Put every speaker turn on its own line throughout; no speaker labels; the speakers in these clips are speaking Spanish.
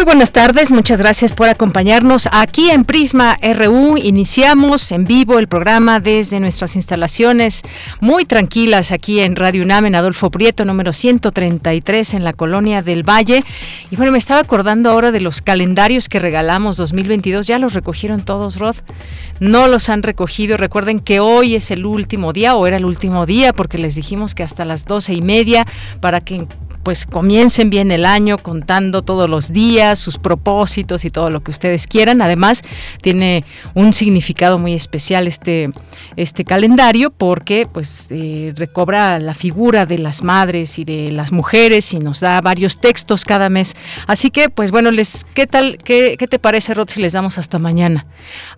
Muy buenas tardes, muchas gracias por acompañarnos aquí en Prisma RU. Iniciamos en vivo el programa desde nuestras instalaciones muy tranquilas aquí en Radio UNAM en Adolfo Prieto, número 133 en la colonia del Valle. Y bueno, me estaba acordando ahora de los calendarios que regalamos 2022. Ya los recogieron todos, Rod. No los han recogido. Recuerden que hoy es el último día o era el último día porque les dijimos que hasta las doce y media para que pues comiencen bien el año contando todos los días, sus propósitos y todo lo que ustedes quieran. Además, tiene un significado muy especial este, este calendario porque pues eh, recobra la figura de las madres y de las mujeres y nos da varios textos cada mes. Así que, pues bueno, les, ¿qué tal? ¿Qué, qué te parece, Rod, si les damos hasta mañana?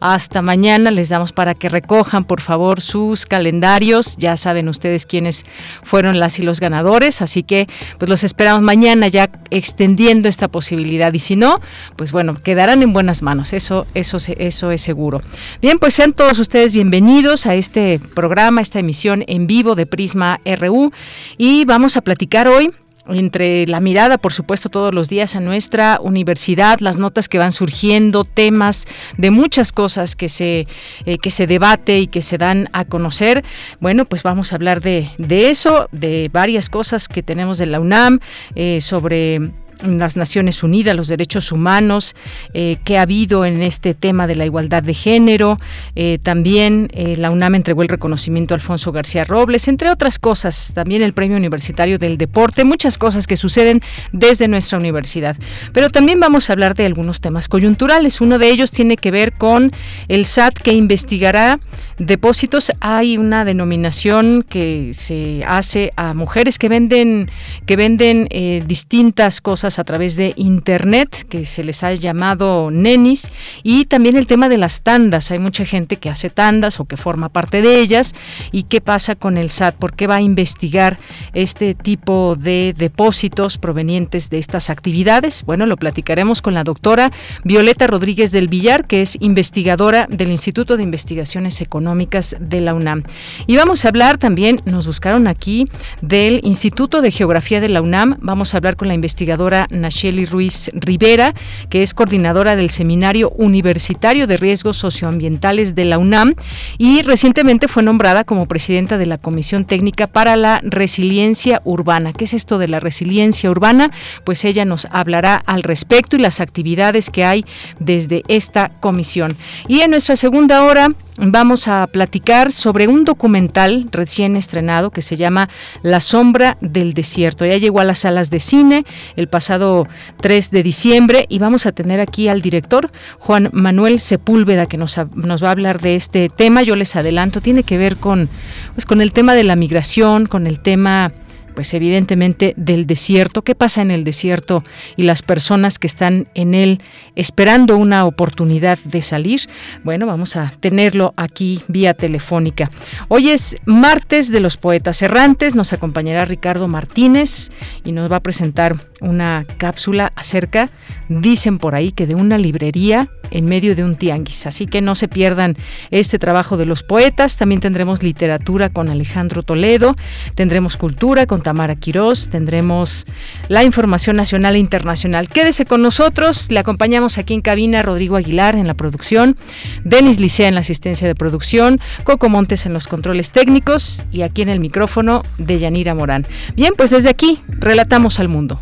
Hasta mañana les damos para que recojan, por favor, sus calendarios. Ya saben ustedes quiénes fueron las y los ganadores. Así que, pues los esperamos mañana ya extendiendo esta posibilidad. Y si no, pues bueno, quedarán en buenas manos, eso, eso, eso es seguro. Bien, pues sean todos ustedes bienvenidos a este programa, esta emisión en vivo de Prisma RU y vamos a platicar hoy entre la mirada, por supuesto, todos los días a nuestra universidad, las notas que van surgiendo, temas de muchas cosas que se, eh, que se debate y que se dan a conocer. Bueno, pues vamos a hablar de, de eso, de varias cosas que tenemos de la UNAM, eh, sobre las Naciones Unidas, los derechos humanos, eh, que ha habido en este tema de la igualdad de género. Eh, también eh, la UNAM entregó el reconocimiento a Alfonso García Robles, entre otras cosas, también el Premio Universitario del Deporte, muchas cosas que suceden desde nuestra universidad. Pero también vamos a hablar de algunos temas coyunturales. Uno de ellos tiene que ver con el SAT que investigará depósitos. Hay una denominación que se hace a mujeres que venden, que venden distintas cosas a través de Internet, que se les ha llamado nenis, y también el tema de las tandas. Hay mucha gente que hace tandas o que forma parte de ellas. ¿Y qué pasa con el SAT? ¿Por qué va a investigar este tipo de depósitos provenientes de estas actividades? Bueno, lo platicaremos con la doctora Violeta Rodríguez del Villar, que es investigadora del Instituto de Investigaciones Económicas de la UNAM. Y vamos a hablar también, nos buscaron aquí, del Instituto de Geografía de la UNAM. Vamos a hablar con la investigadora Nacheli Ruiz Rivera, que es coordinadora del Seminario Universitario de Riesgos Socioambientales de la UNAM y recientemente fue nombrada como presidenta de la Comisión Técnica para la Resiliencia Urbana. ¿Qué es esto de la resiliencia urbana? Pues ella nos hablará al respecto y las actividades que hay desde esta comisión. Y en nuestra segunda hora vamos a platicar sobre un documental recién estrenado que se llama La sombra del desierto. Ya llegó a las salas de cine el 3 de diciembre y vamos a tener aquí al director Juan Manuel Sepúlveda que nos, nos va a hablar de este tema. Yo les adelanto, tiene que ver con, pues, con el tema de la migración, con el tema pues evidentemente del desierto, qué pasa en el desierto y las personas que están en él esperando una oportunidad de salir. Bueno, vamos a tenerlo aquí vía telefónica. Hoy es martes de los poetas errantes, nos acompañará Ricardo Martínez y nos va a presentar una cápsula acerca, dicen por ahí que de una librería en medio de un tianguis. Así que no se pierdan este trabajo de los poetas. También tendremos literatura con Alejandro Toledo, tendremos cultura con Tamara Quirós, tendremos la información nacional e internacional. Quédese con nosotros, le acompañamos aquí en cabina Rodrigo Aguilar en la producción, Denis Licea en la asistencia de producción, Coco Montes en los controles técnicos y aquí en el micrófono de Yanira Morán. Bien, pues desde aquí relatamos al mundo.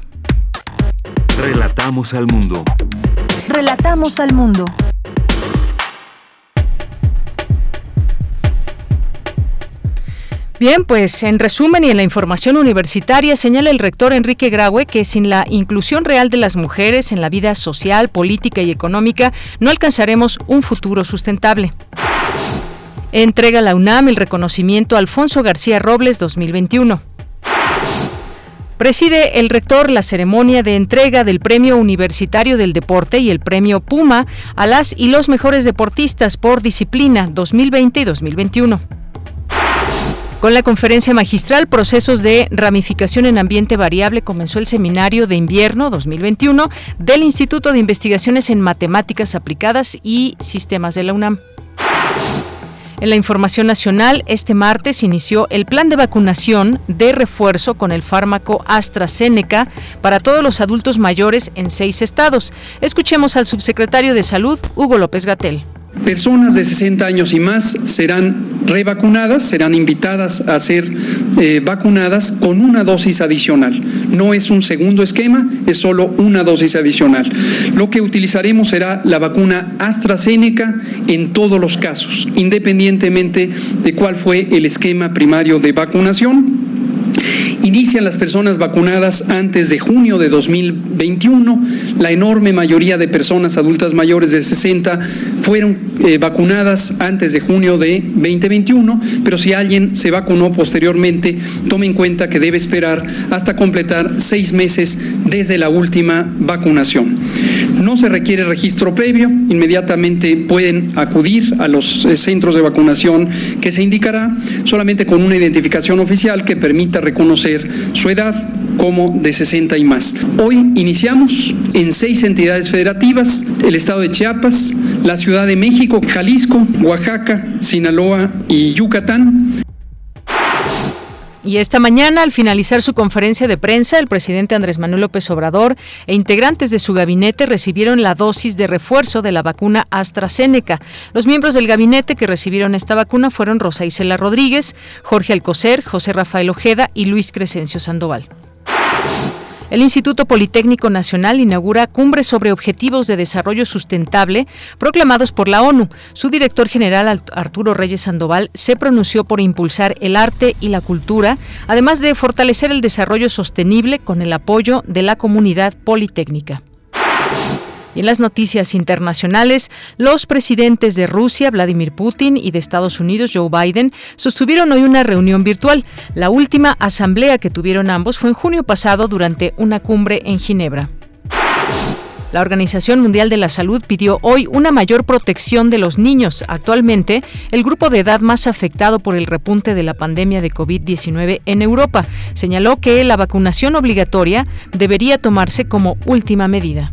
Relatamos al mundo.
Relatamos al mundo.
Bien, pues en resumen y en la información universitaria señala el rector Enrique Graue que sin la inclusión real de las mujeres en la vida social, política y económica no alcanzaremos un futuro sustentable. Entrega la UNAM el reconocimiento Alfonso García Robles 2021. Preside el rector la ceremonia de entrega del Premio Universitario del Deporte y el Premio Puma a las y los mejores deportistas por disciplina 2020 y 2021. Con la conferencia magistral Procesos de Ramificación en Ambiente Variable comenzó el seminario de invierno 2021 del Instituto de Investigaciones en Matemáticas Aplicadas y Sistemas de la UNAM. En la información nacional, este martes inició el plan de vacunación de refuerzo con el fármaco AstraZeneca para todos los adultos mayores en seis estados. Escuchemos al subsecretario de Salud, Hugo López Gatel.
Personas de 60 años y más serán revacunadas, serán invitadas a ser eh, vacunadas con una dosis adicional. No es un segundo esquema, es solo una dosis adicional. Lo que utilizaremos será la vacuna AstraZeneca en todos los casos, independientemente de cuál fue el esquema primario de vacunación. Inician las personas vacunadas antes de junio de 2021. La enorme mayoría de personas adultas mayores de 60 fueron eh, vacunadas antes de junio de 2021, pero si alguien se vacunó posteriormente, tome en cuenta que debe esperar hasta completar seis meses desde la última vacunación. No se requiere registro previo, inmediatamente pueden acudir a los eh, centros de vacunación que se indicará, solamente con una identificación oficial que permita reconocer su edad como de 60 y más. Hoy iniciamos en seis entidades federativas, el estado de Chiapas, la Ciudad de México, Jalisco, Oaxaca, Sinaloa y Yucatán.
Y esta mañana, al finalizar su conferencia de prensa, el presidente Andrés Manuel López Obrador e integrantes de su gabinete recibieron la dosis de refuerzo de la vacuna AstraZeneca. Los miembros del gabinete que recibieron esta vacuna fueron Rosa Isela Rodríguez, Jorge Alcocer, José Rafael Ojeda y Luis Crescencio Sandoval. El Instituto Politécnico Nacional inaugura cumbres sobre objetivos de desarrollo sustentable proclamados por la ONU. Su director general, Arturo Reyes Sandoval, se pronunció por impulsar el arte y la cultura, además de fortalecer el desarrollo sostenible con el apoyo de la comunidad politécnica. En las noticias internacionales, los presidentes de Rusia, Vladimir Putin, y de Estados Unidos, Joe Biden, sostuvieron hoy una reunión virtual. La última asamblea que tuvieron ambos fue en junio pasado durante una cumbre en Ginebra. La Organización Mundial de la Salud pidió hoy una mayor protección de los niños, actualmente el grupo de edad más afectado por el repunte de la pandemia de COVID-19 en Europa. Señaló que la vacunación obligatoria debería tomarse como última medida.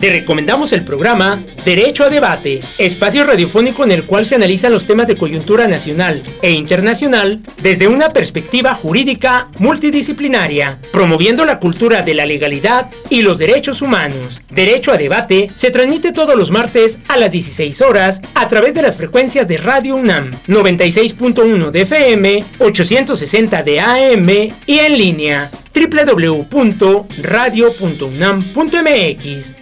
Te recomendamos el programa Derecho a Debate, espacio radiofónico en el cual se analizan los temas de coyuntura nacional e internacional desde una perspectiva jurídica multidisciplinaria, promoviendo la cultura de la legalidad y los derechos humanos. Derecho a Debate se transmite todos los martes a las 16 horas a través de las frecuencias de Radio UNAM 96.1 de FM, 860 de AM y en línea www.radio.unam.mx.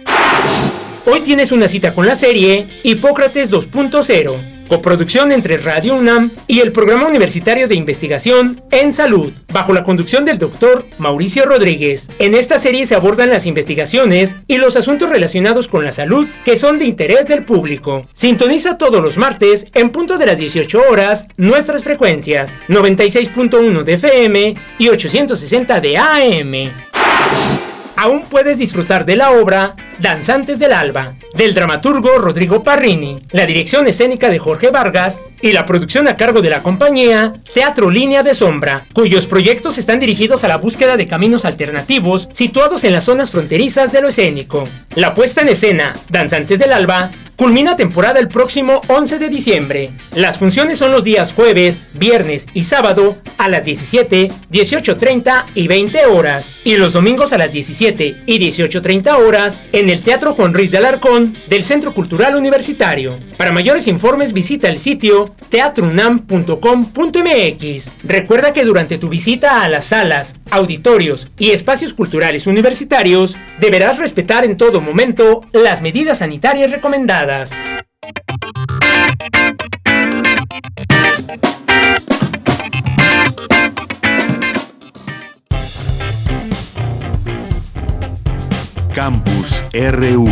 Hoy tienes una cita con la serie Hipócrates 2.0, coproducción entre Radio UNAM y el Programa Universitario de Investigación en Salud, bajo la conducción del doctor Mauricio Rodríguez. En esta serie se abordan las investigaciones y los asuntos relacionados con la salud que son de interés del público. Sintoniza todos los martes en punto de las 18 horas nuestras frecuencias 96.1 de FM y 860 de AM aún puedes disfrutar de la obra Danzantes del Alba, del dramaturgo Rodrigo Parrini, la dirección escénica de Jorge Vargas y la producción a cargo de la compañía Teatro Línea de Sombra, cuyos proyectos están dirigidos a la búsqueda de caminos alternativos situados en las zonas fronterizas de lo escénico. La puesta en escena Danzantes del Alba culmina temporada el próximo 11 de diciembre. Las funciones son los días jueves, viernes y sábado a las 17, 18.30 y 20 horas. Y los domingos a las 17 y 18.30 horas en el Teatro Juan Ruiz de Alarcón del Centro Cultural Universitario. Para mayores informes visita el sitio teatrunam.com.mx. Recuerda que durante tu visita a las salas, auditorios y espacios culturales universitarios deberás respetar en todo momento las medidas sanitarias recomendadas.
Campus RU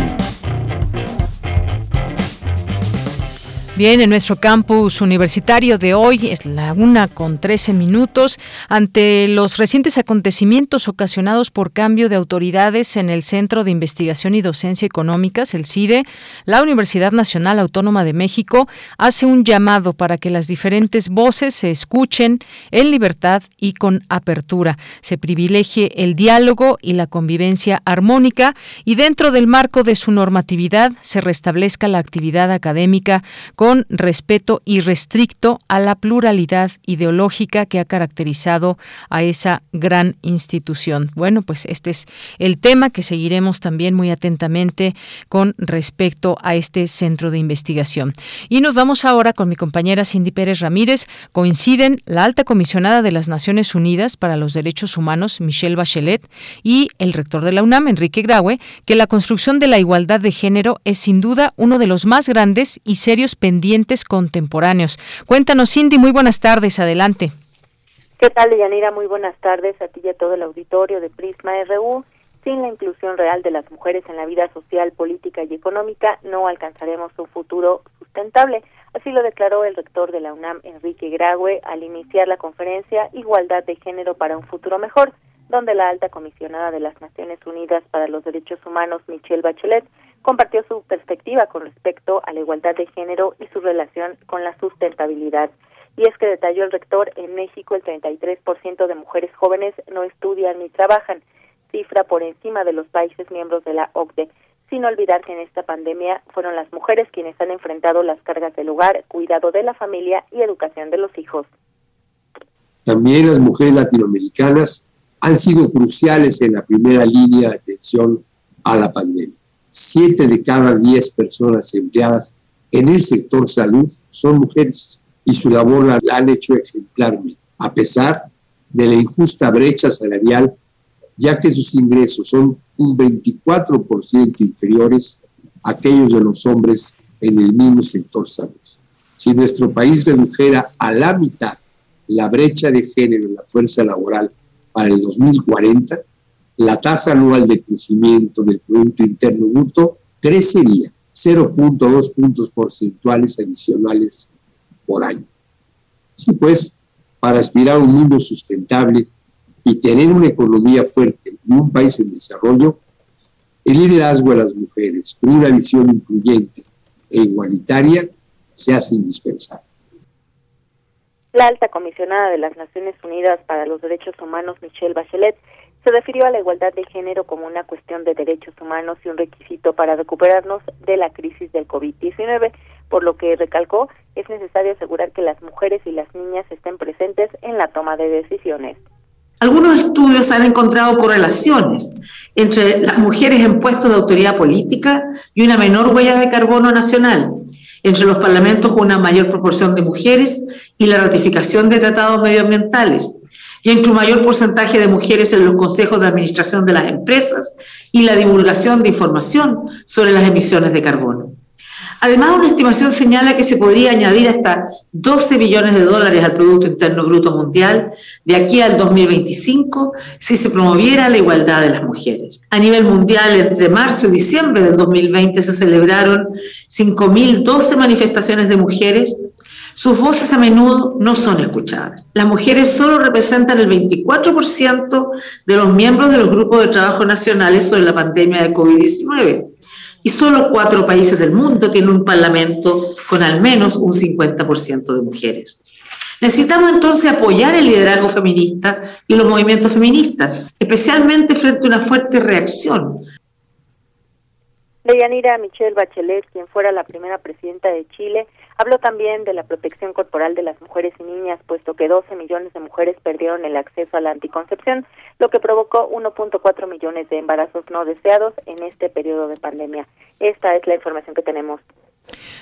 Bien, en nuestro campus universitario de hoy es la una con 13 minutos. Ante los recientes acontecimientos ocasionados por cambio de autoridades en el Centro de Investigación y Docencia Económicas, el CIDE, la Universidad Nacional Autónoma de México hace un llamado para que las diferentes voces se escuchen en libertad y con apertura. Se privilegie el diálogo y la convivencia armónica y dentro del marco de su normatividad se restablezca la actividad académica con con respeto irrestricto a la pluralidad ideológica que ha caracterizado a esa gran institución. Bueno, pues este es el tema que seguiremos también muy atentamente con respecto a este centro de investigación. Y nos vamos ahora con mi compañera Cindy Pérez Ramírez. Coinciden la alta comisionada de las Naciones Unidas para los Derechos Humanos, Michelle Bachelet, y el rector de la UNAM, Enrique Graue, que la construcción de la igualdad de género es sin duda uno de los más grandes y serios pendientes contemporáneos. Cuéntanos, Cindy, muy buenas tardes, adelante.
¿Qué tal, Yanira? Muy buenas tardes a ti y a todo el auditorio de Prisma RU. Sin la inclusión real de las mujeres en la vida social, política y económica, no alcanzaremos un futuro sustentable. Así lo declaró el rector de la UNAM, Enrique Graue, al iniciar la conferencia Igualdad de Género para un Futuro Mejor, donde la alta comisionada de las Naciones Unidas para los Derechos Humanos, Michelle Bachelet, compartió su perspectiva con respecto a la igualdad de género y su relación con la sustentabilidad. Y es que detalló el rector, en México el 33% de mujeres jóvenes no estudian ni trabajan, cifra por encima de los países miembros de la OCDE, sin olvidar que en esta pandemia fueron las mujeres quienes han enfrentado las cargas del hogar, cuidado de la familia y educación de los hijos.
También las mujeres latinoamericanas han sido cruciales en la primera línea de atención a la pandemia siete de cada diez personas empleadas en el sector salud son mujeres y su labor la, han hecho ejemplarmente, a pesar de la injusta brecha salarial, ya que sus ingresos son un 24% inferiores a aquellos de los hombres en el mismo sector salud. Si nuestro país redujera a la mitad la brecha de género en la fuerza laboral para el 2040, la tasa anual de crecimiento del Producto Interno Bruto crecería 0.2 puntos porcentuales adicionales por año. Así pues, para aspirar a un mundo sustentable y tener una economía fuerte y un país en desarrollo, el liderazgo de las mujeres con una visión incluyente e igualitaria se hace indispensable.
La alta comisionada de las Naciones Unidas para los Derechos Humanos, Michelle Bachelet, se refirió a la igualdad de género como una cuestión de derechos humanos y un requisito para recuperarnos de la crisis del COVID-19, por lo que recalcó es necesario asegurar que las mujeres y las niñas estén presentes en la toma de decisiones.
Algunos estudios han encontrado correlaciones entre las mujeres en puestos de autoridad política y una menor huella de carbono nacional, entre los parlamentos con una mayor proporción de mujeres y la ratificación de tratados medioambientales, y entre un mayor porcentaje de mujeres en los consejos de administración de las empresas y la divulgación de información sobre las emisiones de carbono. Además, una estimación señala que se podría añadir hasta 12 billones de dólares al Producto Interno Bruto Mundial de aquí al 2025 si se promoviera la igualdad de las mujeres. A nivel mundial, entre marzo y diciembre del 2020 se celebraron 5.012 manifestaciones de mujeres sus voces a menudo no son escuchadas. Las mujeres solo representan el 24% de los miembros de los grupos de trabajo nacionales sobre la pandemia de COVID-19 y solo cuatro países del mundo tienen un parlamento con al menos un 50% de mujeres. Necesitamos entonces apoyar el liderazgo feminista y los movimientos feministas, especialmente frente a una fuerte reacción
Deyanira Michelle Bachelet, quien fuera la primera presidenta de Chile, habló también de la protección corporal de las mujeres y niñas, puesto que 12 millones de mujeres perdieron el acceso a la anticoncepción, lo que provocó 1.4 millones de embarazos no deseados en este periodo de pandemia. Esta es la información que tenemos.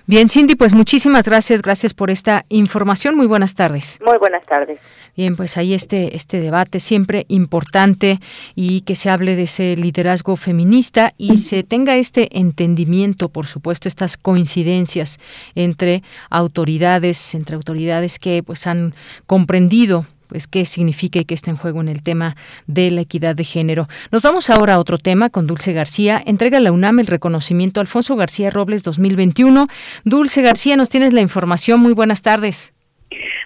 Bien, Cindy, pues muchísimas gracias, gracias por esta información. Muy buenas tardes.
Muy buenas tardes.
Bien, pues ahí este, este debate siempre importante y que se hable de ese liderazgo feminista y se tenga este entendimiento, por supuesto, estas coincidencias entre autoridades, entre autoridades que pues han comprendido pues qué significa y qué está en juego en el tema de la equidad de género. Nos vamos ahora a otro tema con Dulce García. Entrega la UNAM el reconocimiento Alfonso García Robles 2021. Dulce García, nos tienes la información. Muy buenas tardes.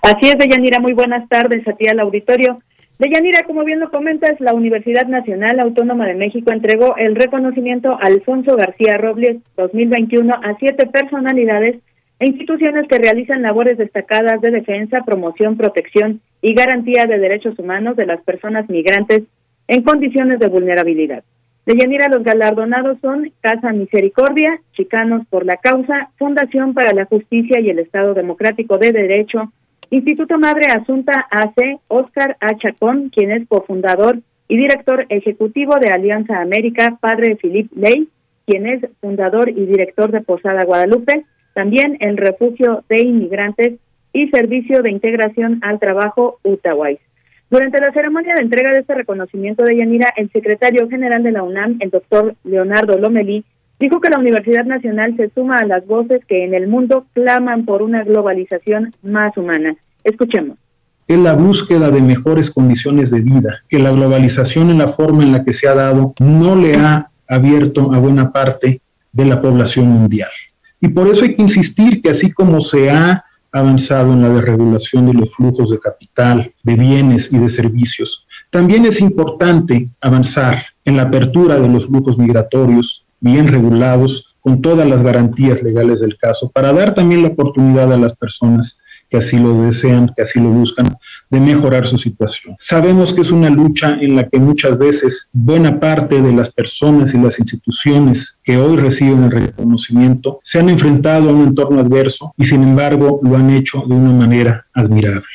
Así es, Deyanira. Muy buenas tardes a ti al auditorio. Deyanira, como bien lo comentas, la Universidad Nacional Autónoma de México entregó el reconocimiento Alfonso García Robles 2021 a siete personalidades e instituciones que realizan labores destacadas de defensa, promoción, protección y garantía de derechos humanos de las personas migrantes en condiciones de vulnerabilidad. De Yanira, los galardonados son Casa Misericordia, Chicanos por la Causa, Fundación para la Justicia y el Estado Democrático de Derecho, Instituto Madre Asunta AC, Oscar A. Chacón, quien es cofundador y director ejecutivo de Alianza América, padre Philip Ley, quien es fundador y director de Posada Guadalupe, también el Refugio de Inmigrantes y Servicio de Integración al Trabajo Utahuay. Durante la ceremonia de entrega de este reconocimiento de Yanira, el secretario general de la UNAM, el doctor Leonardo Lomelí, dijo que la Universidad Nacional se suma a las voces que en el mundo claman por una globalización más humana. Escuchemos.
Es la búsqueda de mejores condiciones de vida, que la globalización en la forma en la que se ha dado no le ha abierto a buena parte de la población mundial. Y por eso hay que insistir que así como se ha avanzado en la desregulación de los flujos de capital, de bienes y de servicios, también es importante avanzar en la apertura de los flujos migratorios bien regulados, con todas las garantías legales del caso, para dar también la oportunidad a las personas que así lo desean, que así lo buscan, de mejorar su situación. Sabemos que es una lucha en la que muchas veces buena parte de las personas y las instituciones que hoy reciben el reconocimiento se han enfrentado a un entorno adverso y sin embargo lo han hecho de una manera admirable.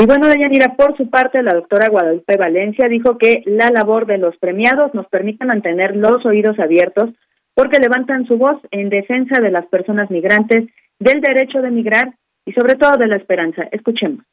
Y bueno, Deyanira, por su parte, la doctora Guadalupe Valencia dijo que la labor de los premiados nos permite mantener los oídos abiertos porque levantan su voz en defensa de las personas migrantes, del derecho de migrar y sobre todo de la esperanza. Escuchemos.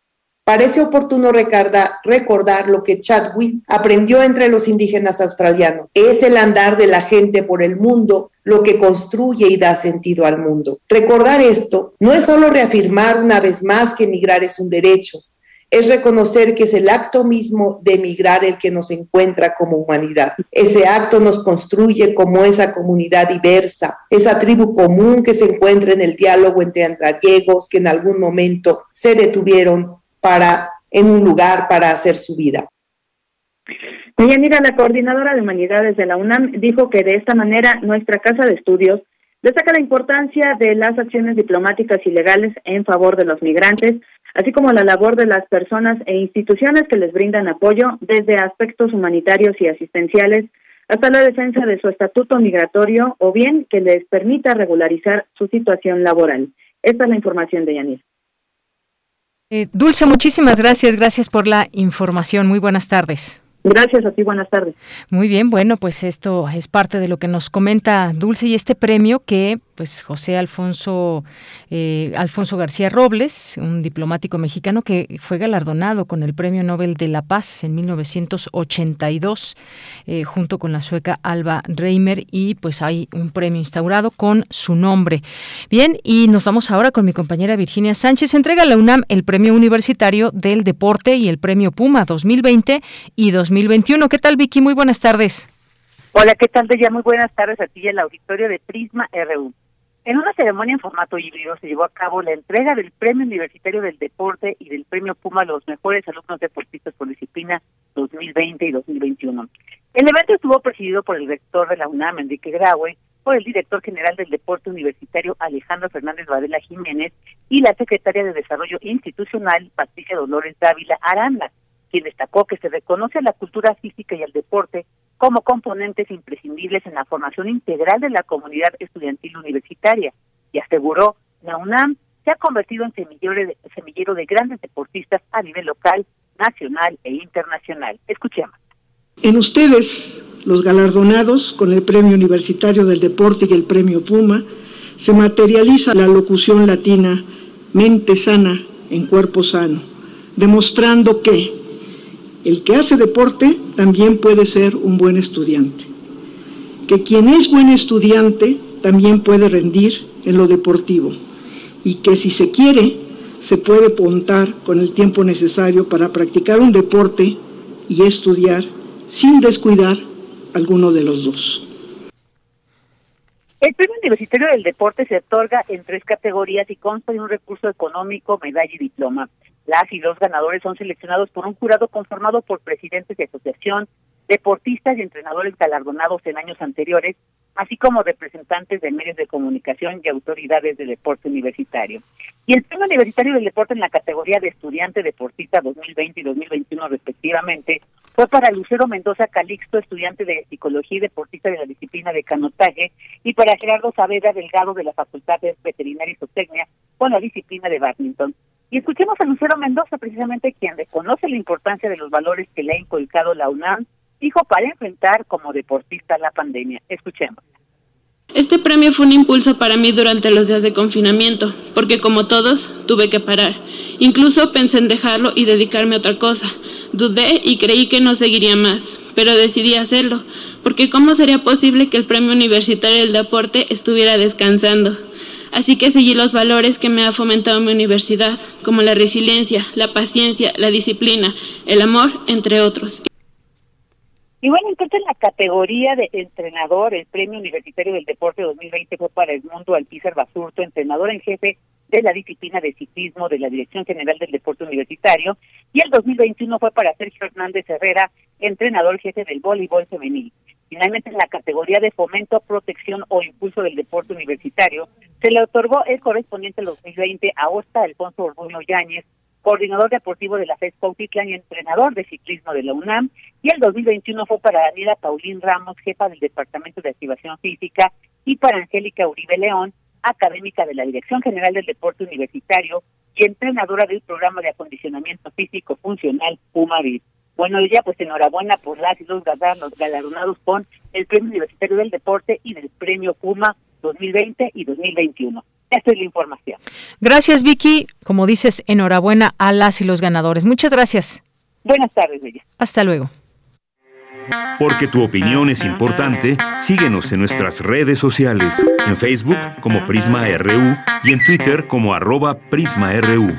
Parece oportuno recordar, lo que Chadwick aprendió entre los indígenas australianos. Es el andar de la gente por el mundo lo que construye y da sentido al mundo. Recordar esto no es solo reafirmar una vez más que emigrar es un derecho, es reconocer que es el acto mismo de emigrar el que nos encuentra como humanidad. Ese acto nos construye como esa comunidad diversa, esa tribu común que se encuentra en el diálogo entre andrallegos que en algún momento se detuvieron para en un lugar para hacer su vida.
mira, la coordinadora de humanidades de la UNAM dijo que de esta manera nuestra casa de estudios destaca la importancia de las acciones diplomáticas y legales en favor de los migrantes, así como la labor de las personas e instituciones que les brindan apoyo desde aspectos humanitarios y asistenciales hasta la defensa de su estatuto migratorio o bien que les permita regularizar su situación laboral. Esta es la información de Yanis.
Eh, Dulce, muchísimas gracias. Gracias por la información. Muy buenas tardes.
Gracias a ti, buenas tardes.
Muy bien, bueno, pues esto es parte de lo que nos comenta Dulce y este premio que pues José Alfonso eh, Alfonso García Robles, un diplomático mexicano que fue galardonado con el Premio Nobel de la Paz en 1982 eh, junto con la sueca Alba Reimer y pues hay un premio instaurado con su nombre. Bien, y nos vamos ahora con mi compañera Virginia Sánchez. Entrega a la UNAM el Premio Universitario del Deporte y el Premio Puma 2020 y 2021. ¿Qué tal Vicky? Muy buenas tardes.
Hola, ¿qué tal, ya Muy buenas tardes a ti y al auditorio de Prisma RU. En una ceremonia en formato híbrido se llevó a cabo la entrega del Premio Universitario del Deporte y del Premio Puma a los mejores alumnos deportistas por disciplina 2020 y 2021. El evento estuvo presidido por el rector de la UNAM, Enrique Graue, por el director general del Deporte Universitario, Alejandro Fernández Varela Jiménez, y la secretaria de Desarrollo Institucional, Patricia Dolores Dávila Aranda quien destacó que se reconoce a la cultura física y al deporte como componentes imprescindibles en la formación integral de la comunidad estudiantil universitaria y aseguró la UNAM se ha convertido en semillero de, semillero de grandes deportistas a nivel local, nacional e internacional. Escuchemos.
En ustedes, los galardonados con el Premio Universitario del Deporte y el Premio Puma, se materializa la locución latina mente sana en cuerpo sano, demostrando que el que hace deporte también puede ser un buen estudiante, que quien es buen estudiante también puede rendir en lo deportivo y que si se quiere se puede contar con el tiempo necesario para practicar un deporte y estudiar sin descuidar alguno de los dos.
El Premio Universitario del Deporte se otorga en tres categorías y consta de un recurso económico, medalla y diploma. Las y los ganadores son seleccionados por un jurado conformado por presidentes de asociación, deportistas y entrenadores galardonados en años anteriores, así como representantes de medios de comunicación y autoridades de deporte universitario. Y el Premio Universitario del Deporte en la categoría de estudiante deportista 2020 y 2021 respectivamente fue para Lucero Mendoza Calixto, estudiante de psicología y deportista de la disciplina de canotaje, y para Gerardo Saavedra Delgado de la Facultad de Veterinaria y Zootecnia con la disciplina de badminton. Y escuchemos a Lucero Mendoza, precisamente quien reconoce la importancia de los valores que le ha inculcado la UNAM dijo para enfrentar como deportista la pandemia. Escuchemos.
Este premio fue un impulso para mí durante los días de confinamiento, porque como todos, tuve que parar. Incluso pensé en dejarlo y dedicarme a otra cosa. Dudé y creí que no seguiría más, pero decidí hacerlo, porque ¿cómo sería posible que el Premio Universitario del Deporte estuviera descansando? Así que seguí los valores que me ha fomentado mi universidad, como la resiliencia, la paciencia, la disciplina, el amor, entre otros.
Y bueno, entonces la categoría de entrenador, el Premio Universitario del Deporte 2020 fue para el mundo Alpícer Basurto, entrenador en jefe de la disciplina de ciclismo de la Dirección General del Deporte Universitario, y el 2021 fue para Sergio Hernández Herrera, entrenador jefe del voleibol femenil. Finalmente, en la categoría de fomento, protección o impulso del deporte universitario, se le otorgó el correspondiente al 2020 a Osta Alfonso Orduño Yáñez, coordinador deportivo de la FES Cuautitlán y entrenador de ciclismo de la UNAM, y el 2021 fue para Daniela Paulín Ramos, jefa del Departamento de Activación Física, y para Angélica Uribe León, académica de la Dirección General del Deporte Universitario y entrenadora del programa de acondicionamiento físico funcional PUMAVID. Bueno, ya pues enhorabuena por las y los galardonados con el Premio Universitario del Deporte y del Premio PUMA 2020 y 2021. Esta es la información.
Gracias, Vicky. Como dices, enhorabuena a las y los ganadores. Muchas gracias.
Buenas tardes, Bella.
Hasta luego.
Porque tu opinión es importante, síguenos en nuestras redes sociales, en Facebook como Prisma RU y en Twitter como arroba PrismaRU.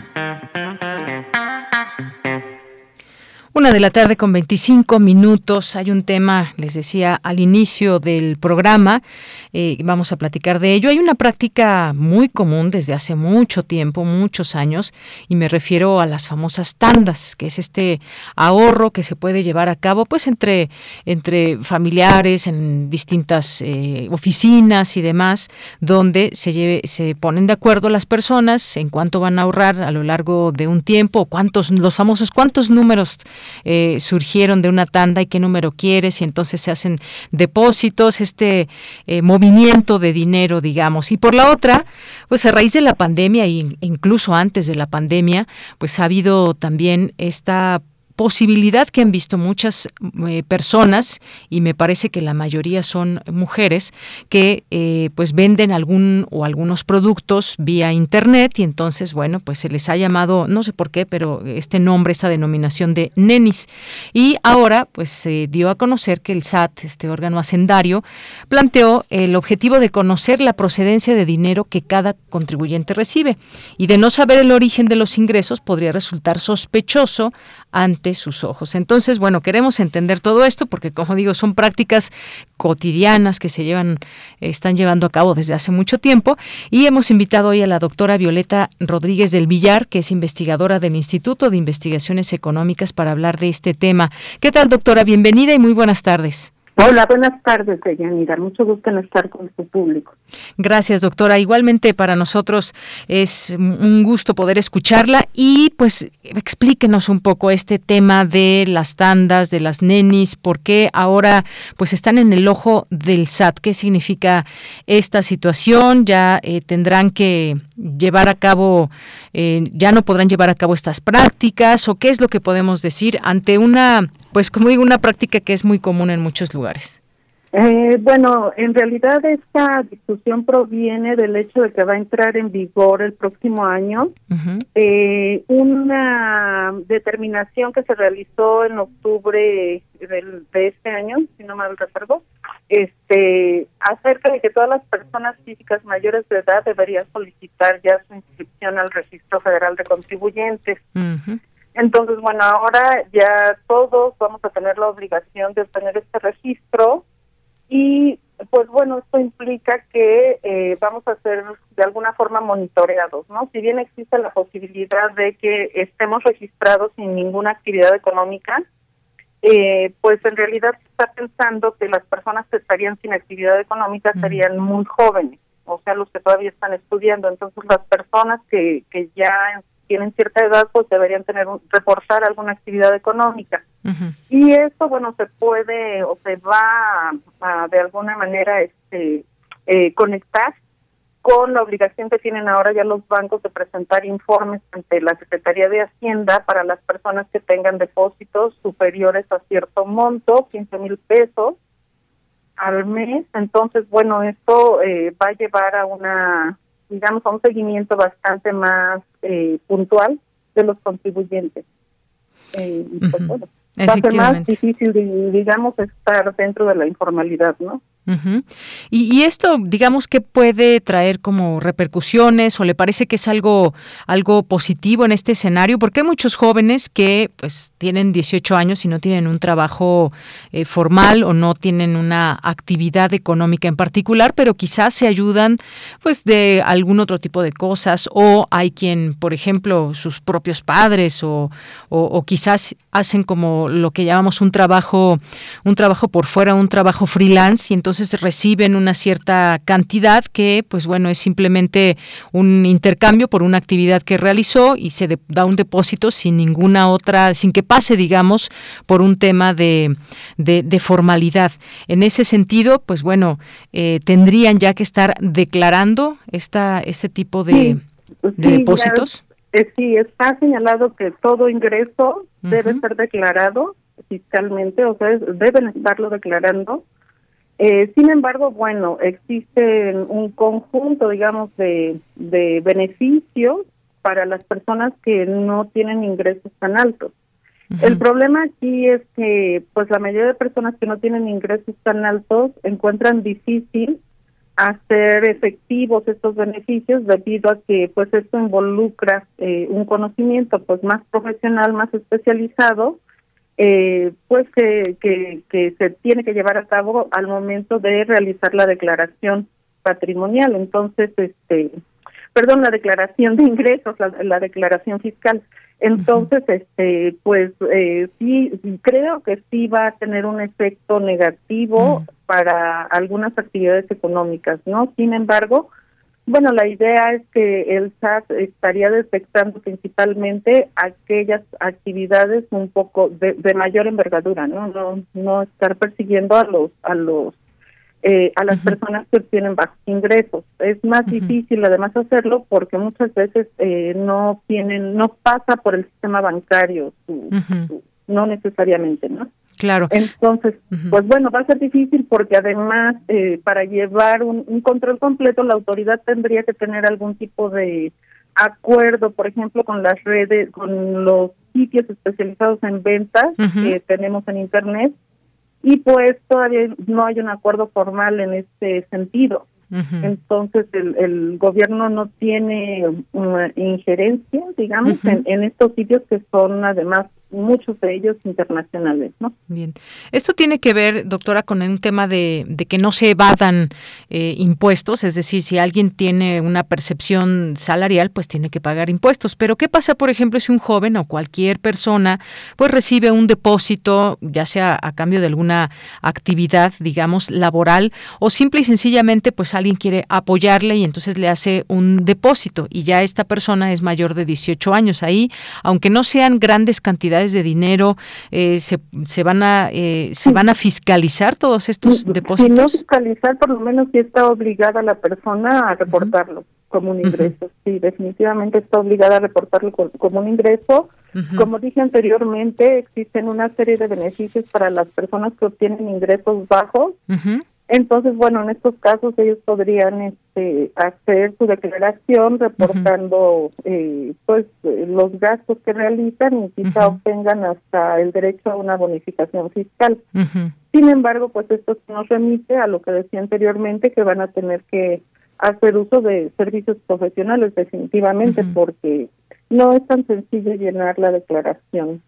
Una de la tarde con 25 minutos. Hay un tema, les decía al inicio del programa, eh, vamos a platicar de ello. Hay una práctica muy común desde hace mucho tiempo, muchos años, y me refiero a las famosas tandas, que es este ahorro que se puede llevar a cabo pues entre, entre familiares, en distintas eh, oficinas y demás, donde se, lleve, se ponen de acuerdo las personas en cuánto van a ahorrar a lo largo de un tiempo, cuántos, los famosos cuántos números eh, surgieron de una tanda y qué número quieres y entonces se hacen depósitos, este eh, movimiento de dinero, digamos. Y por la otra, pues a raíz de la pandemia e incluso antes de la pandemia, pues ha habido también esta posibilidad que han visto muchas eh, personas y me parece que la mayoría son mujeres que eh, pues venden algún o algunos productos vía internet y entonces bueno pues se les ha llamado no sé por qué pero este nombre esta denominación de nenis. Y ahora pues se dio a conocer que el SAT este órgano hacendario planteó el objetivo de conocer la procedencia de dinero que cada contribuyente recibe. Y de no saber el origen de los ingresos podría resultar sospechoso ante sus ojos. Entonces, bueno, queremos entender todo esto porque, como digo, son prácticas cotidianas que se llevan, están llevando a cabo desde hace mucho tiempo y hemos invitado hoy a la doctora Violeta Rodríguez del Villar, que es investigadora del Instituto de Investigaciones Económicas para hablar de este tema. ¿Qué tal, doctora? Bienvenida y muy buenas tardes.
Hola, buenas tardes, Deyanira. Mucho gusto en estar con su público.
Gracias, doctora. Igualmente para nosotros es un gusto poder escucharla y pues explíquenos un poco este tema de las tandas, de las nenis, por qué ahora pues están en el ojo del SAT. ¿Qué significa esta situación? Ya eh, tendrán que llevar a cabo, eh, ya no podrán llevar a cabo estas prácticas o qué es lo que podemos decir ante una pues como digo, una práctica que es muy común en muchos lugares.
Eh, bueno, en realidad esta discusión proviene del hecho de que va a entrar en vigor el próximo año eh, una determinación que se realizó en octubre del, de este año, si no mal recuerdo, este, acerca de que todas las personas físicas mayores de edad deberían solicitar ya su inscripción al Registro Federal de Contribuyentes. Entonces, bueno, ahora ya todos vamos a tener la obligación de obtener este registro y pues bueno, esto implica que eh, vamos a ser de alguna forma monitoreados, ¿no? Si bien existe la posibilidad de que estemos registrados sin ninguna actividad económica, eh, pues en realidad se está pensando que las personas que estarían sin actividad económica serían muy jóvenes, o sea, los que todavía están estudiando. Entonces, las personas que, que ya tienen cierta edad, pues deberían tener un, reportar alguna actividad económica. Y esto, bueno, se puede o se va a, de alguna manera este eh, conectar con la obligación que tienen ahora ya los bancos de presentar informes ante la Secretaría de Hacienda para las personas que tengan depósitos superiores a cierto monto, 15 mil pesos al mes. Entonces, bueno, esto eh, va a llevar a una digamos, a un seguimiento bastante más eh, puntual de los contribuyentes. Eh, pues, bueno, va a ser más difícil, digamos, estar dentro de la informalidad, ¿no?
Y, esto, digamos, que puede traer como repercusiones o le parece que es algo, algo positivo en este escenario? Porque hay muchos jóvenes que pues tienen 18 años y no tienen un trabajo eh, formal o no tienen una actividad económica en particular, pero quizás se ayudan pues de algún otro tipo de cosas o hay quien, por ejemplo, sus propios padres o, o quizás hacen como lo que llamamos un trabajo, un trabajo por fuera, un trabajo freelance y entonces reciben una cierta cantidad que, pues bueno, es simplemente un intercambio por una actividad que realizó y se da un depósito sin ninguna otra, sin que pase, digamos, por un tema de, de, formalidad. En ese sentido, pues bueno, eh, tendrían ya que estar declarando esta, este tipo de, depósitos.
Eh, sí, está señalado que todo ingreso debe ser declarado fiscalmente, o sea, deben estarlo declarando eh, sin embargo, bueno, existe un conjunto, digamos, de, de beneficios para las personas que no tienen ingresos tan altos. El problema aquí es que, pues, la mayoría de personas que no tienen ingresos tan altos encuentran difícil hacer efectivos estos beneficios debido a que, pues, esto involucra eh, un conocimiento, pues, más profesional, más especializado eh, pues que, que, se tiene que llevar a cabo al momento de realizar la declaración patrimonial. Entonces, este, perdón, la declaración de ingresos, la, declaración fiscal. Entonces, este, pues eh, sí, creo que sí va a tener un efecto negativo para algunas actividades económicas, ¿no? Sin embargo, bueno, la idea es que el SAT estaría detectando principalmente aquellas actividades un poco de, mayor envergadura, ¿no? No no estar persiguiendo a los a los eh, a las personas que tienen bajos ingresos. Es más difícil además hacerlo porque muchas veces eh, no tienen no pasa por el sistema bancario, no necesariamente, ¿no?
Claro.
Entonces, pues bueno, va a ser difícil porque además eh, para llevar un, control completo la autoridad tendría que tener algún tipo de acuerdo, por ejemplo, con las redes, con los sitios especializados en ventas que tenemos en Internet. Y pues todavía no hay un acuerdo formal en este sentido. Entonces el, el gobierno no tiene una injerencia, digamos, en, en estos sitios que son además muchos de ellos internacionales, ¿no?
Bien. Esto tiene que ver, doctora, con un tema de, que no se evadan eh, impuestos, es decir, si alguien tiene una percepción salarial, pues tiene que pagar impuestos. Pero ¿qué pasa, por ejemplo, si un joven o cualquier persona pues recibe un depósito, ya sea a cambio de alguna actividad, digamos, laboral, o simple y sencillamente, pues alguien quiere apoyarle y entonces le hace un depósito y ya esta persona es mayor de 18 años. Ahí, aunque no sean grandes cantidades de dinero, eh, se, se, van a eh, se van a fiscalizar todos estos depósitos.
Si no fiscalizar, por lo menos si está obligada la persona a reportarlo como un ingreso. Sí, definitivamente está obligada a reportarlo como un ingreso. Como dije anteriormente, existen una serie de beneficios para las personas que obtienen ingresos bajos. Entonces, bueno, en estos casos ellos podrían este, hacer su declaración reportando eh, pues los gastos que realizan y quizá obtengan hasta el derecho a una bonificación fiscal. Sin embargo, pues esto nos remite a lo que decía anteriormente, que van a tener que hacer uso de servicios profesionales definitivamente porque no es tan sencillo llenar la declaración.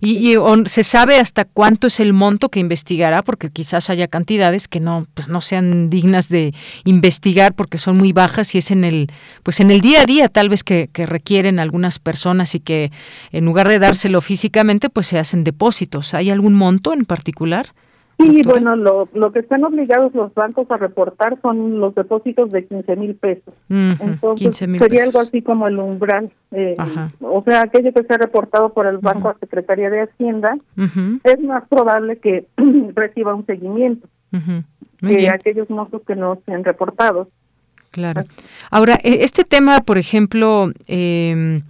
¿Y, se sabe hasta cuánto es el monto que investigará? Porque quizás haya cantidades que no, pues no sean dignas de investigar porque son muy bajas y es en el, pues en el día a día tal vez que, que requieren algunas personas y que en lugar de dárselo físicamente, pues se hacen depósitos. ¿Hay algún monto en particular?
Sí, bueno, lo, lo que están obligados los bancos a reportar son los depósitos de 15 mil pesos. Entonces, sería algo así como el umbral. Eh, o sea, aquello que se ha reportado por el Banco a Secretaría de Hacienda, es más probable que reciba un seguimiento que aquellos montos que no se han reportado.
Claro. Ahora, e, este tema, por ejemplo, eh,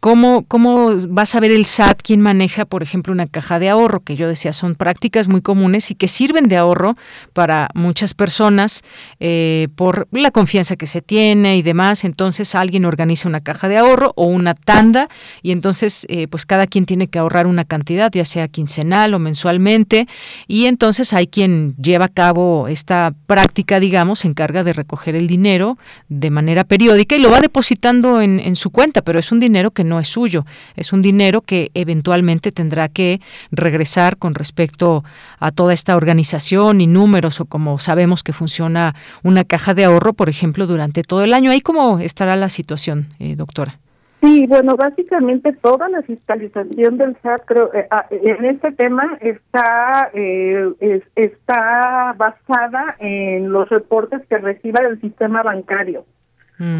¿Cómo, ¿Cómo va a saber el SAT quién maneja, por ejemplo, una caja de ahorro? Que yo decía, son prácticas muy comunes y que sirven de ahorro para muchas personas eh, por la confianza que se tiene y demás. Entonces alguien organiza una caja de ahorro o una tanda y entonces eh, pues cada quien tiene que ahorrar una cantidad, ya sea quincenal o mensualmente. Y entonces hay quien lleva a cabo esta práctica, digamos, se encarga de recoger el dinero de manera periódica y lo va depositando en su cuenta, pero es un dinero que no es suyo, es un dinero que eventualmente tendrá que regresar con respecto a toda esta organización y números o como sabemos que funciona una caja de ahorro, por ejemplo, durante todo el año. ¿Ahí cómo estará la situación, eh, doctora?
Sí, bueno, básicamente toda la fiscalización del SAT, creo, eh, ah, en este tema está eh, está basada en los reportes que reciba del sistema bancario.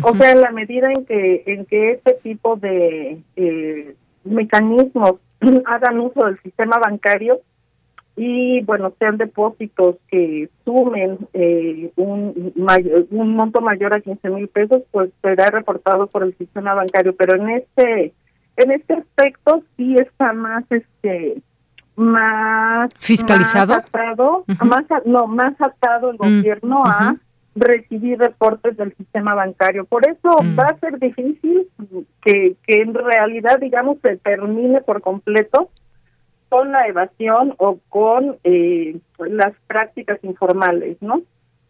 O sea, en la medida en que en que este tipo de eh, mecanismos hagan uso del sistema bancario y bueno sean depósitos que sumen eh, un mayor, un monto mayor a 15 mil pesos, pues será reportado por el sistema bancario. Pero en este en este aspecto sí está más este más
fiscalizado
más atado, más no más atado el mm, gobierno a recibir reportes del sistema bancario. Por eso mm. va a ser difícil que, que en realidad, digamos, se termine por completo con la evasión o con eh, las prácticas informales, ¿no?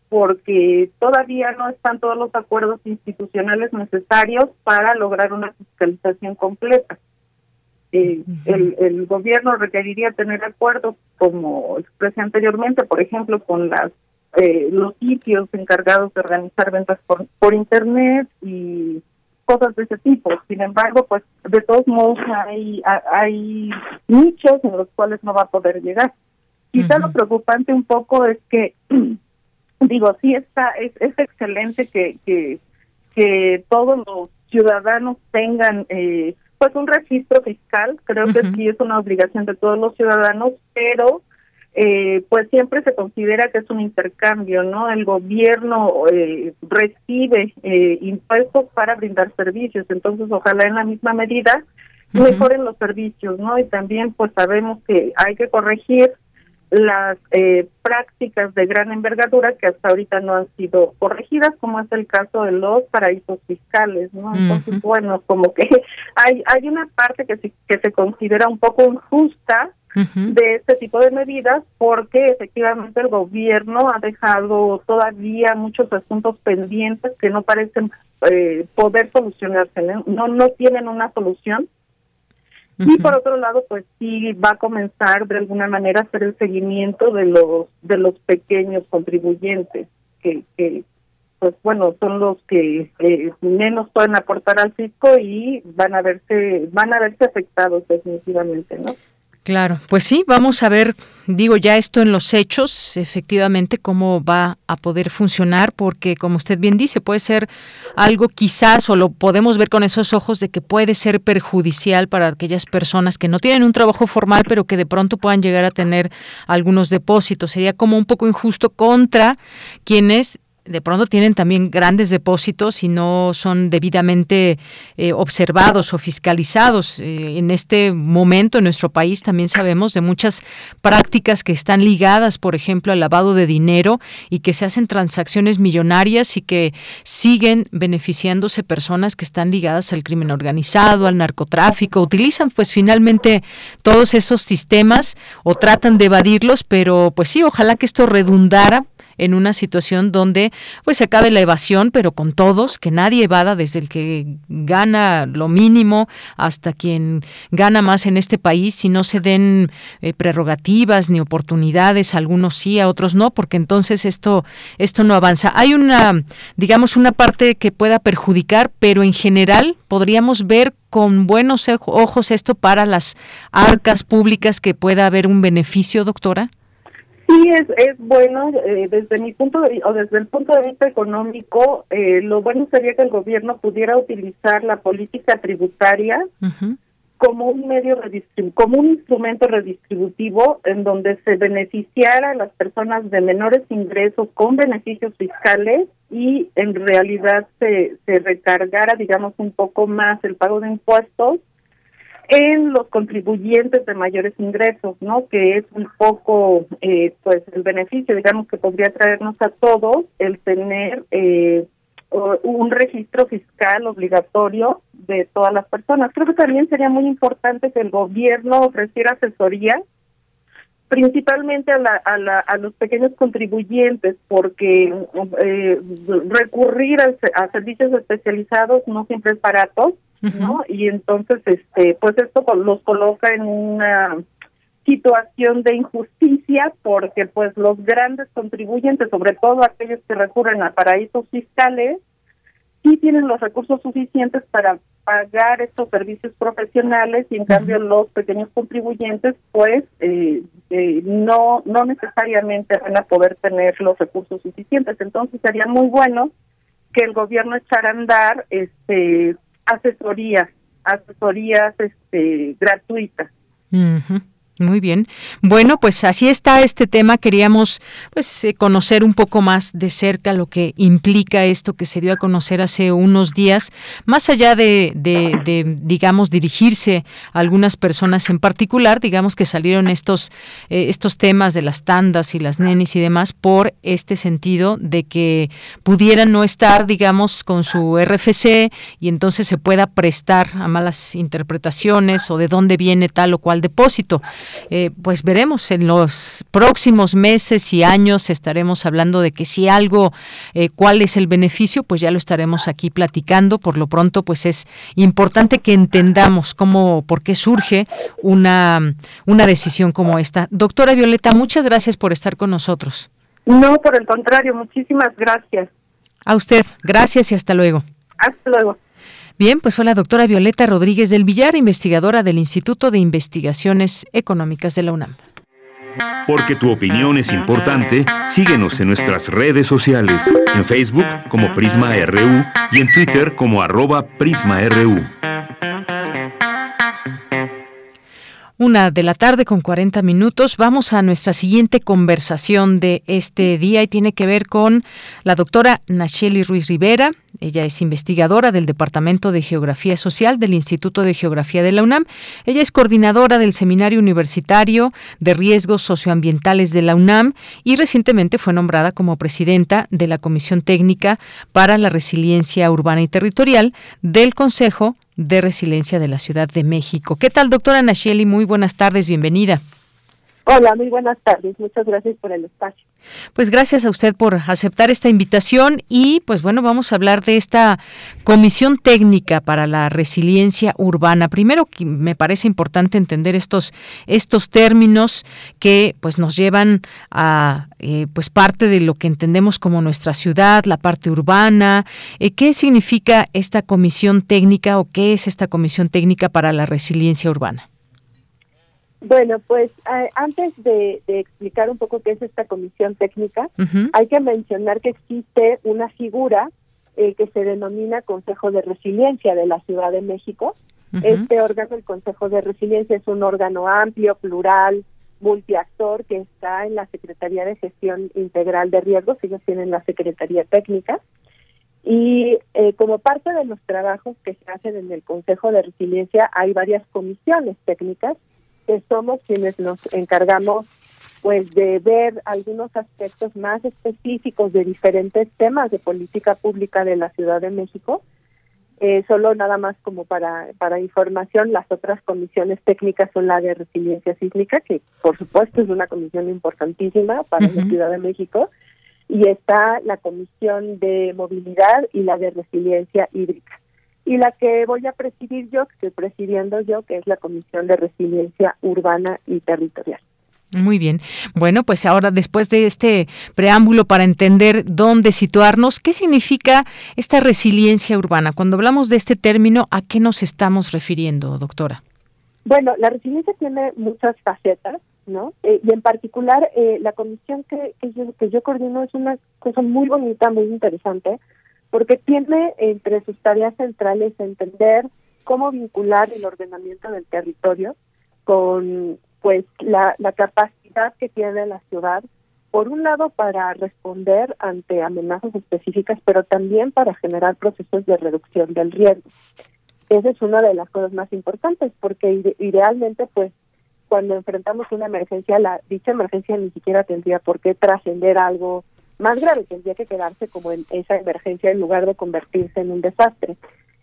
Porque todavía no están todos los acuerdos institucionales necesarios para lograr una fiscalización completa. Eh, el, el gobierno requeriría tener acuerdos, como expresé anteriormente, por ejemplo, con las eh, los sitios encargados de organizar ventas por, por internet y cosas de ese tipo. Sin embargo, pues de todos modos hay, hay nichos en los cuales no va a poder llegar. Quizá lo preocupante un poco es que, digo, sí está, es, es excelente que, que, que todos los ciudadanos tengan eh, pues un registro fiscal, creo que sí es una obligación de todos los ciudadanos, pero eh, pues siempre se considera que es un intercambio, ¿no? El gobierno eh, recibe eh, impuestos para brindar servicios, entonces ojalá en la misma medida mejoren los servicios, ¿no? Y también pues sabemos que hay que corregir las eh, prácticas de gran envergadura que hasta ahorita no han sido corregidas, como es el caso de los paraísos fiscales, ¿no? Entonces, bueno, como que hay hay una parte que se, que se considera un poco injusta de este tipo de medidas porque efectivamente el gobierno ha dejado todavía muchos asuntos pendientes que no parecen eh, poder solucionarse, no, no tienen una solución. Y por otro lado, pues sí va a comenzar de alguna manera a hacer el seguimiento de los de los pequeños contribuyentes que, que pues bueno, son los que eh, menos pueden aportar al fisco y van a verse van a verse afectados definitivamente, ¿no?
Claro, pues sí, vamos a ver, digo ya esto en los hechos, efectivamente, cómo va a poder funcionar, porque como usted bien dice, puede ser algo quizás, o lo podemos ver con esos ojos, de que puede ser perjudicial para aquellas personas que no tienen un trabajo formal, pero que de pronto puedan llegar a tener algunos depósitos. Sería como un poco injusto contra quienes de pronto tienen también grandes depósitos y no son debidamente eh, observados o fiscalizados. Eh, en este momento en nuestro país también sabemos de muchas prácticas que están ligadas, por ejemplo, al lavado de dinero y que se hacen transacciones millonarias y que siguen beneficiándose personas que están ligadas al crimen organizado, al narcotráfico. Utilizan pues finalmente todos esos sistemas o tratan de evadirlos, pero pues sí, ojalá que esto redundara en una situación donde pues se acabe la evasión, pero con todos, que nadie evada desde el que gana lo mínimo hasta quien gana más en este país, si no se den eh, prerrogativas ni oportunidades, algunos sí, a otros no, porque entonces esto esto no avanza. Hay una digamos una parte que pueda perjudicar, pero en general podríamos ver con buenos ojos esto para las arcas públicas que pueda haber un beneficio, doctora.
Sí, es, es bueno eh, desde mi punto de, o desde el punto de vista económico, eh, lo bueno sería que el gobierno pudiera utilizar la política tributaria como un medio como un instrumento redistributivo en donde se beneficiara a las personas de menores ingresos con beneficios fiscales y en realidad se, se recargara, digamos, un poco más el pago de impuestos en los contribuyentes de mayores ingresos, ¿no? Que es un poco, eh, pues, el beneficio, digamos, que podría traernos a todos el tener eh, un registro fiscal obligatorio de todas las personas. Creo que también sería muy importante que el gobierno ofreciera asesoría principalmente a, la, a, la, a los pequeños contribuyentes, porque eh, recurrir a, servicios especializados no siempre es barato, ¿no? Y entonces, este, pues esto los coloca en una situación de injusticia porque pues los grandes contribuyentes, sobre todo aquellos que recurren a paraísos fiscales, sí tienen los recursos suficientes para pagar estos servicios profesionales y en cambio los pequeños contribuyentes pues eh, eh, no no necesariamente van a poder tener los recursos suficientes. Entonces sería muy bueno que el gobierno echara a andar este asesorías, asesorías este, gratuitas.
Muy bien. Bueno, pues así está este tema. Queríamos pues eh, conocer un poco más de cerca lo que implica esto que se dio a conocer hace unos días, más allá de, de, digamos, dirigirse a algunas personas en particular, digamos que salieron estos, eh, estos temas de las tandas y las nenis y demás por este sentido de que pudieran no estar, digamos, con su RFC y entonces se pueda prestar a malas interpretaciones o de dónde viene tal o cual depósito. Eh, pues veremos en los próximos meses y años estaremos hablando de que si algo, eh, cuál es el beneficio, pues ya lo estaremos aquí platicando. Por lo pronto, pues es importante que entendamos cómo, por qué surge una, una decisión como esta. Doctora Violeta, muchas gracias por estar con nosotros.
No, por el contrario, muchísimas gracias.
A usted, gracias y hasta luego.
Hasta luego.
Bien, pues fue la doctora Violeta Rodríguez del Villar, investigadora del Instituto de Investigaciones Económicas de la UNAM.
Porque tu opinión es importante, síguenos en nuestras redes sociales, en Facebook como Prisma RU y en Twitter como arroba PrismaRU.
Una de la tarde con 40 minutos. Vamos a nuestra siguiente conversación de este día y tiene que ver con la doctora Nacheli Ruiz Rivera. Ella es investigadora del Departamento de Geografía Social del Instituto de Geografía de la UNAM. Ella es coordinadora del Seminario Universitario de Riesgos Socioambientales de la UNAM y recientemente fue nombrada como presidenta de la Comisión Técnica para la Resiliencia Urbana y Territorial del Consejo de Resiliencia de la Ciudad de México. ¿Qué tal, doctora Nacheli? Muy buenas tardes, bienvenida.
Hola, muy buenas tardes. Muchas gracias por el espacio.
Pues gracias a usted por aceptar esta invitación y pues bueno, vamos a hablar de esta comisión técnica para la resiliencia urbana. Primero me parece importante entender estos estos términos que pues nos llevan a eh, pues parte de lo que entendemos como nuestra ciudad, la parte urbana. Eh, ¿Qué significa esta comisión técnica o qué es esta comisión técnica para la resiliencia urbana?
Bueno, pues antes de, explicar un poco qué es esta comisión técnica, hay que mencionar que existe una figura eh, que se denomina Consejo de Resiliencia de la Ciudad de México. Este órgano, el Consejo de Resiliencia, es un órgano amplio, plural, multiactor que está en la Secretaría de Gestión Integral de Riesgos, ellos tienen la Secretaría Técnica. Y eh, como parte de los trabajos que se hacen en el Consejo de Resiliencia, hay varias comisiones técnicas que somos quienes nos encargamos pues de ver algunos aspectos más específicos de diferentes temas de política pública de la Ciudad de México. Eh, solo nada más como para, para información, las otras comisiones técnicas son la de resiliencia sísmica, que por supuesto es una comisión importantísima para la Ciudad de México, y está la comisión de movilidad y la de resiliencia hídrica y la que voy a presidir yo, que estoy presidiendo yo, que es la Comisión de Resiliencia Urbana y Territorial.
Muy bien. Bueno, pues ahora después de este preámbulo para entender dónde situarnos, ¿qué significa esta resiliencia urbana? Cuando hablamos de este término, ¿a qué nos estamos refiriendo, doctora?
Bueno, la resiliencia tiene muchas facetas, ¿no? Eh, y en particular, eh, la comisión que, que, yo, que yo coordino es una cosa muy bonita, muy interesante, porque tiene entre sus tareas centrales entender cómo vincular el ordenamiento del territorio con pues la, capacidad que tiene la ciudad por un lado para responder ante amenazas específicas, pero también para generar procesos de reducción del riesgo. Esa es una de las cosas más importantes, porque idealmente, pues, cuando enfrentamos una emergencia, la dicha emergencia ni siquiera tendría por qué trascender algo más grave, tendría que quedarse como en esa emergencia en lugar de convertirse en un desastre.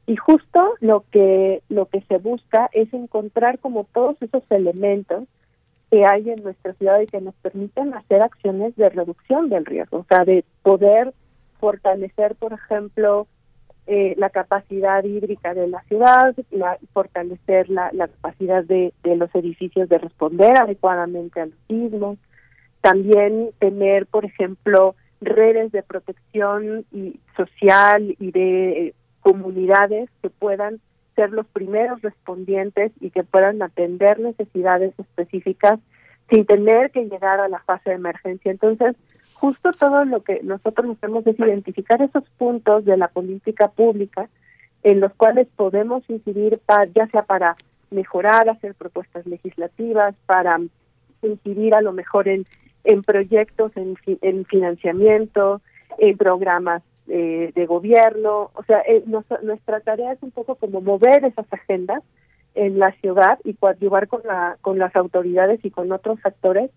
Y justo lo que lo que se busca es encontrar como todos esos elementos que hay en nuestra ciudad y que nos permiten hacer acciones de reducción del riesgo, o sea, de poder fortalecer, por ejemplo, eh, la capacidad hídrica de la ciudad, la, fortalecer la, la capacidad de, de los edificios de responder adecuadamente a los sismos, también tener, por ejemplo, redes de protección y social y de eh, comunidades que puedan ser los primeros respondientes y que puedan atender necesidades específicas sin tener que llegar a la fase de emergencia. Entonces, justo todo lo que nosotros hacemos es identificar esos puntos de la política pública en los cuales podemos incidir, para, ya sea para mejorar, hacer propuestas legislativas, para incidir a lo mejor en en proyectos, en, en financiamiento, en programas eh, de gobierno. O sea, eh, nuestra tarea es un poco como mover esas agendas en la ciudad y coadyuvar con, la, con las autoridades y con otros actores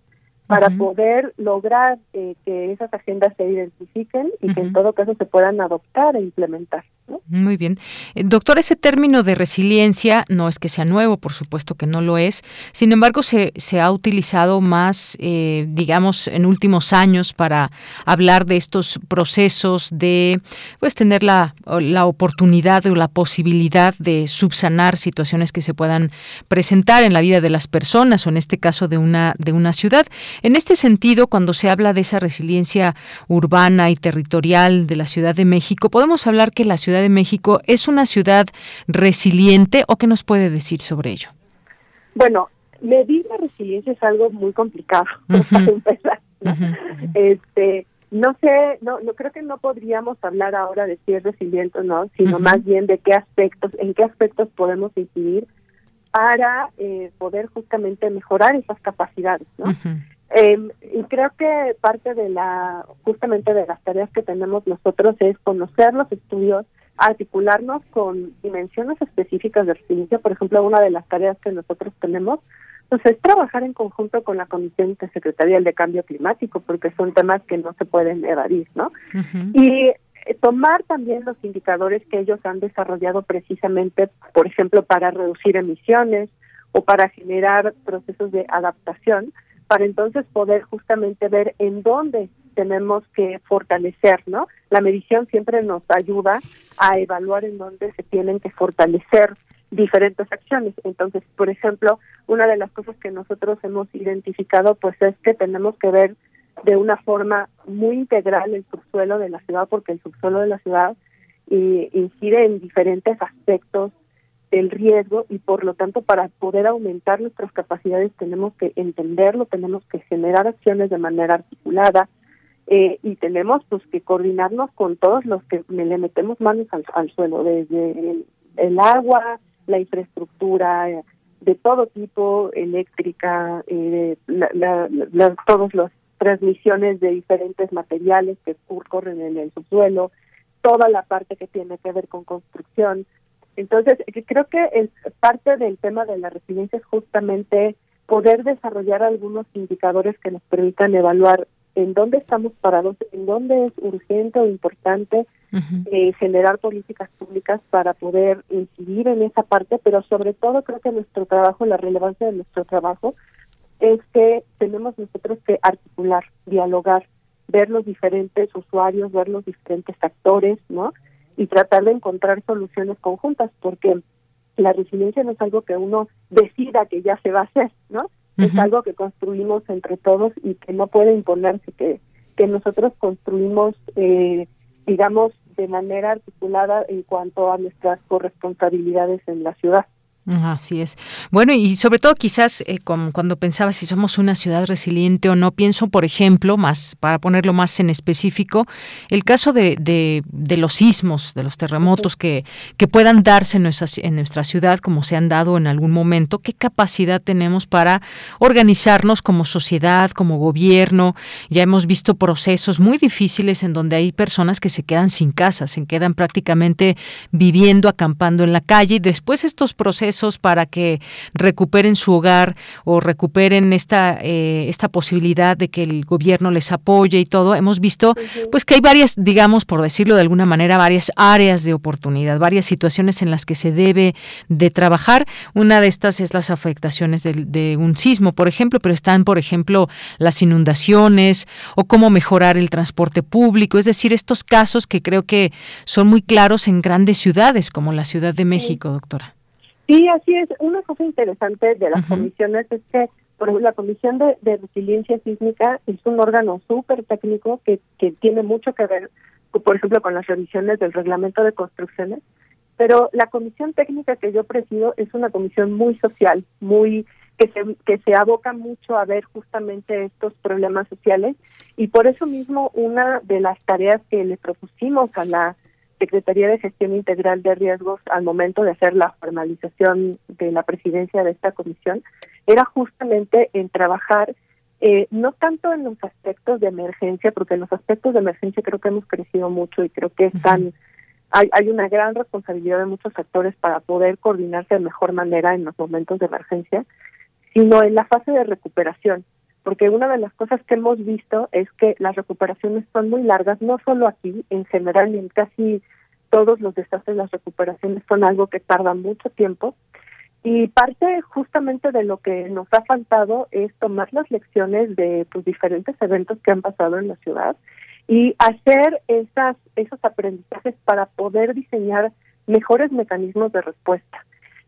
para poder lograr eh, que esas agendas se identifiquen y que en todo caso se puedan adoptar e implementar.
Muy bien. Eh, doctor, ese término de resiliencia no es que sea nuevo, por supuesto que no lo es. Sin embargo, se, se ha utilizado más, eh, digamos, en últimos años para hablar de estos procesos de pues tener la, la oportunidad o la posibilidad de subsanar situaciones que se puedan presentar en la vida de las personas o en este caso de una, de una ciudad. En este sentido, cuando se habla de esa resiliencia urbana y territorial de la Ciudad de México, podemos hablar que la Ciudad de México es una ciudad resiliente o qué nos puede decir sobre ello?
Bueno, medir la resiliencia es algo muy complicado para empezar. Este, no sé, no, no creo que no podríamos hablar ahora de si es resiliente o no, sino más bien de qué aspectos, en qué aspectos podemos incidir para eh, poder justamente mejorar esas capacidades, ¿no? Em, y creo que parte de la, justamente de las tareas que tenemos nosotros es conocer los estudios, articularnos con dimensiones específicas de resiliencia. Por ejemplo, una de las tareas que nosotros tenemos pues es trabajar en conjunto con la Comisión Intersecretarial de Cambio Climático, porque son temas que no se pueden evadir, ¿no? Y eh, tomar también los indicadores que ellos han desarrollado precisamente, por ejemplo, para reducir emisiones o para generar procesos de adaptación, para entonces poder justamente ver en dónde tenemos que fortalecer, ¿no? La medición siempre nos ayuda a evaluar en dónde se tienen que fortalecer diferentes acciones. Entonces, por ejemplo, una de las cosas que nosotros hemos identificado pues es que tenemos que ver de una forma muy integral el subsuelo de la ciudad porque el subsuelo de la ciudad eh, incide en diferentes aspectos del riesgo y por lo tanto para poder aumentar nuestras capacidades tenemos que entenderlo, tenemos que generar acciones de manera articulada eh, y tenemos pues que coordinarnos con todos los que le metemos manos al, suelo, desde el, agua, la infraestructura eh, de todo tipo, eléctrica, eh, la, todas las transmisiones de diferentes materiales que corren en el subsuelo, toda la parte que tiene que ver con construcción. Entonces, creo que el, parte del tema de la resiliencia es justamente poder desarrollar algunos indicadores que nos permitan evaluar en dónde estamos parados, en dónde es urgente o importante eh, generar políticas públicas para poder incidir en esa parte, pero sobre todo creo que nuestro trabajo, la relevancia de nuestro trabajo, es que tenemos nosotros que articular, dialogar, ver los diferentes usuarios, ver los diferentes actores, ¿no? Y tratar de encontrar soluciones conjuntas, porque la resiliencia no es algo que uno decida que ya se va a hacer, ¿no? Es algo que construimos entre todos y que no puede imponerse, que, que nosotros construimos, eh, digamos, de manera articulada en cuanto a nuestras corresponsabilidades en la ciudad.
Así es. Bueno, y sobre todo quizás eh, cuando pensaba si somos una ciudad resiliente o no, pienso, por ejemplo, más para ponerlo más en específico, el caso de, de, los sismos, de los terremotos que, que puedan darse en nuestra ciudad como se han dado en algún momento, qué capacidad tenemos para organizarnos como sociedad, como gobierno. Ya hemos visto procesos muy difíciles en donde hay personas que se quedan sin casa, se quedan prácticamente viviendo, acampando en la calle y después estos procesos para que recuperen su hogar o recuperen esta, eh, esta posibilidad de que el gobierno les apoye y todo, hemos visto pues que hay varias, digamos, por decirlo de alguna manera, varias áreas de oportunidad, varias situaciones en las que se debe de trabajar. Una de estas es las afectaciones de, de un sismo, por ejemplo, pero están, por ejemplo, las inundaciones o cómo mejorar el transporte público, es decir, estos casos que creo que son muy claros en grandes ciudades como la Ciudad de México, doctora.
Sí, así es. Una cosa interesante de las comisiones es que, por ejemplo, la Comisión de, Resiliencia Sísmica es un órgano súper técnico que, que tiene mucho que ver, por ejemplo, con las revisiones del reglamento de construcciones, pero la comisión técnica que yo presido es una comisión muy social, muy que se, que se aboca mucho a ver justamente estos problemas sociales y por eso mismo una de las tareas que le propusimos a la Secretaría de Gestión Integral de Riesgos al momento de hacer la formalización de la presidencia de esta comisión era justamente en trabajar eh, no tanto en los aspectos de emergencia, porque en los aspectos de emergencia creo que hemos crecido mucho y creo que están hay, hay una gran responsabilidad de muchos actores para poder coordinarse de mejor manera en los momentos de emergencia, sino en la fase de recuperación porque una de las cosas que hemos visto es que las recuperaciones son muy largas, no solo aquí, en general en casi todos los desastres las recuperaciones son algo que tarda mucho tiempo. Y parte justamente de lo que nos ha faltado es tomar las lecciones de pues, diferentes eventos que han pasado en la ciudad y hacer esas, esos aprendizajes para poder diseñar mejores mecanismos de respuesta.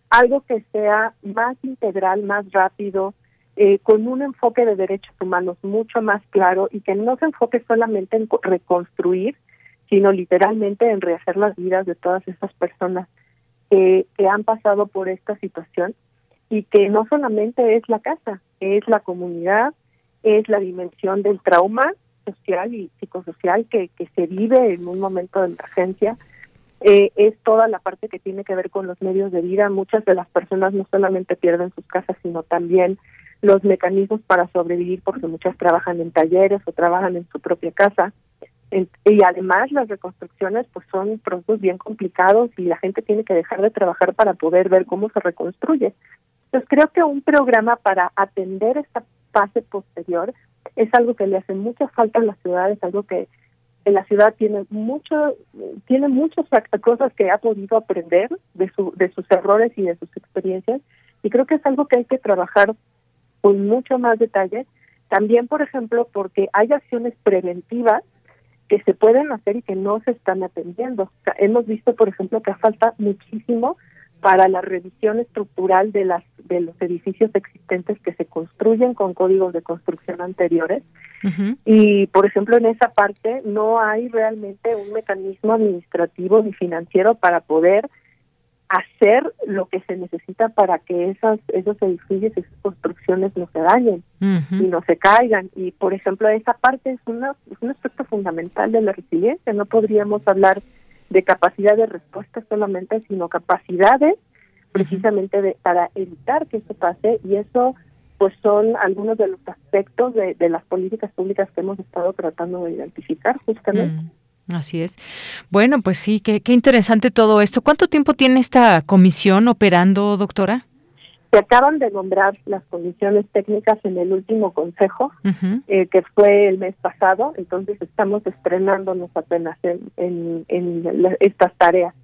Algo que sea más integral, más rápido, eh, con un enfoque de derechos humanos mucho más claro y que no se enfoque solamente en reconstruir, sino literalmente en rehacer las vidas de todas estas personas que, han pasado por esta situación y que no solamente es la casa, es la comunidad, es la dimensión del trauma social y psicosocial que, que se vive en un momento de emergencia, eh, es toda la parte que tiene que ver con los medios de vida. Muchas de las personas no solamente pierden sus casas, sino también los mecanismos para sobrevivir porque muchas trabajan en talleres o trabajan en su propia casa. y además las reconstrucciones pues son procesos bien complicados y la gente tiene que dejar de trabajar para poder ver cómo se reconstruye. Entonces creo que un programa para atender esta fase posterior es algo que le hace mucha falta a la ciudad, es algo que en la ciudad tiene mucho tiene muchas cosas que ha podido aprender de su de sus errores y de sus experiencias y creo que es algo que hay que trabajar con mucho más detalle. También, por ejemplo, porque hay acciones preventivas que se pueden hacer y que no se están atendiendo. hemos visto, por ejemplo, que falta muchísimo para la revisión estructural de las de los edificios existentes que se construyen con códigos de construcción anteriores. Y por ejemplo en esa parte no hay realmente un mecanismo administrativo ni financiero para poder hacer lo que se necesita para que esas esos edificios esas construcciones no se dañen y no se caigan. Y por ejemplo esa parte es una es un aspecto fundamental de la resiliencia. No podríamos hablar de capacidad de respuesta solamente, sino capacidades precisamente de, para evitar que eso pase. Y eso pues son algunos de los aspectos de, de las políticas públicas que hemos estado tratando de identificar justamente.
Mm, así es. Bueno, pues sí, qué, qué interesante todo esto. ¿Cuánto tiempo tiene esta comisión operando, doctora?
Se acaban de nombrar las condiciones técnicas en el último consejo, eh, que fue el mes pasado, entonces estamos estrenándonos apenas en, en estas tareas.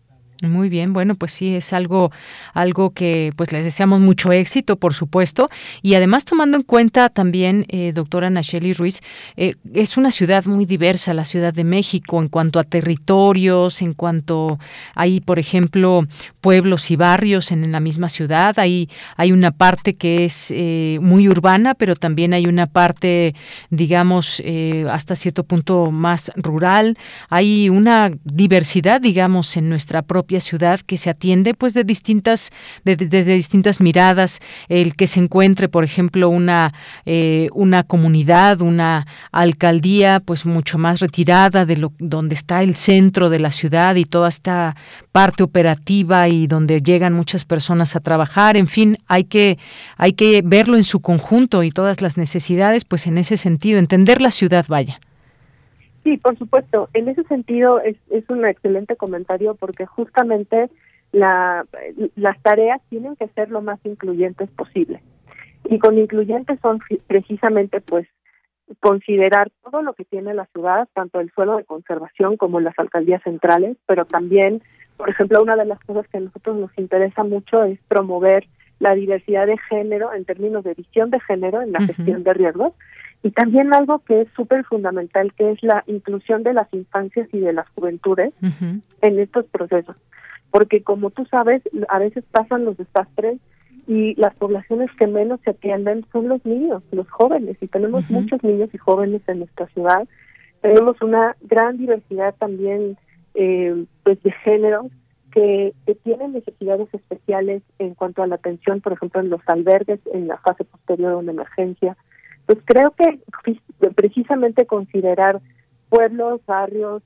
Muy bien, bueno, pues sí, es algo, algo que pues les deseamos mucho éxito, por supuesto, y además tomando en cuenta también, eh, doctora Nacheli Ruiz, eh, es una ciudad muy diversa, la Ciudad de México, en cuanto a territorios, en cuanto hay, por ejemplo, pueblos y barrios en, la misma ciudad, hay, hay una parte que es eh, muy urbana, pero también hay una parte, digamos, hasta cierto punto más rural, hay una diversidad, digamos, en nuestra propia ciudad que se atiende pues de distintas distintas miradas el que se encuentre por ejemplo una eh, una comunidad una alcaldía pues mucho más retirada de lo donde está el centro de la ciudad y toda esta parte operativa y donde llegan muchas personas a trabajar. En fin hay que hay que verlo en su conjunto y todas las necesidades pues en ese sentido entender la ciudad vaya
Sí, por supuesto. En ese sentido es, es un excelente comentario porque justamente la, las tareas tienen que ser lo más incluyentes posible. Y con incluyentes son precisamente pues considerar todo lo que tiene la ciudad, tanto el suelo de conservación como las alcaldías centrales, pero también, por ejemplo, una de las cosas que a nosotros nos interesa mucho es promover la diversidad de género en términos de visión de género en la gestión de riesgos y también algo que es súper fundamental, que es la inclusión de las infancias y de las juventudes en estos procesos. Porque como tú sabes, a veces pasan los desastres y las poblaciones que menos se atienden son los niños, los jóvenes, y tenemos muchos niños y jóvenes en nuestra ciudad. Tenemos una gran diversidad también eh, pues de género que, que tienen necesidades especiales en cuanto a la atención, por ejemplo, en los albergues, en la fase posterior o en emergencia, pues creo que precisamente considerar pueblos, barrios,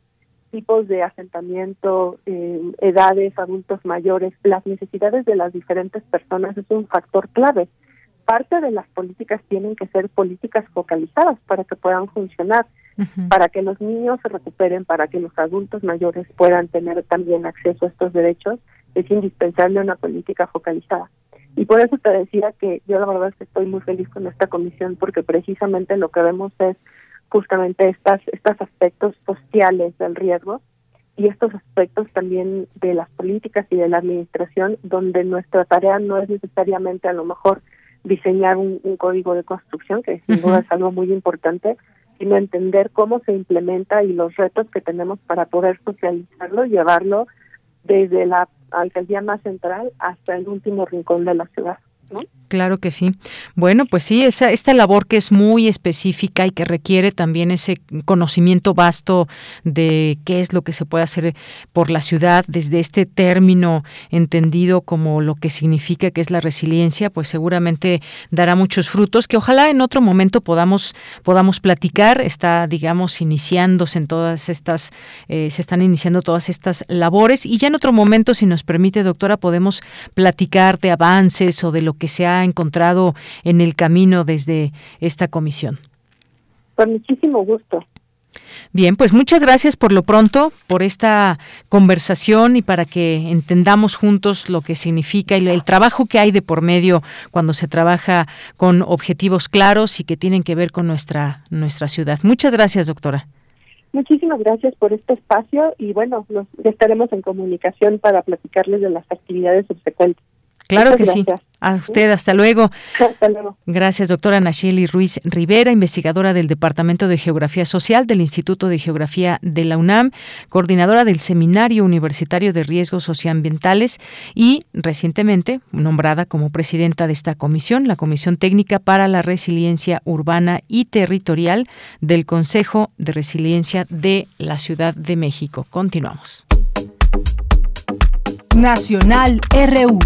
tipos de asentamiento, eh, edades, adultos mayores, las necesidades de las diferentes personas es un factor clave. Parte de las políticas tienen que ser políticas focalizadas para que puedan funcionar, para que los niños se recuperen, para que los adultos mayores puedan tener también acceso a estos derechos. Es indispensable una política focalizada. Y por eso te decía que yo la verdad es que estoy muy feliz con esta comisión porque precisamente lo que vemos es justamente estas estos aspectos sociales del riesgo y estos aspectos también de las políticas y de la administración donde nuestra tarea no es necesariamente a lo mejor diseñar un, código de construcción que sin duda es algo muy importante sino entender cómo se implementa y los retos que tenemos para poder socializarlo y llevarlo desde la alcaldía más central hasta el último rincón de la ciudad.
Claro que sí. Bueno, pues sí, esa, esta labor que es muy específica y que requiere también ese conocimiento vasto de qué es lo que se puede hacer por la ciudad desde este término entendido como lo que significa que es la resiliencia, pues seguramente dará muchos frutos que ojalá en otro momento podamos podamos platicar. Está, digamos, iniciándose en todas estas, eh, se están iniciando todas estas labores y ya en otro momento, si nos permite, doctora, podemos platicar de avances o de lo que se ha encontrado en el camino desde esta comisión.
Con muchísimo gusto.
Bien, pues muchas gracias por lo pronto, por esta conversación y para que entendamos juntos lo que significa y el trabajo que hay de por medio cuando se trabaja con objetivos claros y que tienen que ver con nuestra, nuestra ciudad. Muchas gracias, doctora.
Muchísimas gracias por este espacio y bueno, nos estaremos en comunicación para platicarles de las actividades subsecuentes.
Claro que sí. A usted, hasta luego. Hasta luego. Gracias, doctora Nacheli Ruiz Rivera, investigadora del Departamento de Geografía Social del Instituto de Geografía de la UNAM, coordinadora del Seminario Universitario de Riesgos Socioambientales y recientemente nombrada como presidenta de esta comisión, la Comisión Técnica para la Resiliencia Urbana y Territorial del Consejo de Resiliencia de la Ciudad de México. Continuamos.
Nacional RU.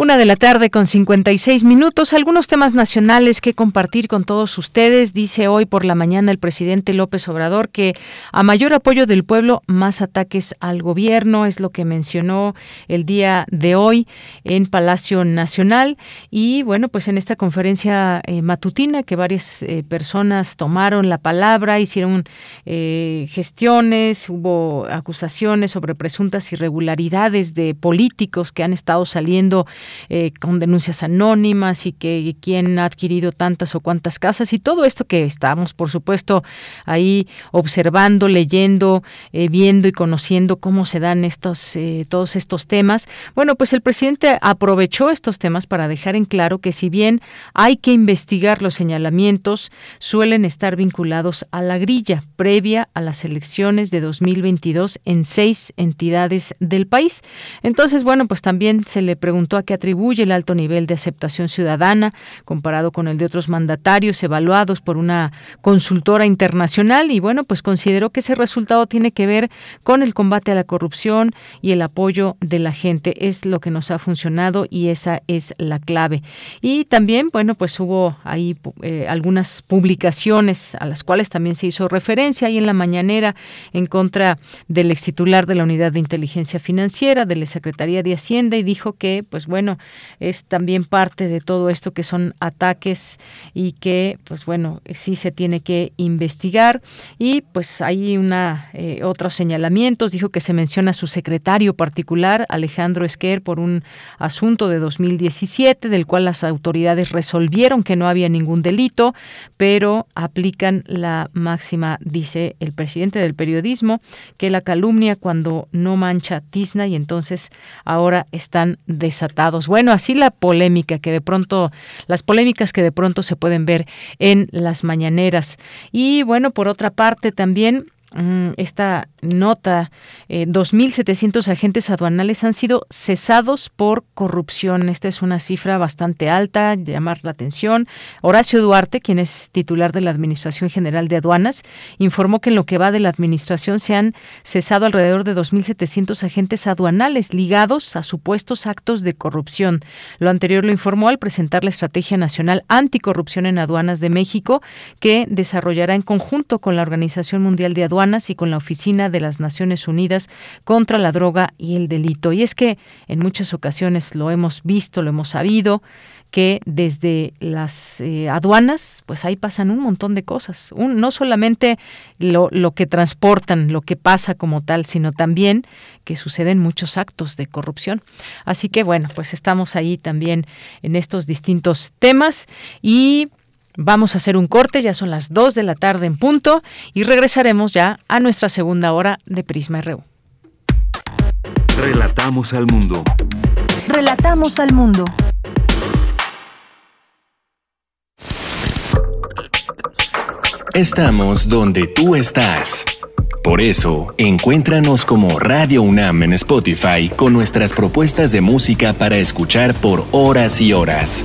Una de la tarde con 56 minutos. Algunos temas nacionales que compartir con todos ustedes. Dice hoy por la mañana el presidente López Obrador que a mayor apoyo del pueblo, más ataques al gobierno. Es lo que mencionó el día de hoy en Palacio Nacional. Y bueno, pues en esta conferencia eh, matutina que varias eh, personas tomaron la palabra, hicieron eh, gestiones, hubo acusaciones sobre presuntas irregularidades de políticos que han estado saliendo eh, con denuncias anónimas y que quién ha adquirido tantas o cuantas casas y todo esto que estamos, por supuesto, ahí observando, leyendo, eh, viendo y conociendo cómo se dan estos, eh, todos estos temas. Bueno, pues el presidente aprovechó estos temas para dejar en claro que si bien hay que investigar los señalamientos, suelen estar vinculados a la grilla previa a las elecciones de 2022 en seis entidades del país. Entonces, bueno, pues también se le preguntó a qué atribuye el alto nivel de aceptación ciudadana comparado con el de otros mandatarios evaluados por una consultora internacional y bueno, pues consideró que ese resultado tiene que ver con el combate a la corrupción y el apoyo de la gente. Es lo que nos ha funcionado y esa es la clave. Y también, bueno, pues hubo ahí eh, algunas publicaciones a las cuales también se hizo referencia ahí en la mañanera en contra del ex titular de la Unidad de Inteligencia Financiera, de la Secretaría de Hacienda y dijo que, pues bueno, es también parte de todo esto que son ataques y que, pues bueno, sí se tiene que investigar. Y pues hay una eh, otros señalamientos. Dijo que se menciona a su secretario particular, Alejandro Esquer, por un asunto de 2017, del cual las autoridades resolvieron que no había ningún delito, pero aplican la máxima, dice el presidente del periodismo, que la calumnia cuando no mancha tizna y entonces ahora están desatados bueno, así la polémica que de pronto, las polémicas que de pronto se pueden ver en las mañaneras. Y bueno, por otra parte también esta nota, eh, 2.700 agentes aduanales han sido cesados por corrupción. Esta es una cifra bastante alta, llamar la atención. Horacio Duarte, quien es titular de la Administración General de Aduanas, informó que en lo que va de la Administración se han cesado alrededor de 2.700 agentes aduanales ligados a supuestos actos de corrupción. Lo anterior lo informó al presentar la Estrategia Nacional Anticorrupción en Aduanas de México, que desarrollará en conjunto con la Organización Mundial de Aduanas y con la Oficina de las Naciones Unidas contra la Droga y el Delito. Y es que en muchas ocasiones lo hemos visto, lo hemos sabido, que desde las eh, aduanas, pues ahí pasan un montón de cosas. no solamente lo, lo, que transportan, lo que pasa como tal, sino también que suceden muchos actos de corrupción. Así que bueno, pues estamos ahí también en estos distintos temas y Vamos a hacer un corte, ya son las 2 de la tarde en punto y regresaremos ya a nuestra segunda hora de Prisma RU.
Relatamos al mundo.
Relatamos al mundo.
Estamos donde tú estás. Por eso, encuéntranos como Radio UNAM en Spotify con nuestras propuestas de música para escuchar por horas y horas.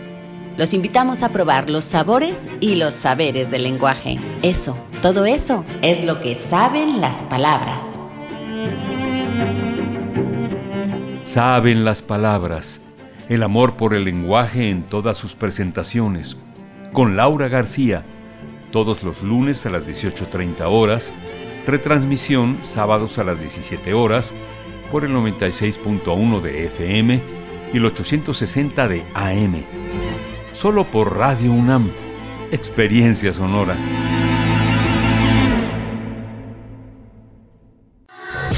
Los invitamos a probar los sabores y los saberes del lenguaje. Eso, todo eso es lo que saben las palabras.
Saben las palabras. El amor por el lenguaje en todas sus presentaciones. Con Laura García. todos los lunes a las 18.30 horas, retransmisión sábados a las 17 horas por el 96.1 de FM y el 860 de AM. Solo por Radio UNAM. Experiencia sonora.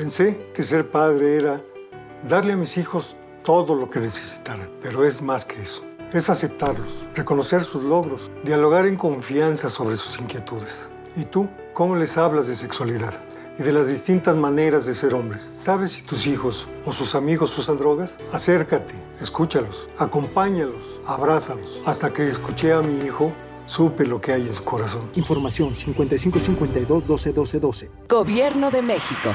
Pensé que ser padre era darle a mis hijos todo lo que necesitaran, pero es más que eso. Es aceptarlos, reconocer sus logros, dialogar en confianza sobre sus inquietudes. ¿Y tú cómo les hablas de sexualidad? y de las distintas maneras de ser hombres. ¿Sabes si tus hijos o sus amigos usan drogas? Acércate, escúchalos, acompáñalos, abrázalos. Hasta que escuché a mi hijo, supe lo que hay en su corazón.
Información 5552 12
Gobierno de México.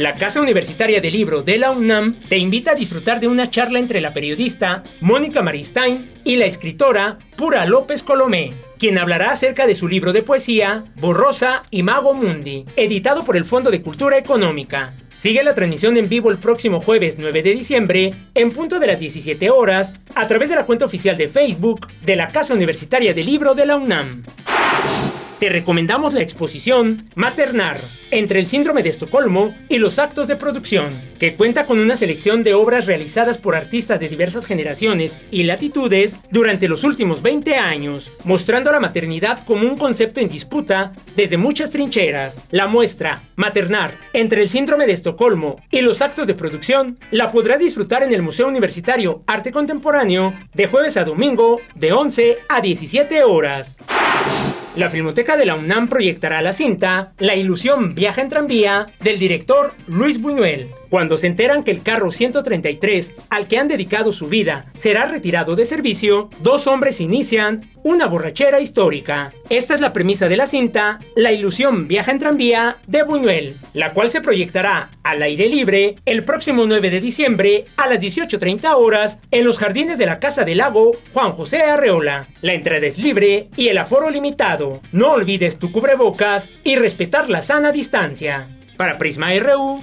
La Casa Universitaria del Libro de la UNAM te invita a disfrutar de una charla entre la periodista Mónica Maristain y la escritora Pura López Colomé, quien hablará acerca de su libro de poesía Borrosa y Mago Mundi, editado por el Fondo de Cultura Económica. Sigue la transmisión en vivo el próximo jueves 9 de diciembre, en punto de las 17 horas, a través de la cuenta oficial de Facebook de la Casa Universitaria del Libro de la UNAM te recomendamos la exposición Maternar, entre el síndrome de Estocolmo y los actos de producción, que cuenta con una selección de obras realizadas por artistas de diversas generaciones y latitudes durante los últimos 20 años, mostrando la maternidad como un concepto en disputa desde muchas trincheras. La muestra Maternar, entre el síndrome de Estocolmo y los actos de producción, la podrás disfrutar en el Museo Universitario Arte Contemporáneo de jueves a domingo de 11 a 17 horas. La Filmoteca de la UNAM proyectará la cinta La ilusión viaja en tranvía del director Luis Buñuel. Cuando se enteran que el carro 133 al que han dedicado su vida será retirado de servicio, dos hombres inician una borrachera histórica. Esta es la premisa de la cinta La ilusión viaja en tranvía de Buñuel, la cual se proyectará al aire libre el próximo 9 de diciembre a las 18.30 horas en los jardines de la Casa del Lago Juan José Arreola. La entrada es libre y el aforo limitado. No olvides tu cubrebocas y respetar la sana distancia. Para Prisma RU,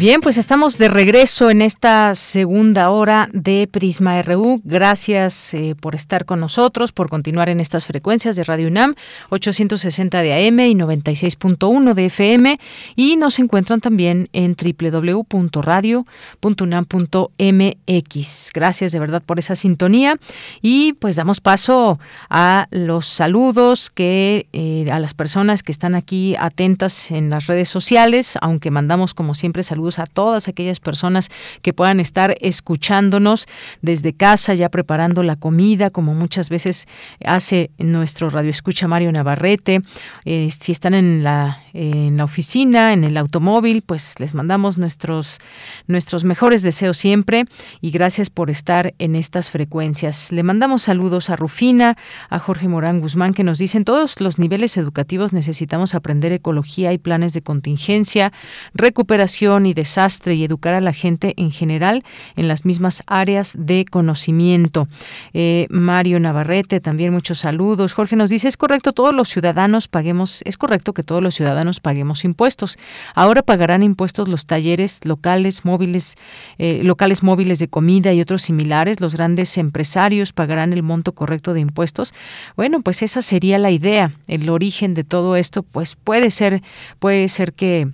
Bien, pues estamos de regreso en esta segunda hora de Prisma RU. Gracias eh, por estar con nosotros, por continuar en estas frecuencias de Radio UNAM, 860 de AM y 96.1 de FM. Y nos encuentran también en www.radio.unam.mx. Gracias de verdad por esa sintonía. Y pues damos paso a los saludos que eh, a las personas que están aquí atentas en las redes sociales, aunque mandamos como siempre saludos a todas aquellas personas que puedan estar escuchándonos desde casa, ya preparando la comida, como muchas veces hace nuestro radio escucha Mario Navarrete. Eh, si están en la, en la oficina, en el automóvil, pues les mandamos nuestros, nuestros mejores deseos siempre y gracias por estar en estas frecuencias. Le mandamos saludos a Rufina, a Jorge Morán Guzmán, que nos dicen todos los niveles educativos necesitamos aprender ecología y planes de contingencia, recuperación y desastre y educar a la gente en general en las mismas áreas de conocimiento. Eh, Mario Navarrete, también muchos saludos. Jorge nos dice, es correcto, todos los ciudadanos paguemos, es correcto que todos los ciudadanos paguemos impuestos. Ahora pagarán impuestos los talleres locales, móviles, eh, locales móviles de comida y otros similares. Los grandes empresarios pagarán el monto correcto de impuestos. Bueno, pues esa sería la idea, el origen de todo esto, pues puede ser, puede ser que,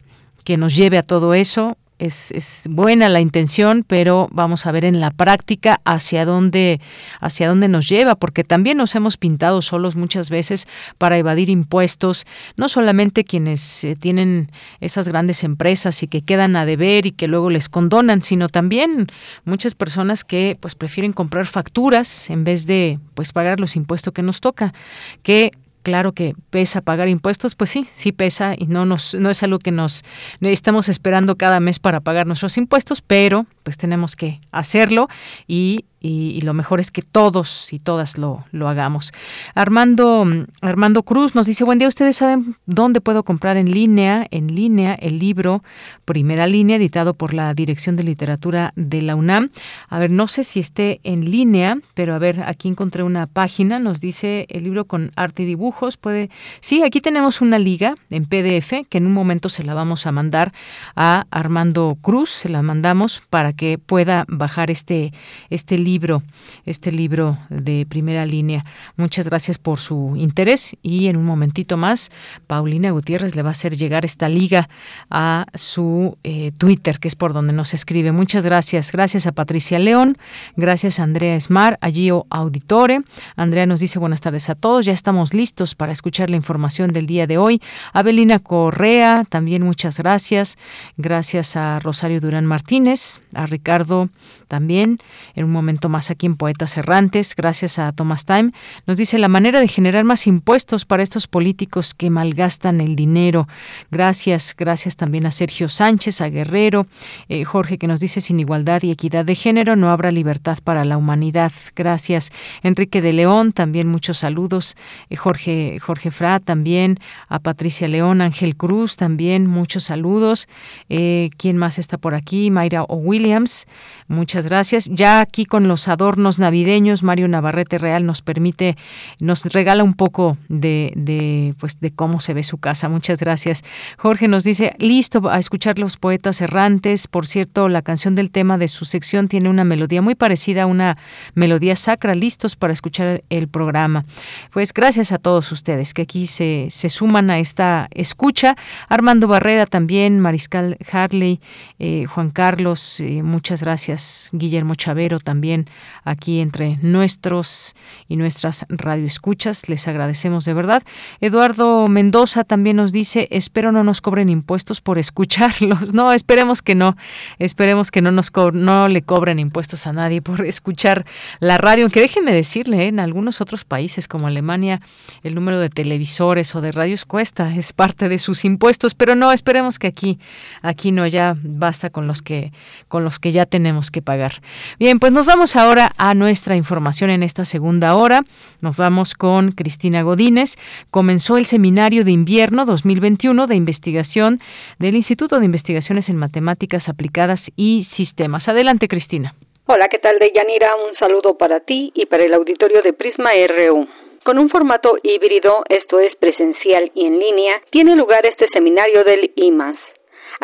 que nos lleve a todo eso. Es, es, buena la intención, pero vamos a ver en la práctica hacia dónde, hacia dónde nos lleva, porque también nos hemos pintado solos muchas veces para evadir impuestos, no solamente quienes eh, tienen esas grandes empresas y que quedan a deber y que luego les condonan, sino también muchas personas que pues prefieren comprar facturas en vez de pues pagar los impuestos que nos toca, que claro que pesa pagar impuestos, pues sí, sí pesa y no nos no es algo que nos estamos esperando cada mes para pagar nuestros impuestos, pero pues tenemos que hacerlo y y, lo mejor es que todos y todas lo, lo, hagamos. Armando, Armando Cruz nos dice, buen día, ¿ustedes saben dónde puedo comprar en línea, en línea, el libro Primera Línea, editado por la Dirección de Literatura de la UNAM? A ver, no sé si esté en línea, pero a ver, aquí encontré una página, nos dice el libro con arte y dibujos, puede... Sí, aquí tenemos una liga en PDF, que en un momento se la vamos a mandar a Armando Cruz, se la mandamos para que pueda bajar este, este libro libro, este libro de primera línea. Muchas gracias por su interés y en un momentito más Paulina Gutiérrez le va a hacer llegar esta liga a su eh, Twitter, que es por donde nos escribe. Muchas gracias. Gracias a Patricia León, gracias a Andrea Esmar, a Gio Auditore. Andrea nos dice buenas tardes a todos, ya estamos listos para escuchar la información del día de hoy. Abelina Correa, también muchas gracias. Gracias a Rosario Durán Martínez, a Ricardo también. En un momento más aquí en Poetas Errantes, gracias a Thomas Time, nos dice la manera de generar más impuestos para estos políticos que malgastan el dinero. Gracias, gracias también a Sergio Sánchez, a Guerrero, eh, Jorge que nos dice sin igualdad y equidad de género no habrá libertad para la humanidad. Gracias. Enrique de León, también muchos saludos. Eh, Jorge, Jorge Fra también, a Patricia León, Ángel Cruz también, muchos saludos. Eh, ¿Quién más está por aquí? Mayra O. Williams, muchas gracias. Ya aquí con los adornos navideños. Mario Navarrete Real nos permite, nos regala un poco de, pues, de cómo se ve su casa. Muchas gracias. Jorge nos dice, listo a escuchar los poetas errantes. Por cierto, la canción del tema de su sección tiene una melodía muy parecida a una melodía sacra, listos para escuchar el programa. Pues gracias a todos ustedes que aquí se, se suman a esta escucha. Armando Barrera también, Mariscal Harley, eh, Juan Carlos, eh, muchas gracias. Guillermo Chavero también aquí entre nuestros y nuestras radioescuchas. Les agradecemos de verdad. Eduardo Mendoza también nos dice, espero no nos cobren impuestos por escucharlos. No, esperemos que no. Esperemos que no nos no le cobren impuestos a nadie por escuchar la radio. Aunque déjenme decirle, ¿eh? en algunos otros países como Alemania, el número de televisores o de radios cuesta, es parte de sus impuestos, pero no, esperemos que aquí, aquí no, ya basta con los que, con los que ya tenemos que pagar. Bien, pues nos vamos ahora a nuestra información en esta segunda hora. Nos vamos con Cristina Godínez. Comenzó el seminario de invierno 2021 de investigación del Instituto de Investigaciones en Matemáticas Aplicadas y Sistemas. Adelante, Cristina.
Hola, ¿qué tal, Deyanira? Un saludo para ti y para el auditorio de Prisma RU. Con un formato híbrido, esto es presencial y en línea, tiene lugar este seminario del IMAS.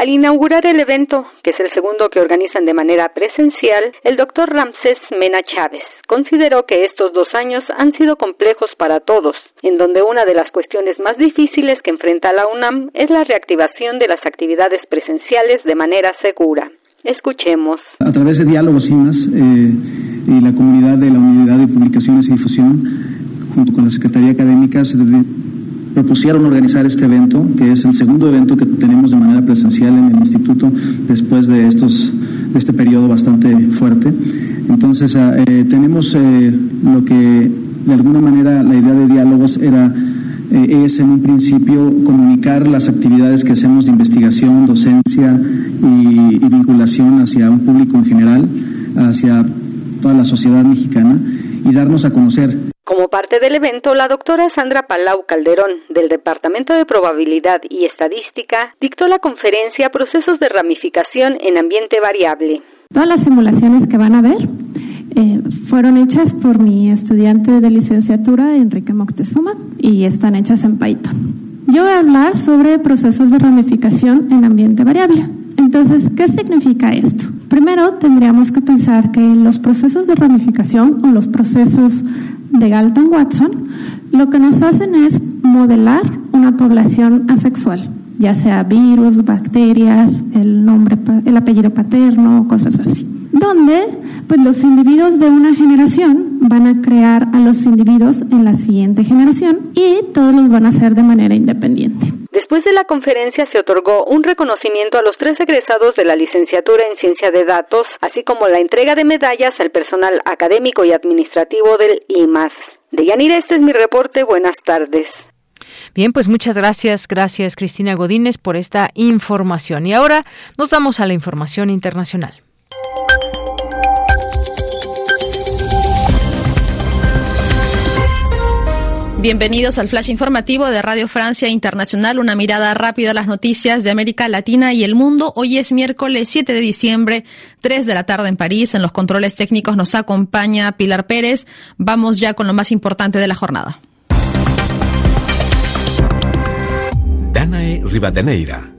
Al inaugurar el evento, que es el segundo que organizan de manera presencial, el doctor Ramsés Mena Chávez consideró que estos dos años han sido complejos para todos, en donde una de las cuestiones más difíciles que enfrenta la UNAM es la reactivación de las actividades presenciales de manera segura. Escuchemos.
A través de diálogos IMAS eh, y la comunidad de la Unidad de Publicaciones y Difusión, junto con la Secretaría Académica, se propusieron organizar este evento, que es el segundo evento que tenemos de manera presencial en el instituto después de estos de este periodo bastante fuerte. Entonces ah, eh, tenemos eh, lo que de alguna manera la idea de diálogos era eh, es en un principio comunicar las actividades que hacemos de investigación, docencia y, y vinculación hacia un público en general, hacia toda la sociedad mexicana y darnos a conocer
como parte del evento, la doctora Sandra Palau Calderón, del Departamento de Probabilidad y Estadística, dictó la conferencia Procesos de Ramificación en Ambiente Variable.
Todas las simulaciones que van a ver eh, fueron hechas por mi estudiante de licenciatura, Enrique Moctezuma, y están hechas en Python. Yo voy a hablar sobre procesos de ramificación en ambiente variable. Entonces, ¿qué significa esto? Primero, tendríamos que pensar que los procesos de ramificación o los procesos de Galton-Watson lo que nos hacen es modelar una población asexual, ya sea virus, bacterias, el nombre, el apellido paterno, cosas así. Donde, pues los individuos de una generación van a crear a los individuos en la siguiente generación y todos los van a hacer de manera independiente.
Después de la conferencia se otorgó un reconocimiento a los tres egresados de la licenciatura en Ciencia de Datos, así como la entrega de medallas al personal académico y administrativo del IMAS. De Yanira, este es mi reporte. Buenas tardes.
Bien, pues muchas gracias, gracias Cristina Godínez por esta información. Y ahora nos vamos a la información internacional.
Bienvenidos al flash informativo de Radio Francia Internacional, una mirada rápida a las noticias de América Latina y el mundo. Hoy es miércoles 7 de diciembre, 3 de la tarde en París. En los controles técnicos nos acompaña Pilar Pérez. Vamos ya con lo más importante de la jornada.
Danae Rivadeneira.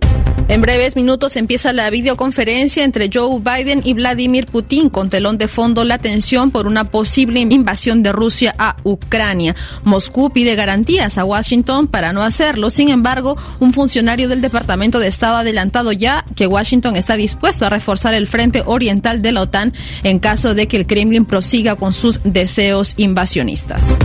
En breves minutos empieza la videoconferencia entre Joe Biden y Vladimir Putin con telón de fondo la tensión por una posible invasión de Rusia a Ucrania. Moscú pide garantías a Washington para no hacerlo. Sin embargo, un funcionario del Departamento de Estado ha adelantado ya que Washington está dispuesto a reforzar el frente oriental de la OTAN en caso de que el Kremlin prosiga con sus deseos invasionistas.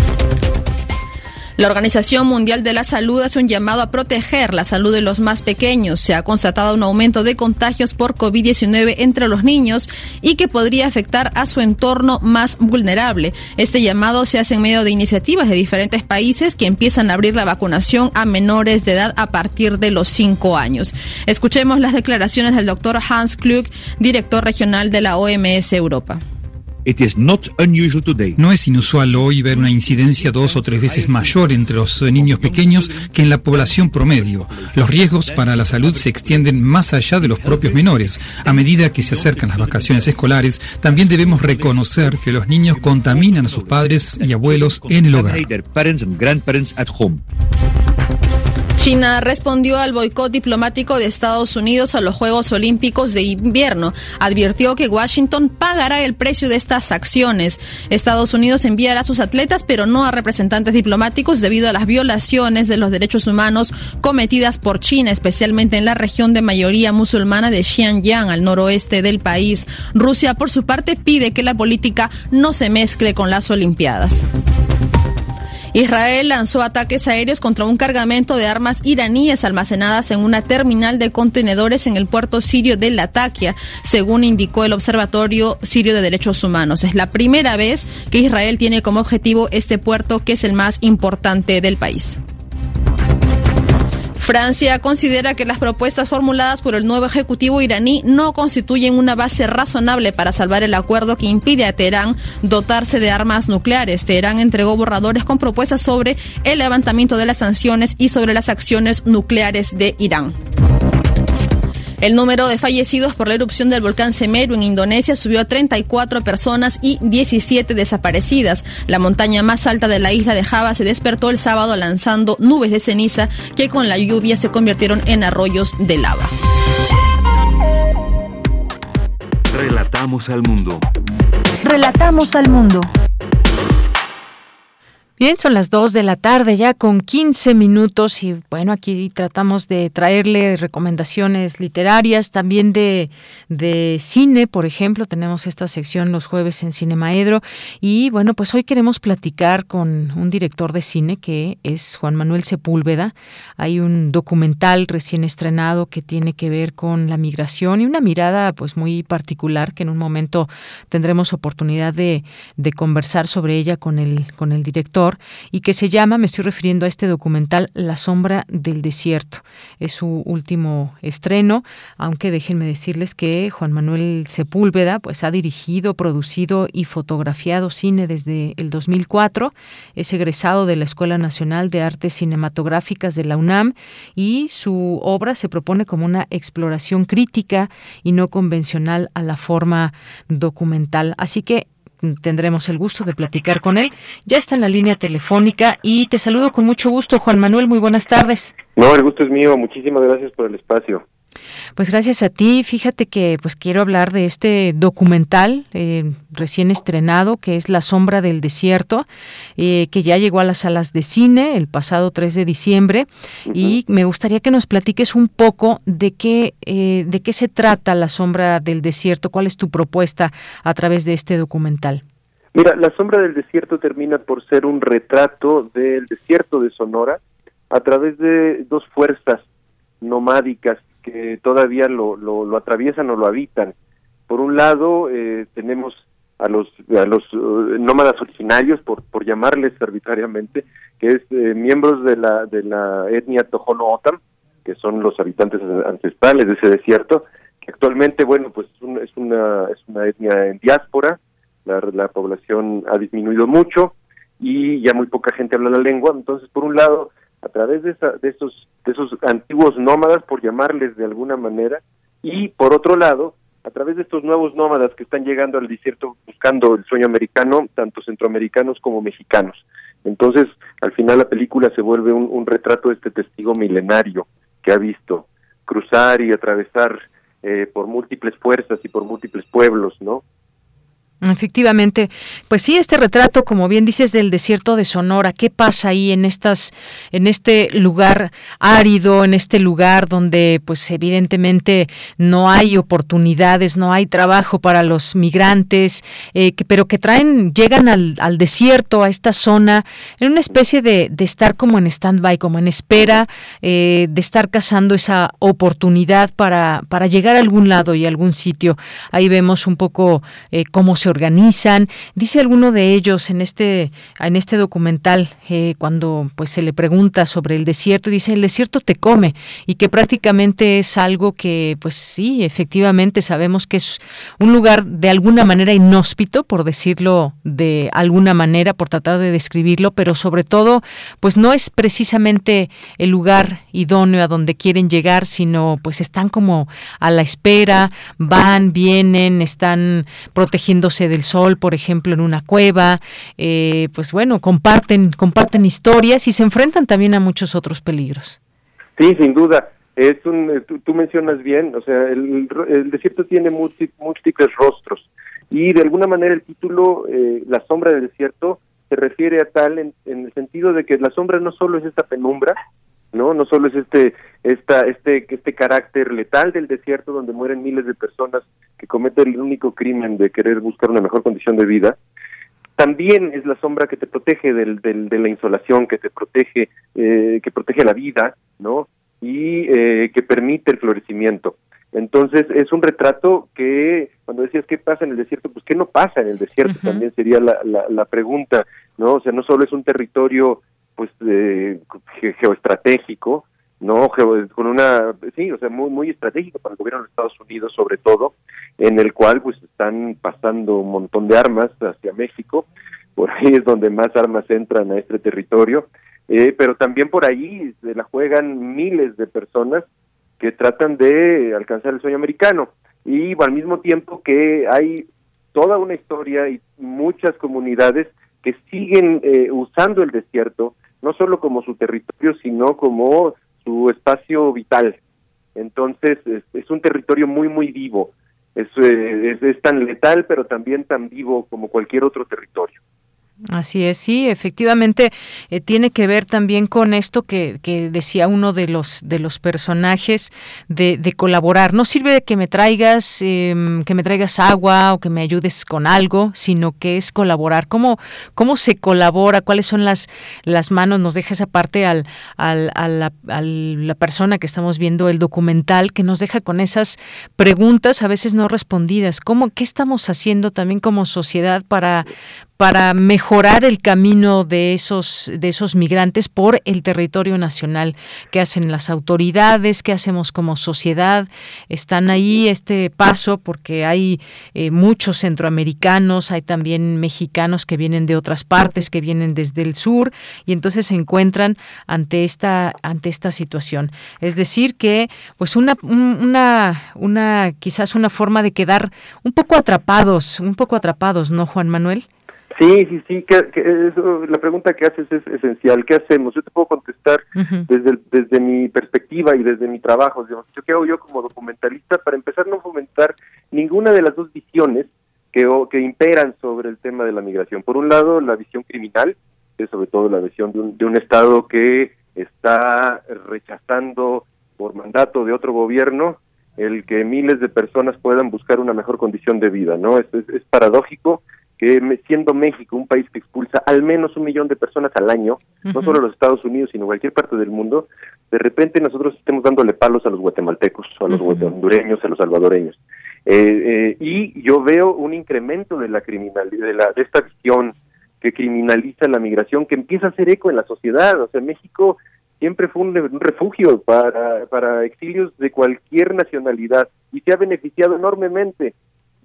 La Organización Mundial de la Salud hace un llamado a proteger la salud de los más pequeños. Se ha constatado un aumento de contagios por COVID-19 entre los niños y que podría afectar a su entorno más vulnerable. Este llamado se hace en medio de iniciativas de diferentes países que empiezan a abrir la vacunación a menores de edad a partir de los cinco años. Escuchemos las declaraciones del doctor Hans Klug, director regional de la OMS Europa.
No es inusual hoy ver una incidencia dos o tres veces mayor entre los niños pequeños que en la población promedio. Los riesgos para la salud se extienden más allá de los propios menores. A medida que se acercan las vacaciones escolares, también debemos reconocer que los niños contaminan a sus padres y abuelos en el hogar.
China respondió al boicot diplomático de Estados Unidos a los Juegos Olímpicos de invierno. Advirtió que Washington pagará el precio de estas acciones. Estados Unidos enviará a sus atletas, pero no a representantes diplomáticos debido a las violaciones de los derechos humanos cometidas por China, especialmente en la región de mayoría musulmana de Xinjiang, al noroeste del país. Rusia, por su parte, pide que la política no se mezcle con las Olimpiadas. Israel lanzó ataques aéreos contra un cargamento de armas iraníes almacenadas en una terminal de contenedores en el puerto sirio de Latakia, según indicó el Observatorio Sirio de Derechos Humanos. Es la primera vez que Israel tiene como objetivo este puerto, que es el más importante del país. Francia considera que las propuestas formuladas por el nuevo ejecutivo iraní no constituyen una base razonable para salvar el acuerdo que impide a Teherán dotarse de armas nucleares. Teherán entregó borradores con propuestas sobre el levantamiento de las sanciones y sobre las acciones nucleares de Irán. El número de fallecidos por la erupción del volcán Semeru en Indonesia subió a 34 personas y 17 desaparecidas. La montaña más alta de la isla de Java se despertó el sábado lanzando nubes de ceniza que con la lluvia se convirtieron en arroyos de lava.
Relatamos al mundo.
Relatamos al mundo.
Bien, son las 2 de la tarde ya con 15 minutos y bueno, aquí tratamos de traerle recomendaciones literarias, también de, de cine, por ejemplo, tenemos esta sección los jueves en Cinemaedro y bueno, pues hoy queremos platicar con un director de cine que es Juan Manuel Sepúlveda. Hay un documental recién estrenado que tiene que ver con la migración y una mirada pues muy particular que en un momento tendremos oportunidad de, de conversar sobre ella con el, con el director y que se llama, me estoy refiriendo a este documental, La sombra del desierto. Es su último estreno, aunque déjenme decirles que Juan Manuel Sepúlveda pues ha dirigido, producido y fotografiado cine desde el 2004. Es egresado de la Escuela Nacional de Artes Cinematográficas de la UNAM y su obra se propone como una exploración crítica y no convencional a la forma documental. Así que tendremos el gusto de platicar con él. Ya está en la línea telefónica y te saludo con mucho gusto, Juan Manuel. Muy buenas tardes.
No, el gusto es mío. Muchísimas gracias por el espacio.
Pues gracias a ti. Fíjate que pues quiero hablar de este documental eh, recién estrenado que es La sombra del desierto, eh, que ya llegó a las salas de cine el pasado 3 de diciembre y me gustaría que nos platiques un poco de qué eh, de qué se trata La sombra del desierto, cuál es tu propuesta a través de este documental.
Mira, La sombra del desierto termina por ser un retrato del desierto de Sonora a través de dos fuerzas nomádicas todavía lo, lo, atraviesan o lo habitan. Por un lado, eh, tenemos a los a los eh, nómadas originarios, por, por llamarles arbitrariamente, que es eh, miembros de la de la etnia Tohono O'odham, que son los habitantes ancestrales de ese desierto, que actualmente, bueno, pues es, es una es una etnia en diáspora, la, la población ha disminuido mucho y ya muy poca gente habla la lengua, entonces por un lado a través de, de, esos, de esos antiguos nómadas, por llamarles de alguna manera, y por otro lado, a través de estos nuevos nómadas que están llegando al desierto buscando el sueño americano, tanto centroamericanos como mexicanos. Entonces, al final la película se vuelve un, un retrato de este testigo milenario que ha visto cruzar y atravesar eh, por múltiples fuerzas y por múltiples pueblos, ¿no?
Efectivamente, pues sí, este retrato, como bien dices, del desierto de Sonora, ¿qué pasa ahí en estas, en este lugar árido, en este lugar donde, pues evidentemente no hay oportunidades, no hay trabajo para los migrantes, eh, que, pero que traen, llegan al, al, desierto, a esta zona, en una especie de, de estar como en stand-by, como en espera, eh, de estar cazando esa oportunidad para, para llegar a algún lado y algún sitio. Ahí vemos un poco eh, cómo se organizan. Dice alguno de ellos en este, en este documental, eh, cuando pues se le pregunta sobre el desierto, dice el desierto te come y que prácticamente es algo que, pues sí, efectivamente sabemos que es un lugar de alguna manera inhóspito, por decirlo de alguna manera, por tratar de describirlo, pero sobre todo, pues no es precisamente el lugar idóneo a donde quieren llegar, sino pues están como a la espera, van, vienen, están protegiéndose del sol, por ejemplo, en una cueva, eh, pues bueno, comparten, comparten historias y se enfrentan también a muchos otros peligros.
Sí, sin duda. Es un, eh, tú, mencionas bien, o sea, el, desierto tiene múltiples rostros y de alguna manera el título, eh, La sombra del desierto, se refiere a tal en, en, el sentido de que la sombra no solo es esta penumbra, no, no solo es este, esta, este, este carácter letal del desierto donde mueren miles de personas que cometen el único crimen de querer buscar una mejor condición de vida, también es la sombra que te protege del, del, de la insolación, que te protege, eh, que protege la vida, ¿no? Y eh, que permite el florecimiento. Entonces es un retrato que cuando decías qué pasa en el desierto, pues qué no pasa en el desierto también sería la, la, la, pregunta, ¿no? O sea, no solo es un territorio pues eh, geoestratégico, no con una sí o sea muy muy estratégico para el gobierno de Estados Unidos sobre todo en el cual pues están pasando un montón de armas hacia México. Por ahí es donde más armas entran a este territorio. Eh, pero también por ahí se la juegan miles de personas que tratan de alcanzar el sueño americano. Y al mismo tiempo que hay toda una historia y muchas comunidades que siguen eh, usando el desierto no solo como su territorio sino como su espacio vital. Entonces, es, un territorio muy, muy vivo. Es, eh, es, es tan letal, pero también tan vivo como cualquier otro territorio.
Así es, sí, efectivamente eh, tiene que ver también con esto que, que, decía uno de los de los personajes de, de colaborar. No sirve de que me traigas em, que me traigas agua o que me ayudes con algo, sino que es colaborar. ¿Cómo cómo se colabora? ¿Cuáles son las las manos? Nos deja esa parte al, al a, la, persona que estamos viendo el documental que nos deja con esas preguntas a veces no respondidas. ¿Cómo qué estamos haciendo también como sociedad para para mejorar mejorar el camino de esos, de esos migrantes por el territorio nacional. ¿Qué hacen las autoridades? ¿Qué hacemos como sociedad? Están ahí este paso porque hay eh, muchos centroamericanos, hay también mexicanos que vienen de otras partes, que vienen desde el sur y entonces se encuentran ante esta, ante esta situación. Es decir, que pues una, una, una, quizás una forma de quedar un poco atrapados, un poco atrapados, ¿no, Juan Manuel?
Sí, sí, sí, que, eso, la pregunta que haces es esencial. ¿Qué hacemos? Yo te puedo contestar desde, desde mi perspectiva y desde mi trabajo. Digamos, yo ¿Qué hago yo como documentalista? Para empezar, no fomentar ninguna de las dos visiones que, que imperan sobre el tema de la migración. Por un lado, la visión criminal, que es sobre todo la visión de un, de un Estado que está rechazando por mandato de otro gobierno el que miles de personas puedan buscar una mejor condición de vida, ¿no? Es, es, paradójico que siendo México un país que expulsa al menos un millón de personas al año, no solo los Estados Unidos, sino cualquier parte del mundo, de repente nosotros estemos dándole palos a los guatemaltecos, a los hondureños, a los salvadoreños. Eh, eh, y yo veo un incremento de la criminalidad, de, la, de esta visión que criminaliza la migración, que empieza a hacer eco en la sociedad. O sea, México siempre fue un, refugio para, para exilios de cualquier nacionalidad y se ha beneficiado enormemente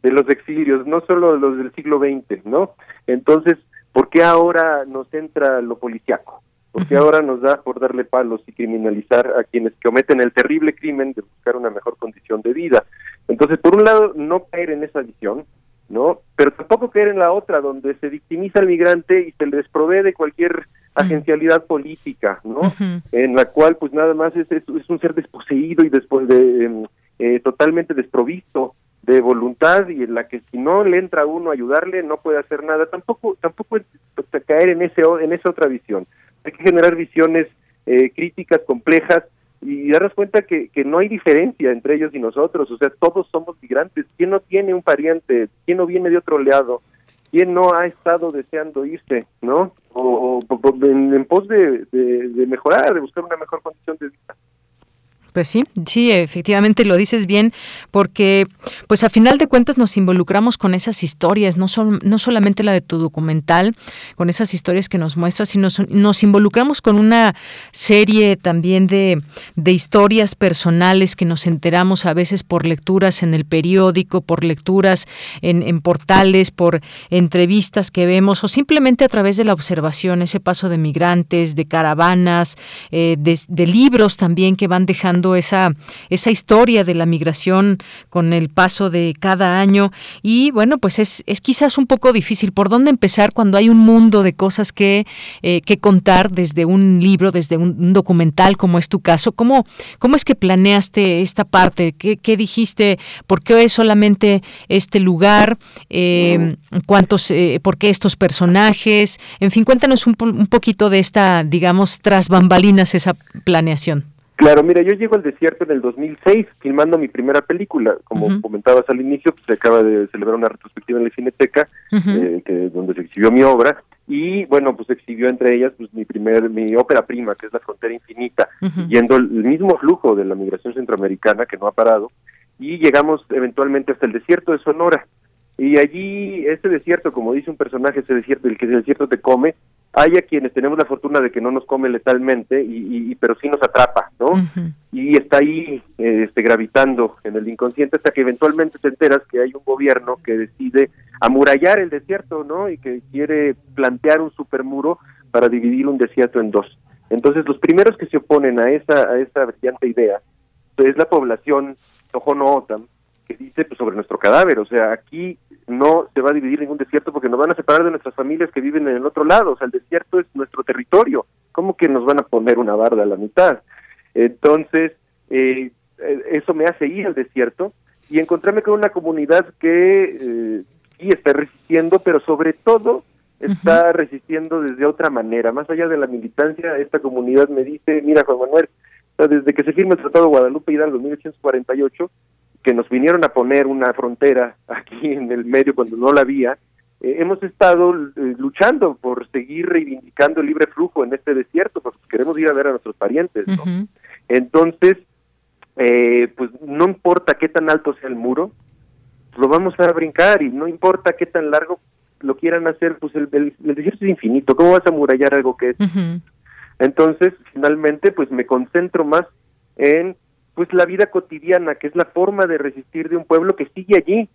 de los exilios, no solo los del siglo XX, ¿no? Entonces, ¿por qué ahora nos entra lo policiaco? ¿Por qué ahora nos da por darle palos y criminalizar a quienes cometen el terrible crimen de buscar una mejor condición de vida? Entonces, por un lado, no caer en esa visión, ¿no? Pero tampoco caer en la otra, donde se victimiza al migrante y se le desprovee de cualquier agencialidad política, ¿no? En la cual pues nada más es, es, un ser desposeído y después de em, eh, totalmente desprovisto de voluntad y en la que si no le entra a uno ayudarle no puede hacer nada. Tampoco tampoco es, caer en ese en esa otra visión. Hay que generar visiones eh, críticas complejas y darnos cuenta que, que no hay diferencia entre ellos y nosotros, o sea, todos somos migrantes. ¿Quién no tiene un pariente? ¿Quién no viene de otro lado? ¿quién no ha estado deseando irse, no? O, en, pos de, de, mejorar, de buscar una mejor condición de vida.
Pues sí, sí, efectivamente lo dices bien, porque pues a final de cuentas nos involucramos con esas historias, no, son, no solamente la de tu documental, con esas historias que nos muestras, sino nos involucramos con una serie también de, de historias personales que nos enteramos a veces por lecturas en el periódico, por lecturas en, en portales, por entrevistas que vemos o simplemente a través de la observación, ese paso de migrantes, de caravanas, eh, de, de libros también que van dejando esa, esa historia de la migración con el paso de cada año. Y bueno, pues es, es quizás un poco difícil por dónde empezar cuando hay un mundo de cosas que, eh, que contar desde un libro, desde un, documental como es tu caso. ¿Cómo, cómo es que planeaste esta parte? ¿Qué, qué dijiste? ¿Por qué solamente este lugar? Eh, ¿Cuántos, eh, por qué estos personajes? En fin, cuéntanos un, un poquito de esta, digamos, tras bambalinas, esa planeación.
Claro, mira, yo llego al desierto en el 2006 filmando mi primera película. Como comentabas al inicio, pues se acaba de celebrar una retrospectiva en la Cineteca, eh, que, donde se exhibió mi obra. Y bueno, pues se exhibió entre ellas pues mi primer, mi ópera prima, que es La Frontera Infinita, yendo el, mismo flujo de la migración centroamericana que no ha parado. Y llegamos eventualmente hasta el desierto de Sonora. Y allí, este desierto, como dice un personaje, ese desierto, el que el desierto te come, hay a quienes tenemos la fortuna de que no nos come letalmente, y, pero sí nos atrapa, ¿no? Y está ahí este, gravitando en el inconsciente hasta que eventualmente te enteras que hay un gobierno que decide amurallar el desierto, ¿no? Y que quiere plantear un supermuro para dividir un desierto en dos. Entonces, los primeros que se oponen a esa, a esa brillante idea es la población Tohono Otam, que dice pues, sobre nuestro cadáver, o sea, aquí no se va a dividir ningún desierto porque nos van a separar de nuestras familias que viven en el otro lado, o sea, el desierto es nuestro territorio, ¿cómo que nos van a poner una barda a la mitad? Entonces, eh, eh, eso me hace ir al desierto y encontrarme con una comunidad que eh, sí está resistiendo, pero sobre todo está resistiendo desde otra manera, más allá de la militancia, esta comunidad me dice, mira Juan Manuel, desde que se firma el Tratado de Guadalupe Hidalgo en 1848, que nos vinieron a poner una frontera aquí en el medio cuando no la había, eh, hemos estado eh, luchando por seguir reivindicando el libre flujo en este desierto, porque queremos ir a ver a nuestros parientes, ¿no? Entonces, eh, pues no importa qué tan alto sea el muro, lo vamos a brincar y no importa qué tan largo lo quieran hacer, pues el, el, desierto es infinito, ¿cómo vas a murallar algo que es? Entonces, finalmente, pues me concentro más en pues la vida cotidiana, que es la forma de resistir de un pueblo que sigue allí,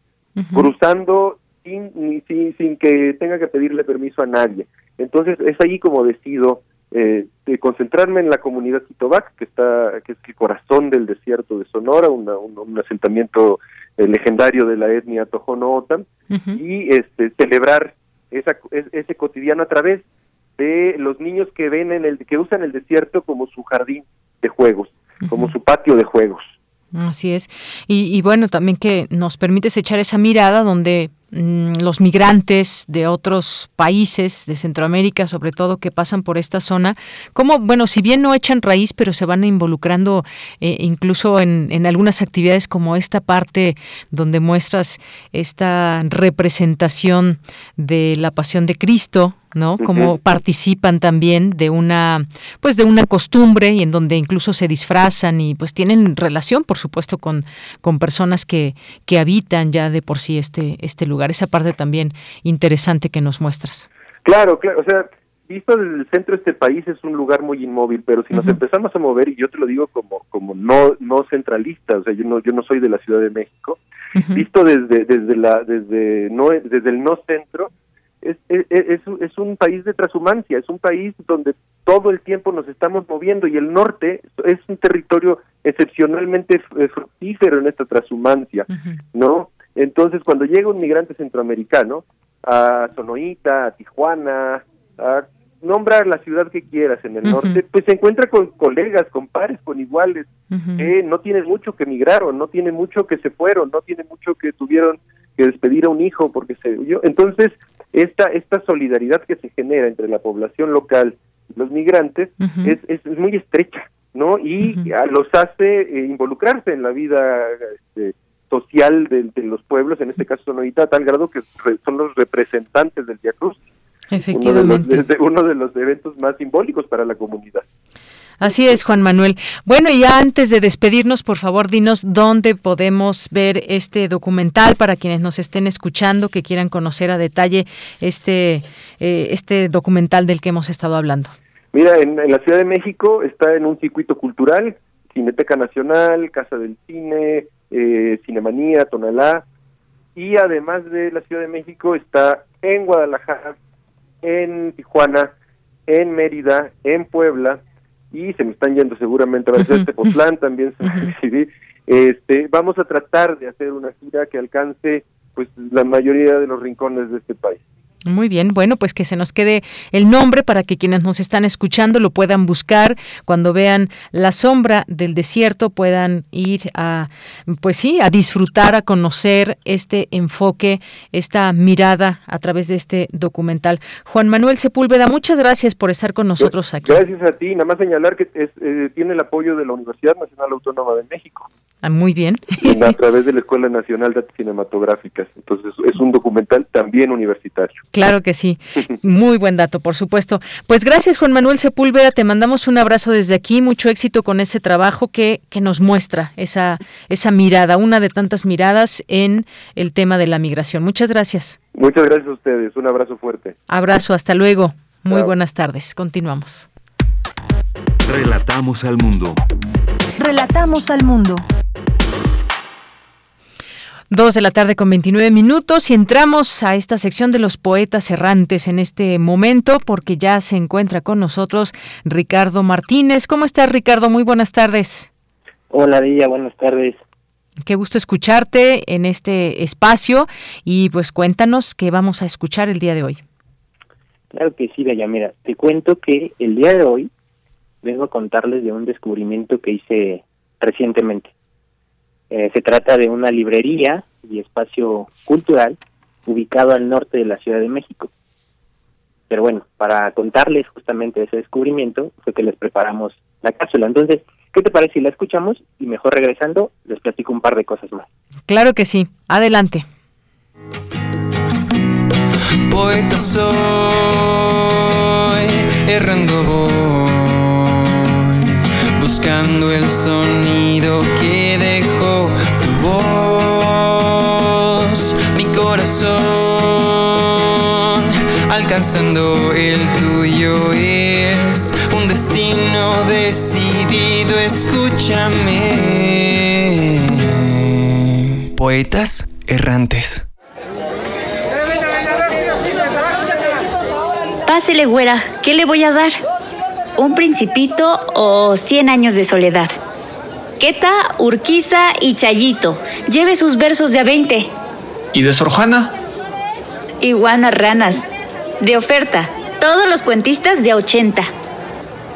cruzando sin, sin, sin que tenga que pedirle permiso a nadie. Entonces, es ahí como decido eh, de concentrarme en la comunidad Quitobac, que está que es el corazón del desierto de Sonora, un, un, asentamiento eh, legendario de la etnia Tohono Otan, y este celebrar esa, ese cotidiano a través de los niños que ven en el que usan el desierto como su jardín de juegos, como su patio de juegos.
Así es. Y, y, bueno, también que nos permites echar esa mirada donde Mm, los migrantes de otros países de Centroamérica, sobre todo que pasan por esta zona, como, bueno, si bien no echan raíz, pero se van involucrando eh, incluso en, en, algunas actividades como esta parte donde muestras esta representación de la pasión de Cristo, ¿no? Como participan también de una, pues de una costumbre y en donde incluso se disfrazan y pues tienen relación, por supuesto, con, con personas que, que habitan ya de por sí este, este lugar. Esa parte también interesante que nos muestras.
Claro, claro, o sea, visto desde el centro de este país es un lugar muy inmóvil, pero si nos empezamos a mover, y yo te lo digo como, como no, no centralista, o sea, yo no, yo no soy de la Ciudad de México, visto desde, desde la, desde no, desde el no centro, es, es, es, un país de transhumancia, es un país donde todo el tiempo nos estamos moviendo y el norte es un territorio excepcionalmente eh, fructífero en esta transhumancia, ¿no? Entonces, cuando llega un migrante centroamericano a Sonoita, a Tijuana, a nombrar la ciudad que quieras en el norte, pues se encuentra con colegas, con pares, con iguales, que no tienen mucho que migraron, no tienen mucho que se fueron, no tienen mucho que tuvieron que despedir a un hijo porque se huyó. Entonces, esta, esta solidaridad que se genera entre la población local y los migrantes es, es, muy estrecha, ¿no? Y los hace eh, involucrarse en la vida este, social de, los pueblos, en este caso Sonorita, a tal grado que son los representantes del Via Cruz.
Efectivamente.
uno de los eventos más simbólicos para la comunidad.
Así es, Juan Manuel. Bueno, y antes de despedirnos, por favor, dinos dónde podemos ver este documental para quienes nos estén escuchando, que quieran conocer a detalle este, eh, este documental del que hemos estado hablando.
Mira, en, la Ciudad de México está en un circuito cultural, Cineteca Nacional, Casa del Cine, eh, Cinemanía, Tonalá, y además de la Ciudad de México está en Guadalajara, en Tijuana, en Mérida, en Puebla, y se me están yendo seguramente a veces este Potlán también se me este vamos a tratar de hacer una gira que alcance pues la mayoría de los rincones de este país
muy bien, bueno, pues que se nos quede el nombre para que quienes nos están escuchando lo puedan buscar cuando vean la sombra del desierto, puedan ir a, pues sí, a disfrutar, a conocer este enfoque, esta mirada a través de este documental. Juan Manuel Sepúlveda, muchas gracias por estar con nosotros aquí.
Gracias a ti, nada más señalar que eh, tiene el apoyo de la Universidad Nacional Autónoma de México.
Ah, muy bien.
a través de la Escuela Nacional de Artes Cinematográficas. Entonces es un documental también universitario.
Claro que sí. Muy buen dato, por supuesto. Pues gracias Juan Manuel Sepúlveda, te mandamos un abrazo desde aquí, mucho éxito con ese trabajo que, que nos muestra esa, esa mirada, una de tantas miradas en el tema de la migración. Muchas gracias.
Muchas gracias a ustedes, un abrazo fuerte.
Abrazo, hasta luego. Muy buenas tardes. Continuamos.
Relatamos al mundo.
Relatamos al mundo.
Dos de la tarde con 29 minutos y entramos a esta sección de los poetas errantes en este momento porque ya se encuentra con nosotros Ricardo Martínez. ¿Cómo estás Ricardo? Muy buenas tardes.
Hola Día, buenas tardes.
Qué gusto escucharte en este espacio y pues cuéntanos qué vamos a escuchar el día de hoy.
Claro que sí, Daya. Mira, te cuento que el día de hoy vengo a contarles de un descubrimiento que hice recientemente. Eh, se trata de una librería y espacio cultural ubicado al norte de la Ciudad de México. Pero bueno, para contarles justamente ese descubrimiento fue que les preparamos la cápsula. Entonces, ¿qué te parece si la escuchamos? Y mejor regresando, les platico un par de cosas más.
Claro que sí. Adelante.
Poeta soy, errando voy, buscando el sonido que dejó corazón alcanzando el tuyo es un destino decidido, escúchame. Poetas errantes.
Pásele, güera, ¿qué le voy a dar? ¿Un principito o cien años de soledad? Queta, Urquiza y Chayito. Lleve sus versos de a 20.
¿Y de Sorjana?
Iguanas ranas. De oferta. Todos los cuentistas de a 80.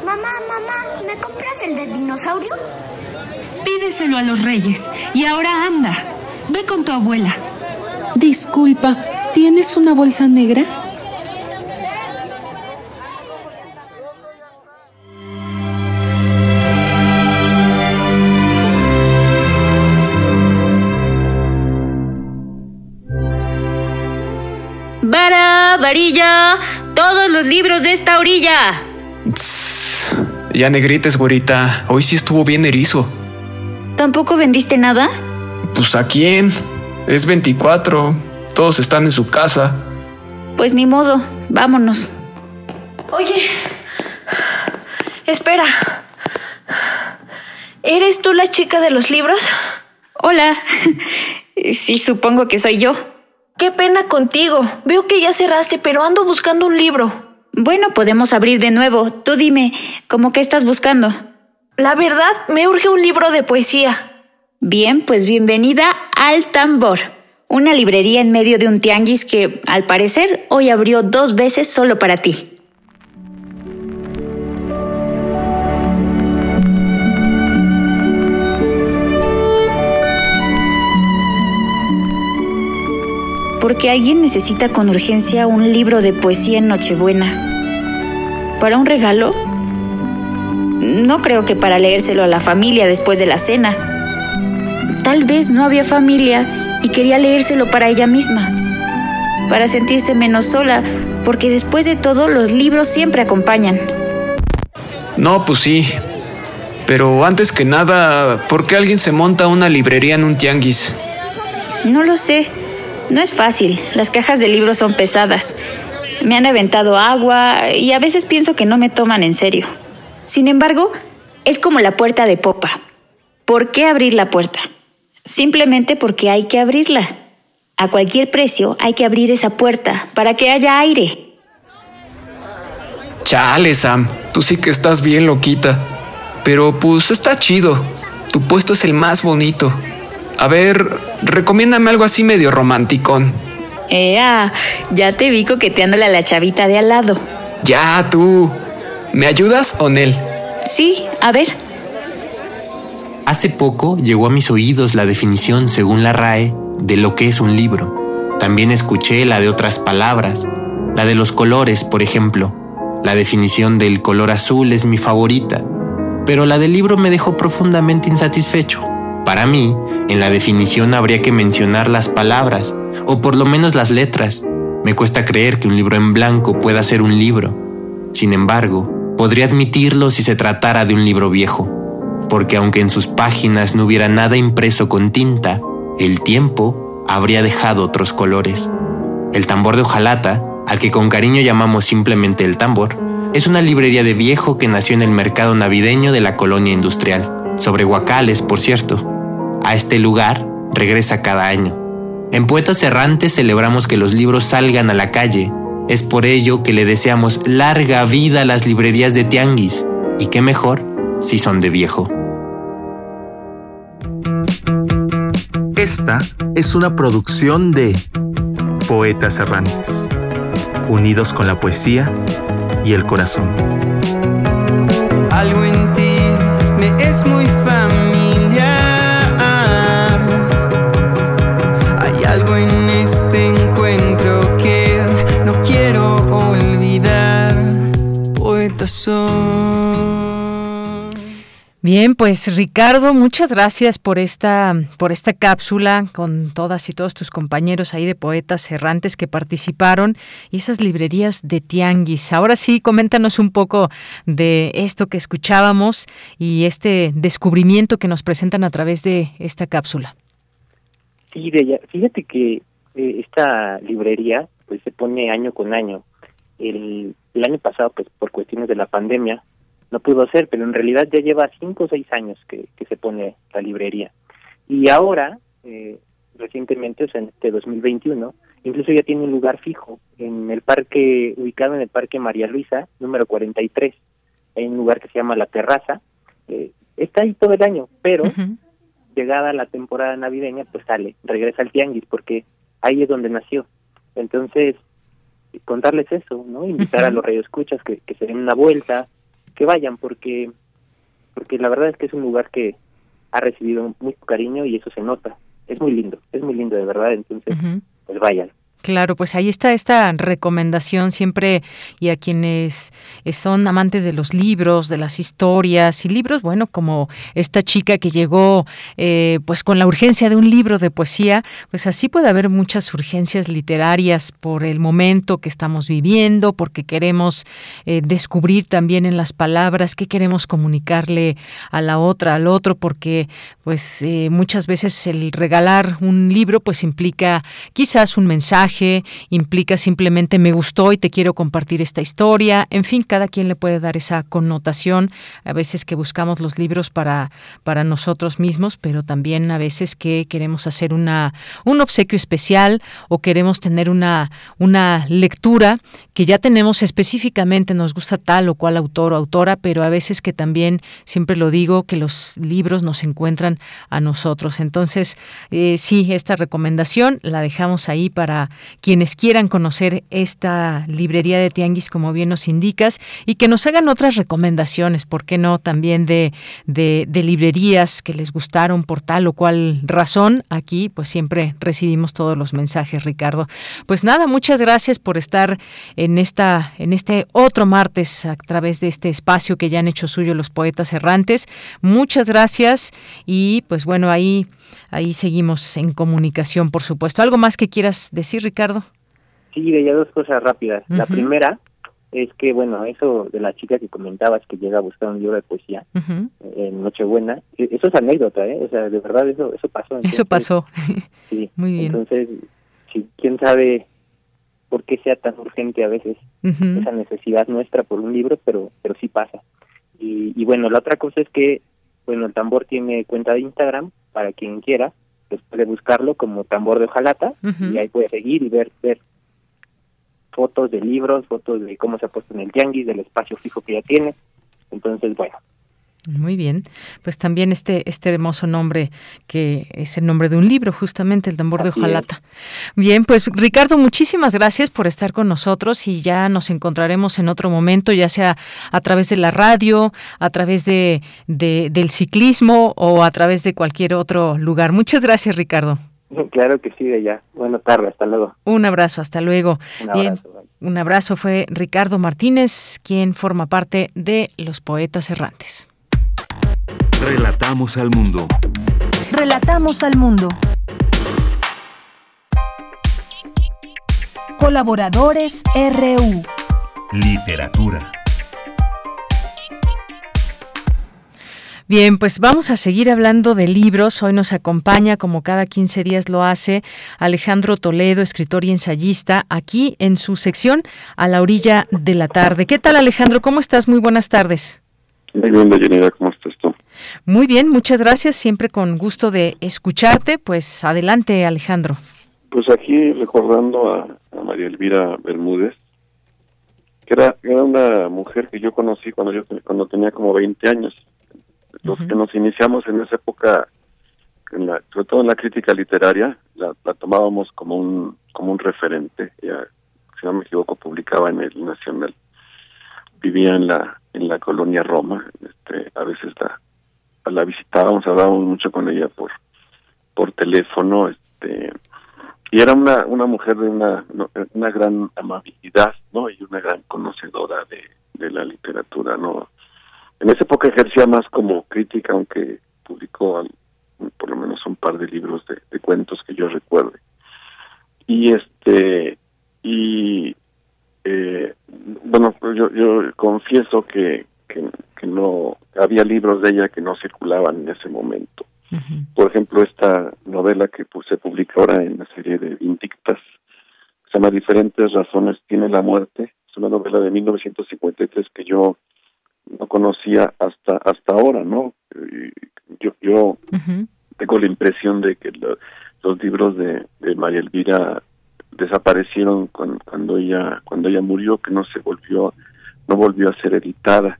Mamá, mamá, ¿me compras el de dinosaurio?
Pídeselo a los reyes. Y ahora anda. Ve con tu abuela.
Disculpa, ¿tienes una bolsa negra?
Todos los libros de esta orilla.
ya negrites, güerita. Hoy sí estuvo bien erizo.
¿Tampoco vendiste nada?
Pues a quién? Es 24. Todos están en su casa.
Pues ni modo, vámonos.
Oye, espera. ¿Eres tú la chica de los libros?
Hola. Sí, supongo que soy yo.
Qué pena contigo. Veo que ya cerraste, pero ando buscando un libro.
Bueno, podemos abrir de nuevo. Tú dime, ¿cómo qué estás buscando?
La verdad, me urge un libro de poesía.
Bien, pues bienvenida al Tambor, una librería en medio de un tianguis que, al parecer, hoy abrió dos veces solo para ti. Porque alguien necesita con urgencia un libro de poesía en Nochebuena. ¿Para un regalo? No creo que para leérselo a la familia después de la cena. Tal vez no había familia y quería leérselo para ella misma, para sentirse menos sola, porque después de todo los libros siempre acompañan.
No, pues sí. Pero antes que nada, ¿por qué alguien se monta una librería en un tianguis?
No lo sé. No es fácil, las cajas de libros son pesadas. Me han aventado agua y a veces pienso que no me toman en serio. Sin embargo, es como la puerta de popa. ¿Por qué abrir la puerta? Simplemente porque hay que abrirla. A cualquier precio hay que abrir esa puerta para que haya aire.
Chale, Sam, tú sí que estás bien loquita. Pero pues está chido. Tu puesto es el más bonito. A ver, recomiéndame algo así medio romanticón.
Ea, ya te vi coqueteándole a la chavita de al lado.
Ya, tú. ¿Me ayudas o Nel?
Sí, a ver.
Hace poco llegó a mis oídos la definición, según la RAE, de lo que es un libro. También escuché la de otras palabras, la de los colores, por ejemplo. La definición del color azul es mi favorita, pero la del libro me dejó profundamente insatisfecho. Para mí, en la definición habría que mencionar las palabras, o por lo menos las letras. Me cuesta creer que un libro en blanco pueda ser un libro. Sin embargo, podría admitirlo si se tratara de un libro viejo, porque aunque en sus páginas no hubiera nada impreso con tinta, el tiempo habría dejado otros colores. El tambor de hojalata, al que con cariño llamamos simplemente el tambor, es una librería de viejo que nació en el mercado navideño de la colonia industrial, sobre Huacales, por cierto, a este lugar regresa cada año. En Poetas Errantes celebramos que los libros salgan a la calle. Es por ello que le deseamos larga vida a las librerías de Tianguis. Y qué mejor si son de viejo.
Esta es una producción de Poetas Errantes, unidos con la poesía y el corazón.
Algo en ti me es muy familiar.
Bien, pues Ricardo, muchas gracias por esta, por esta cápsula con todas y todos tus compañeros ahí de poetas errantes que participaron y esas librerías de Tianguis. Ahora sí, coméntanos un poco de esto que escuchábamos y este descubrimiento que nos presentan a través de esta cápsula.
Sí, fíjate que eh, esta librería pues se pone año con año el, el año pasado, pues por cuestiones de la pandemia, no pudo ser, pero en realidad ya lleva cinco o seis años que, que se pone la librería. Y ahora, eh, recientemente, o sea, en este 2021, incluso ya tiene un lugar fijo en el parque, ubicado en el Parque María Luisa, número 43. Hay un lugar que se llama La Terraza. Eh, está ahí todo el año, pero llegada la temporada navideña, pues sale, regresa al tianguis, porque ahí es donde nació. Entonces, contarles eso, ¿no? Invitar a los radioescuchas que, que se den una vuelta, que vayan porque porque la verdad es que es un lugar que ha recibido mucho cariño y eso se nota. Es muy lindo, es muy lindo de verdad, entonces pues vayan.
Claro, pues ahí está esta recomendación siempre y a quienes son amantes de los libros, de las historias y libros, bueno, como esta chica que llegó eh, pues con la urgencia de un libro de poesía, pues así puede haber muchas urgencias literarias por el momento que estamos viviendo, porque queremos eh, descubrir también en las palabras qué queremos comunicarle a la otra, al otro, porque pues eh, muchas veces el regalar un libro pues implica quizás un mensaje, implica simplemente me gustó y te quiero compartir esta historia. En fin, cada quien le puede dar esa connotación. A veces que buscamos los libros para, para nosotros mismos, pero también a veces que queremos hacer una, un obsequio especial o queremos tener una, una lectura que ya tenemos específicamente, nos gusta tal o cual autor o autora, pero a veces que también, siempre lo digo, que los libros nos encuentran a nosotros. Entonces, eh, sí, esta recomendación la dejamos ahí para quienes quieran conocer esta librería de Tianguis, como bien nos indicas, y que nos hagan otras recomendaciones, ¿por qué no? También de, de, librerías que les gustaron por tal o cual razón. Aquí, pues siempre recibimos todos los mensajes, Ricardo. Pues nada, muchas gracias por estar en esta, en este otro martes a través de este espacio que ya han hecho suyo los poetas errantes. Muchas gracias y pues bueno, ahí ahí seguimos en comunicación, por supuesto. ¿Algo más que quieras decir, Ricardo?
Sí, de ya dos cosas rápidas. La primera es que, bueno, eso de la chica que comentabas que llega a buscar un libro de poesía en Nochebuena, e, eso es anécdota, ¿eh? O sea, de verdad eso eso pasó.
eso pasó.
sí.
Muy bien.
Entonces, si, quién sabe por qué sea tan urgente a veces esa necesidad nuestra por un libro, pero pero sí pasa. Y, y bueno, la otra cosa es que, bueno, el tambor tiene cuenta de Instagram, para quien quiera, pues puede buscarlo como tambor de hojalata y ahí puede seguir y ver, ver fotos de libros, fotos de cómo se ha puesto en el tianguis, del espacio fijo que ya tiene. Entonces, bueno,
muy bien, pues también este, este hermoso nombre que es el nombre de un libro, justamente el tambor de hojalata. Bien, pues Ricardo, muchísimas gracias por estar con nosotros y ya nos encontraremos en otro momento, ya sea a través de la radio, a través de, del ciclismo o a través de cualquier otro lugar. Muchas gracias, Ricardo.
Claro que sí, de ya. Buenas tardes, hasta luego.
Un abrazo, hasta luego.
Un abrazo.
un abrazo fue Ricardo Martínez, quien forma parte de Los Poetas Errantes.
Relatamos al mundo.
Relatamos al mundo. Colaboradores RU.
Literatura.
Bien, pues vamos a seguir hablando de libros. Hoy nos acompaña, como cada 15 días lo hace, Alejandro Toledo, escritor y ensayista, aquí en su sección A la orilla de la tarde. ¿Qué tal, Alejandro? ¿Cómo estás? Muy buenas tardes.
Muy bien, Deyanira, ¿cómo estás tú?
Muy bien, muchas gracias. Siempre con gusto de escucharte. Pues adelante, Alejandro.
Pues aquí recordando a, María Elvira Bermúdez, que era, era una mujer que yo conocí cuando yo cuando tenía como 20 años. Los que nos iniciamos en esa época, en la, sobre todo en la crítica literaria, la, tomábamos como un como un referente. Ella, si no me equivoco, publicaba en el Nacional. Vivía en la en la colonia Roma. Este, a veces la, la visitábamos, hablábamos mucho con ella por por teléfono, este y era una una mujer de una una gran amabilidad, ¿no? Y una gran conocedora de, de la literatura, ¿no? En esa época ejercía más como crítica, aunque publicó por lo menos un par de libros de, de cuentos que yo recuerde. Y este y eh, bueno, yo, yo confieso que, que, no había libros de ella que no circulaban en ese momento. Por ejemplo, esta novela que pues, se publica ahora en la serie de Vindictas, se llama Diferentes razones tiene la muerte, es una novela de 1953 que yo no conocía hasta hasta ahora, ¿no? Yo, yo tengo la impresión de que los libros de, de María Elvira desaparecieron cuando, ella cuando ella murió, que no se volvió no volvió a ser editada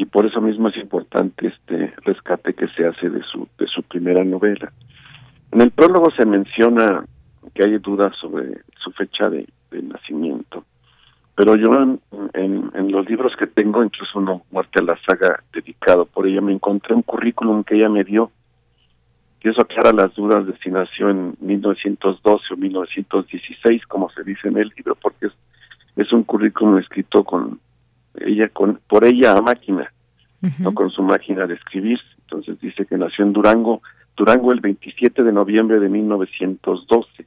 y por eso mismo es importante este rescate que se hace de su de su primera novela. En el prólogo se menciona que hay dudas sobre su fecha de, nacimiento, pero yo en, los libros que tengo, incluso uno, Muerte a la Saga, dedicado por ella, me encontré un currículum que ella me dio, y eso aclara las dudas de si nació en 1912 o 1916, como se dice en el libro, porque es un currículum escrito con ella con por ella a máquina, no con su máquina de escribir. Entonces dice que nació en Durango, Durango el 27 de noviembre de 1912.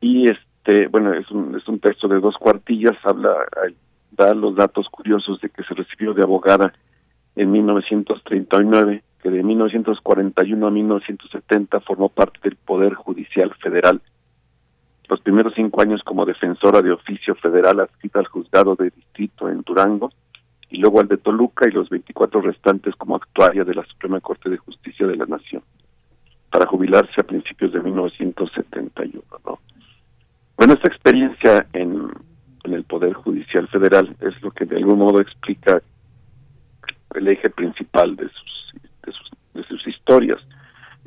Y este, bueno, es un, es un texto de dos cuartillas, habla, da los datos curiosos de que se recibió de abogada en 1939, que de 1941 a 1970 formó parte del Poder Judicial Federal. Los primeros cinco años como defensora de oficio federal adscrita al juzgado de distrito en Durango, y luego al de Toluca y los 24 restantes como actuaria de la Suprema Corte de Justicia de la Nación, para jubilarse a principios de 1971. ¿no? Bueno, esta experiencia en, el Poder Judicial Federal es lo que de algún modo explica el eje principal de sus, de sus, de sus historias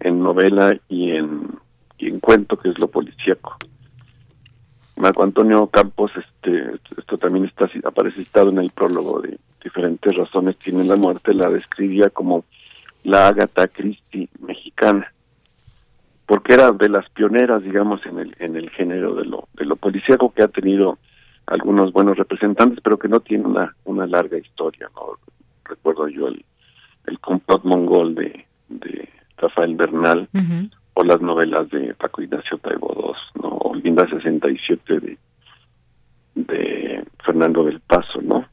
en novela y en, y en cuento, que es lo policíaco. Marco Antonio Campos, este, esto también está aparece citado en el prólogo de diferentes razones tiene la muerte, la describía como la Agatha Christie mexicana, porque era de las pioneras, digamos, en el en el género de lo de lo policíaco que ha tenido algunos buenos representantes, pero que no tiene una una larga historia, no recuerdo yo el el complot mongol de de Rafael Bernal o las novelas de Paco Ignacio Taibo II, ¿no? O Linda 67 de, de Fernando del Paso, ¿no?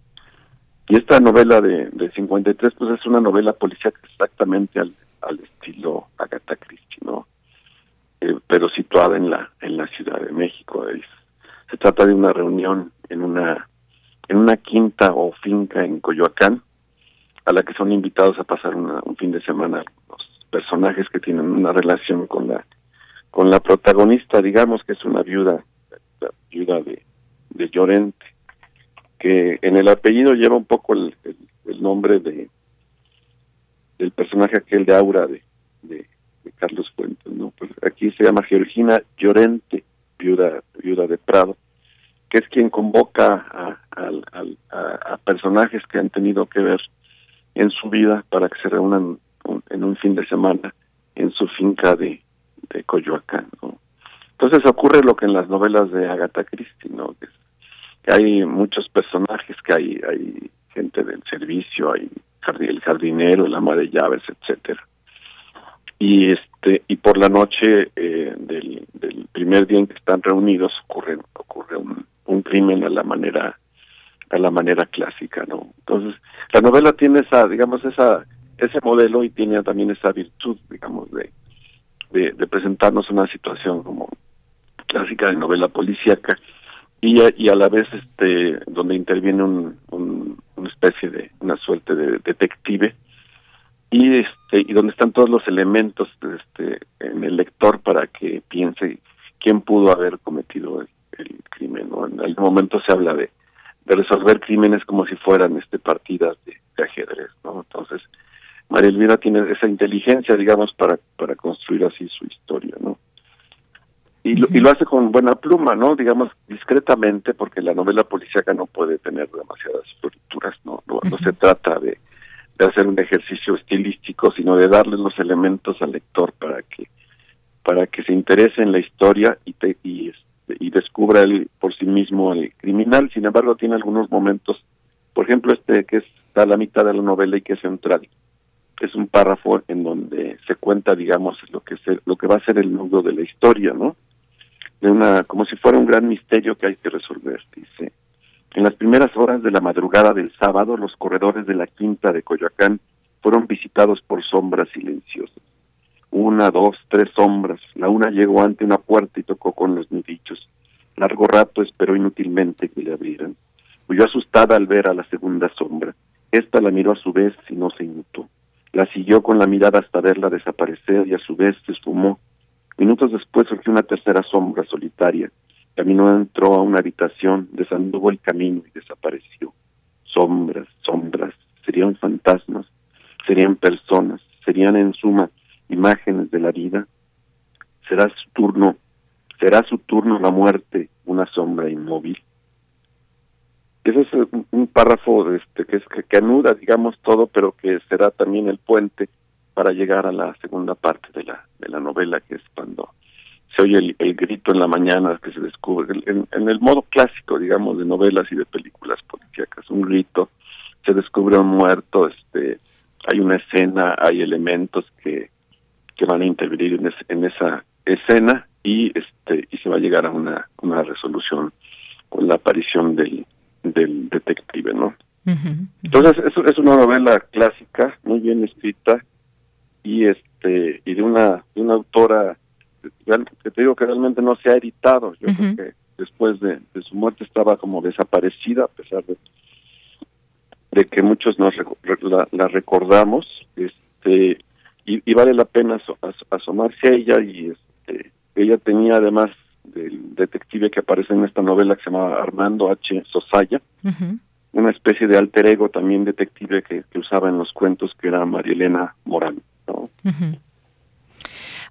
Y esta novela de, de 53, pues es una novela policial exactamente al, al estilo Agatha Christie, ¿no? Eh, pero situada en la en la Ciudad de México. se trata de una reunión en una en una quinta o finca en Coyoacán, a la que son invitados a pasar un fin de semana personajes que tienen una relación con la con la protagonista, digamos que es una viuda, la viuda de, de Llorente, que en el apellido lleva un poco el, el, nombre de del personaje aquel de Aura de, de, Carlos Fuentes, ¿no? Pues aquí se llama Georgina Llorente, viuda, viuda de Prado, que es quien convoca a, a, a personajes que han tenido que ver en su vida para que se reúnan en un fin de semana en su finca de, de Coyoacán. ¿no? Entonces ocurre lo que en las novelas de Agatha Christie, ¿no? Que, hay muchos personajes, que hay, hay gente del servicio, hay el jardinero, el ama de llaves, etcétera. Y este y por la noche eh, del, del primer día en que están reunidos ocurre ocurre un, un crimen a la manera a la manera clásica, ¿no? Entonces la novela tiene esa digamos esa ese modelo y tiene también esa virtud, digamos, de, de, presentarnos una situación como clásica de novela policíaca y, y a la vez este donde interviene un, una especie de una suerte de detective y este y donde están todos los elementos este en el lector para que piense quién pudo haber cometido el, crimen ¿no? en algún momento se habla de, de resolver crímenes como si fueran este partidas de ajedrez no entonces María Elvira tiene esa inteligencia, digamos, para, para construir así su historia, ¿no? Y lo, y lo hace con buena pluma, ¿no? Digamos, discretamente, porque la novela policíaca no puede tener demasiadas florituras, ¿no? No, se trata de, de hacer un ejercicio estilístico, sino de darle los elementos al lector para que para que se interese en la historia y te, y, este, y descubra él por sí mismo el criminal. Sin embargo, tiene algunos momentos, por ejemplo, este que está a la mitad de la novela y que es central, es un párrafo en donde se cuenta, digamos, lo que lo que va a ser el nudo de la historia, ¿no? De una como si fuera un gran misterio que hay que resolver, dice. En las primeras horas de la madrugada del sábado, los corredores de la quinta de Coyoacán fueron visitados por sombras silenciosas. Una, dos, tres sombras. La una llegó ante una puerta y tocó con los nudillos. Largo rato esperó inútilmente que le abrieran. Huyó asustada al ver a la segunda sombra. Esta la miró a su vez y no se inmutó. La siguió con la mirada hasta verla desaparecer y a su vez se esfumó. Minutos después surgió una tercera sombra solitaria. Caminó, entró a una habitación, desanduvo el camino y desapareció. Sombras, sombras, serían fantasmas, serían personas, serían en suma imágenes de la vida. Será su turno, será su turno la muerte, una sombra inmóvil. Ese es un, párrafo este, que, es, que, anuda, digamos, todo, pero que será también el puente para llegar a la segunda parte de la, de la novela, que es cuando se oye el, grito en la mañana que se descubre, en, en, el modo clásico, digamos, de novelas y de películas policíacas, un grito, se descubre un muerto, este, hay una escena, hay elementos que, que van a intervenir en, en esa escena y este y se va a llegar a una, una resolución con la aparición del, del detective, ¿no? Entonces es, es una novela clásica, muy bien escrita y este y de una de una autora que te digo que realmente no se ha editado. Yo creo que después de, su muerte estaba como desaparecida a pesar de de que muchos nos la, recordamos este y, vale la pena asomarse a ella y este ella tenía además del detective que aparece en esta novela que se llama Armando H. Sosaya, una especie de alter ego también detective que, usaba en los cuentos que era María Elena Morán. ¿no?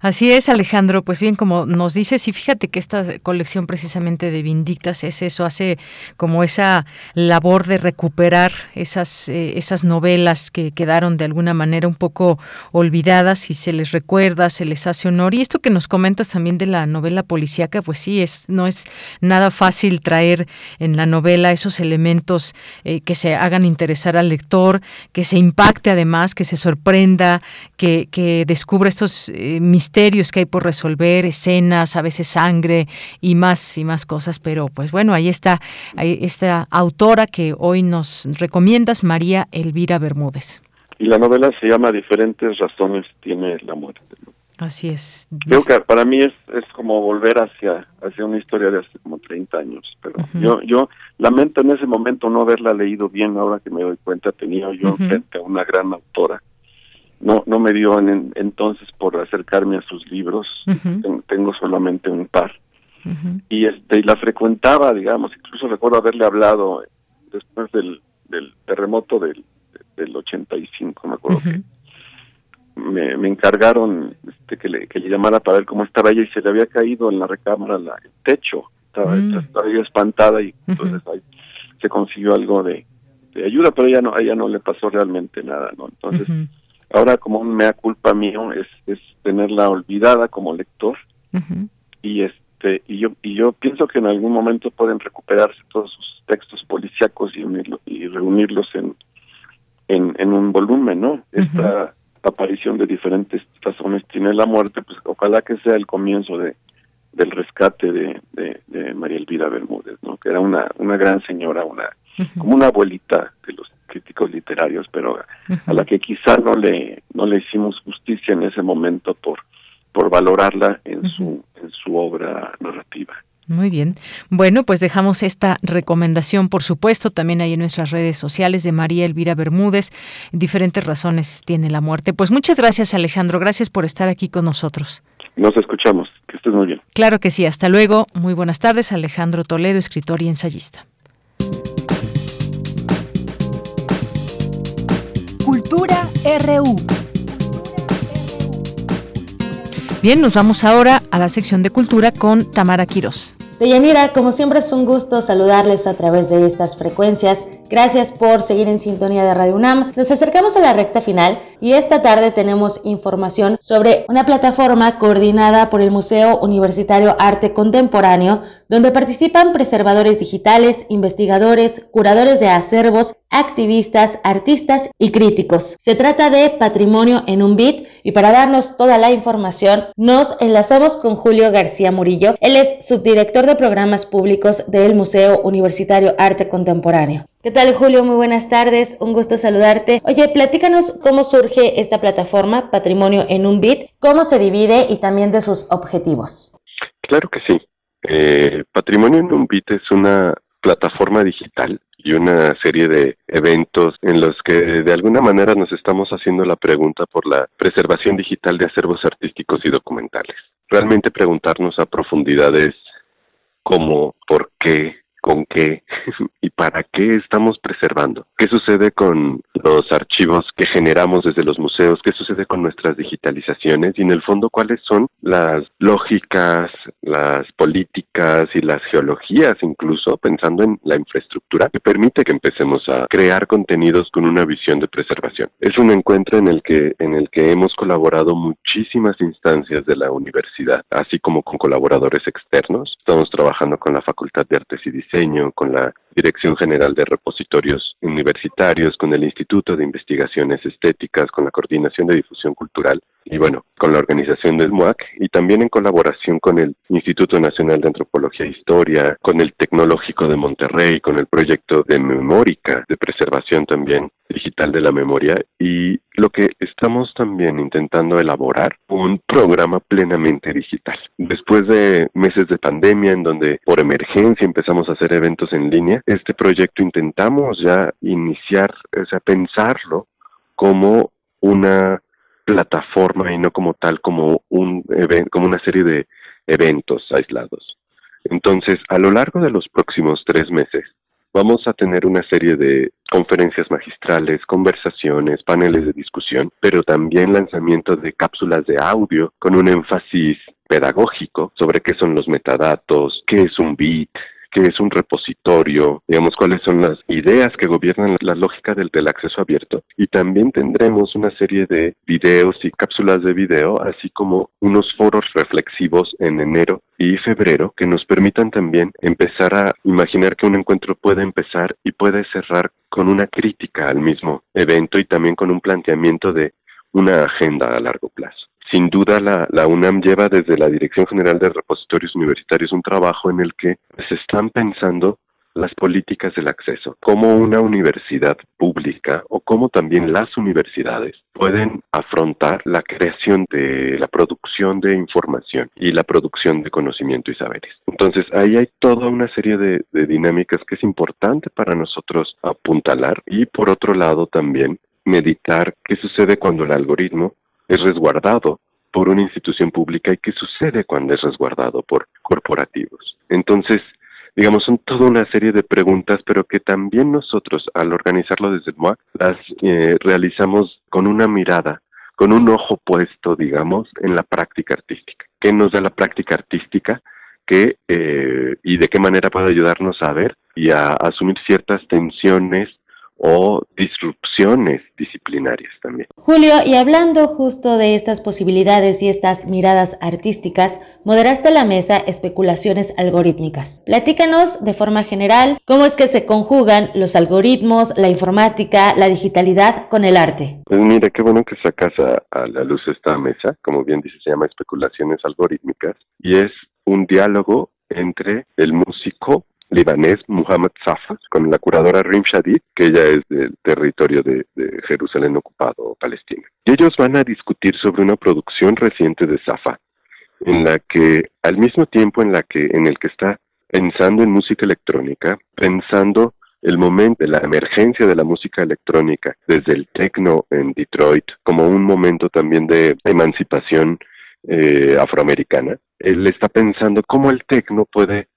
Así es, Alejandro. Pues bien, como nos dices, y fíjate que esta colección precisamente de Vindictas es eso, hace como esa labor de recuperar esas, eh, esas novelas que quedaron de alguna manera un poco olvidadas y se les recuerda, se les hace honor. Y esto que nos comentas también de la novela policíaca, pues sí, es, no es nada fácil traer en la novela esos elementos eh, que se hagan interesar al lector, que se impacte además, que se sorprenda, que, que descubra estos eh, misterios misterios que hay por resolver, escenas, a veces sangre y más y más cosas, pero pues bueno, ahí está esta autora que hoy nos recomiendas, María Elvira Bermúdez.
Y la novela se llama Diferentes razones tiene la muerte.
Así es.
Creo que para mí es, es como volver hacia, hacia una historia de hace como 30 años, pero yo yo lamento en ese momento no haberla leído bien, ahora que me doy cuenta tenía yo frente a una gran autora no no me dio en, entonces por acercarme a sus libros. Tengo, solamente un par. Y este y la frecuentaba digamos incluso recuerdo haberle hablado después del, del terremoto del del 85 me acuerdo que me, me encargaron este, que le que le llamara para ver cómo estaba ella y se le había caído en la recámara la, el techo. Estaba, mm. estaba espantada y entonces ahí se consiguió algo de, de ayuda pero ella no a ella no le pasó realmente nada no entonces ahora como un mea culpa mío es, es tenerla olvidada como lector. Y este y yo y yo pienso que en algún momento pueden recuperarse todos sus textos policíacos y unirlo, y reunirlos en, en, en un volumen no esta aparición de diferentes razones tiene la muerte pues ojalá que sea el comienzo de del rescate de, de, de María Elvira Bermúdez no que era una una gran señora una como una abuelita de los críticos literarios, pero a la que quizá no le no le hicimos justicia en ese momento por por valorarla en su en su obra narrativa.
Muy bien. Bueno, pues dejamos esta recomendación, por supuesto, también ahí en nuestras redes sociales de María Elvira Bermúdez. Diferentes razones tiene la muerte. Pues muchas gracias, Alejandro. Gracias por estar aquí con nosotros.
Nos escuchamos. Que estés muy bien.
Claro que sí. Hasta luego. Muy buenas tardes, Alejandro Toledo, escritor y ensayista. Bien, nos vamos ahora a la sección de cultura con Tamara Quiros.
Deyanira, como siempre es un gusto saludarles a través de estas frecuencias Gracias por seguir en sintonía de Radio UNAM. Nos acercamos a la recta final y esta tarde tenemos información sobre una plataforma coordinada por el Museo Universitario Arte Contemporáneo, donde participan preservadores digitales, investigadores, curadores de acervos, activistas, artistas y críticos. Se trata de Patrimonio en un Bit y para darnos toda la información nos enlazamos con Julio García Murillo. Él es subdirector de programas públicos del Museo Universitario Arte Contemporáneo. ¿Qué tal Julio? Muy buenas tardes, un gusto saludarte. Oye, platícanos cómo surge esta plataforma Patrimonio en un Bit, cómo se divide y también de sus objetivos.
Claro que sí.
Eh, Patrimonio en un bit es una plataforma digital y una serie de eventos en los que de alguna manera nos estamos haciendo la pregunta por la preservación digital de acervos artísticos y documentales. Realmente preguntarnos a profundidades cómo, por qué, con qué y para qué estamos preservando. ¿Qué sucede con los archivos que generamos desde los museos? ¿Qué sucede con nuestras digitalizaciones? Y en el fondo, ¿cuáles son las lógicas, las políticas y las geologías, incluso pensando en la infraestructura que permite que empecemos a crear contenidos con una visión de preservación? Es un encuentro en el que, en el que hemos colaborado muchísimas instancias de la universidad, así como con colaboradores externos. Estamos trabajando con la Facultad de Artes y Diseño, con la Dirección General de Repositorios Universitarios, con el Instituto de Investigaciones Estéticas, con la Coordinación de Difusión Cultural y bueno, con la organización del MUAC y también en colaboración con el Instituto Nacional de Antropología e Historia, con el Tecnológico de Monterrey, con el proyecto de Memórica, de preservación también digital de la memoria y lo que estamos también intentando elaborar un programa plenamente digital. Después de meses de pandemia en donde por emergencia empezamos a hacer eventos en línea, este proyecto intentamos ya iniciar, o sea, pensarlo como una plataforma y no como tal como un como una serie de eventos aislados. Entonces, a lo largo de los próximos tres meses, vamos a tener una serie de conferencias magistrales, conversaciones, paneles de discusión, pero también lanzamiento de cápsulas de audio con un énfasis pedagógico sobre qué son los metadatos, qué es un bit, qué es un repositorio, digamos cuáles son las ideas que gobiernan la lógica del, del acceso abierto. Y también tendremos una serie de videos y cápsulas de video, así como unos foros reflexivos en enero y febrero que nos permitan también empezar a imaginar que un encuentro puede empezar y puede cerrar con una crítica al mismo evento y también con un planteamiento de una agenda a largo plazo. Sin duda, la, UNAM lleva desde la Dirección General de Repositorios Universitarios un trabajo en el que se están pensando las políticas del acceso, cómo una universidad pública o cómo también las universidades pueden afrontar la creación de la producción de información y la producción de conocimiento y saberes. Entonces, ahí hay toda una serie de, de dinámicas que es importante para nosotros apuntalar y por otro lado también meditar qué sucede cuando el algoritmo es resguardado por una institución pública y qué sucede cuando es resguardado por corporativos. Entonces, digamos, son toda una serie de preguntas, pero que también nosotros, al organizarlo desde el MOAC, las eh, realizamos con una mirada, con un ojo puesto, digamos, en la práctica artística. ¿Qué nos da la práctica artística? ¿Qué, eh, y de qué manera puede ayudarnos a ver y a asumir ciertas tensiones o disrupciones disciplinarias también.
Julio, y hablando justo de estas posibilidades y estas miradas artísticas, moderaste la mesa especulaciones algorítmicas. Platícanos de forma general cómo es que se conjugan los algoritmos, la informática, la digitalidad con el arte.
Pues mira, qué bueno que sacas a, a la luz esta mesa, como bien dice, se llama especulaciones algorítmicas, y es un diálogo entre el músico libanés Muhammad Safa con la curadora Rim Shadid, que ella es del territorio de, Jerusalén ocupado, Palestina. Y ellos van a discutir sobre una producción reciente de Safa, en la que al mismo tiempo en la que en el que está pensando en música electrónica, pensando el momento de la emergencia de la música electrónica desde el techno en Detroit como un momento también de emancipación eh, afroamericana. Él está pensando cómo el techno puede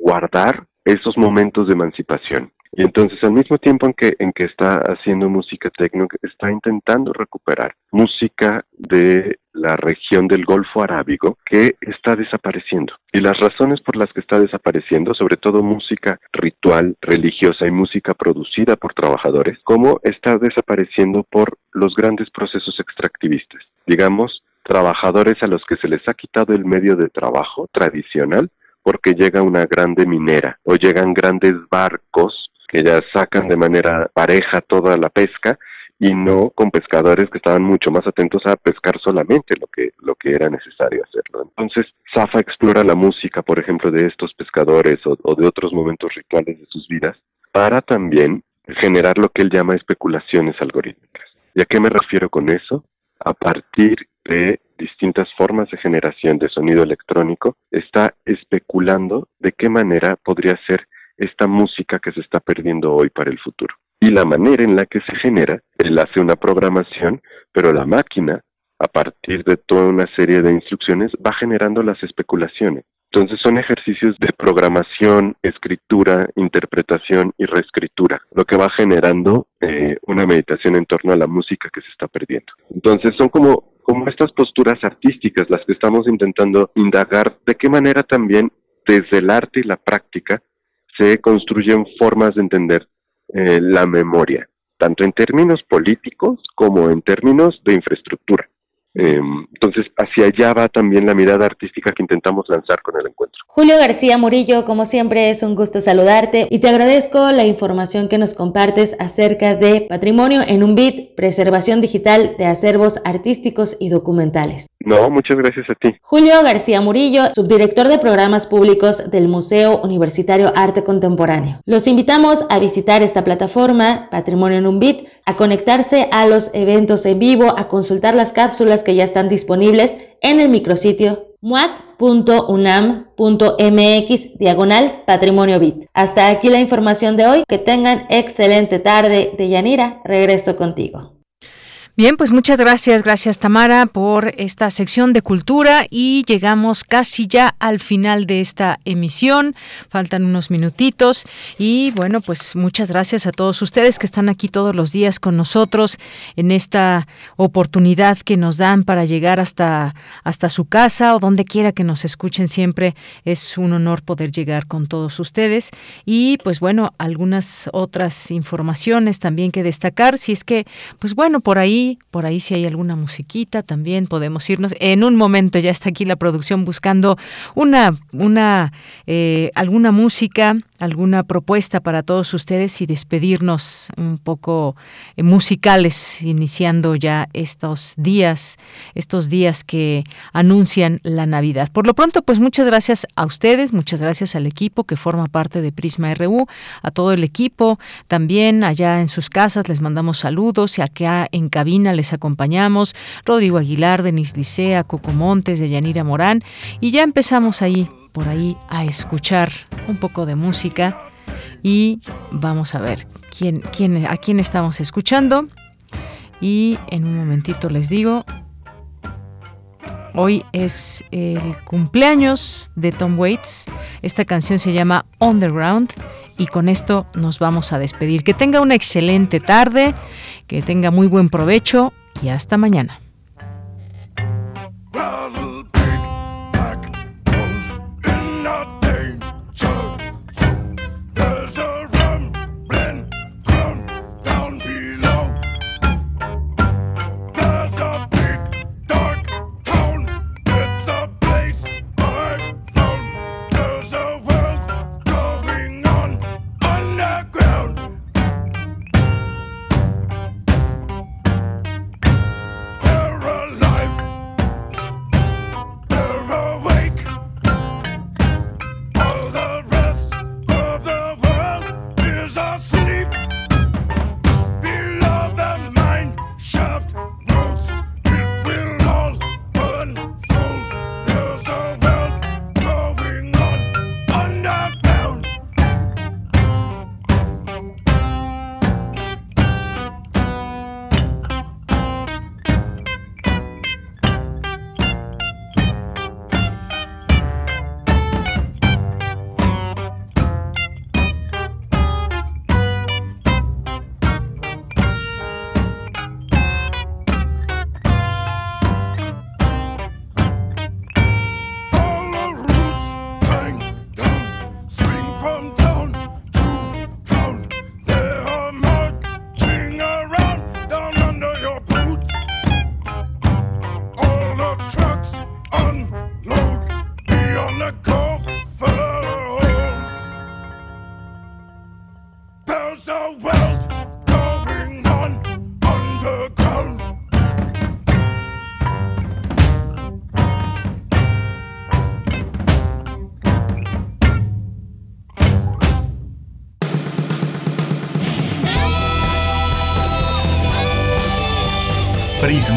guardar esos momentos de emancipación. Y entonces al mismo tiempo en que, está haciendo música techno, está intentando recuperar música de la región del Golfo Arábigo que está desapareciendo. Y las razones por las que está desapareciendo, sobre todo música ritual, religiosa y música producida por trabajadores, como está desapareciendo por los grandes procesos extractivistas. Digamos, trabajadores a los que se les ha quitado el medio de trabajo tradicional porque llega una grande minera o llegan grandes barcos que ya sacan de manera pareja toda la pesca y no con pescadores que estaban mucho más atentos a pescar solamente lo que lo que era necesario hacerlo. Entonces, Zafa explora la música, por ejemplo, de estos pescadores o, o de otros momentos rituales de sus vidas para también generar lo que él llama especulaciones algorítmicas. ¿Y a qué me refiero con eso? A partir de distintas formas de generación de sonido electrónico, está especulando de qué manera podría ser esta música que se está perdiendo hoy para el futuro. Y la manera en la que se genera, él hace una programación, pero la máquina, a partir de toda una serie de instrucciones, va generando las especulaciones. Entonces son ejercicios de programación, escritura, interpretación y reescritura, lo que va generando eh, una meditación en torno a la música que se está perdiendo. Entonces son como, como estas posturas artísticas las que estamos intentando indagar de qué manera también desde el arte y la práctica se construyen formas de entender eh, la memoria, tanto en términos políticos como en términos de infraestructura. Em, entonces, hacia allá va también la mirada artística que intentamos lanzar con el encuentro.
Julio García Murillo, como siempre es un gusto saludarte y te agradezco la información que nos compartes acerca de Patrimonio en un bit, preservación digital de acervos artísticos y documentales.
No, muchas gracias a ti.
Julio García Murillo, subdirector de programas públicos del Museo Universitario Arte Contemporáneo. Los invitamos a visitar esta plataforma, Patrimonio en un bit, a conectarse a los eventos en vivo, a consultar las cápsulas que ya están disponibles en el micrositio muac.unam.mx diagonal patrimonio bit. Hasta aquí la información de hoy. Que tengan excelente tarde. De Yanira, regreso contigo.
Bien, pues muchas gracias, gracias Tamara por esta sección de cultura y llegamos casi ya al final de esta emisión. Faltan unos minutitos y bueno, pues muchas gracias a todos ustedes que están aquí todos los días con nosotros en esta oportunidad que nos dan para llegar hasta hasta su casa o donde quiera que nos escuchen siempre. Es un honor poder llegar con todos ustedes y pues bueno, algunas otras informaciones también que destacar, si es que pues bueno, por ahí por ahí si hay alguna musiquita también podemos irnos. En un momento ya está aquí la producción buscando una, una eh, alguna música, alguna propuesta para todos ustedes y despedirnos un poco eh, musicales, iniciando ya estos días, estos días que anuncian la Navidad. Por lo pronto, pues muchas gracias a ustedes, muchas gracias al equipo que forma parte de Prisma RU, a todo el equipo, también allá en sus casas les mandamos saludos y acá en cabina les acompañamos, Rodrigo Aguilar, Denis Licea, Coco Montes, de Yanira Morán, y ya empezamos ahí, por ahí, a escuchar un poco de música y vamos a ver quién, quién, a quién estamos escuchando. Y en un momentito les digo, Hoy es el cumpleaños de Tom Waits. Esta canción se llama Underground y con esto nos vamos a despedir. Que tenga una excelente tarde, que tenga muy buen provecho y hasta mañana.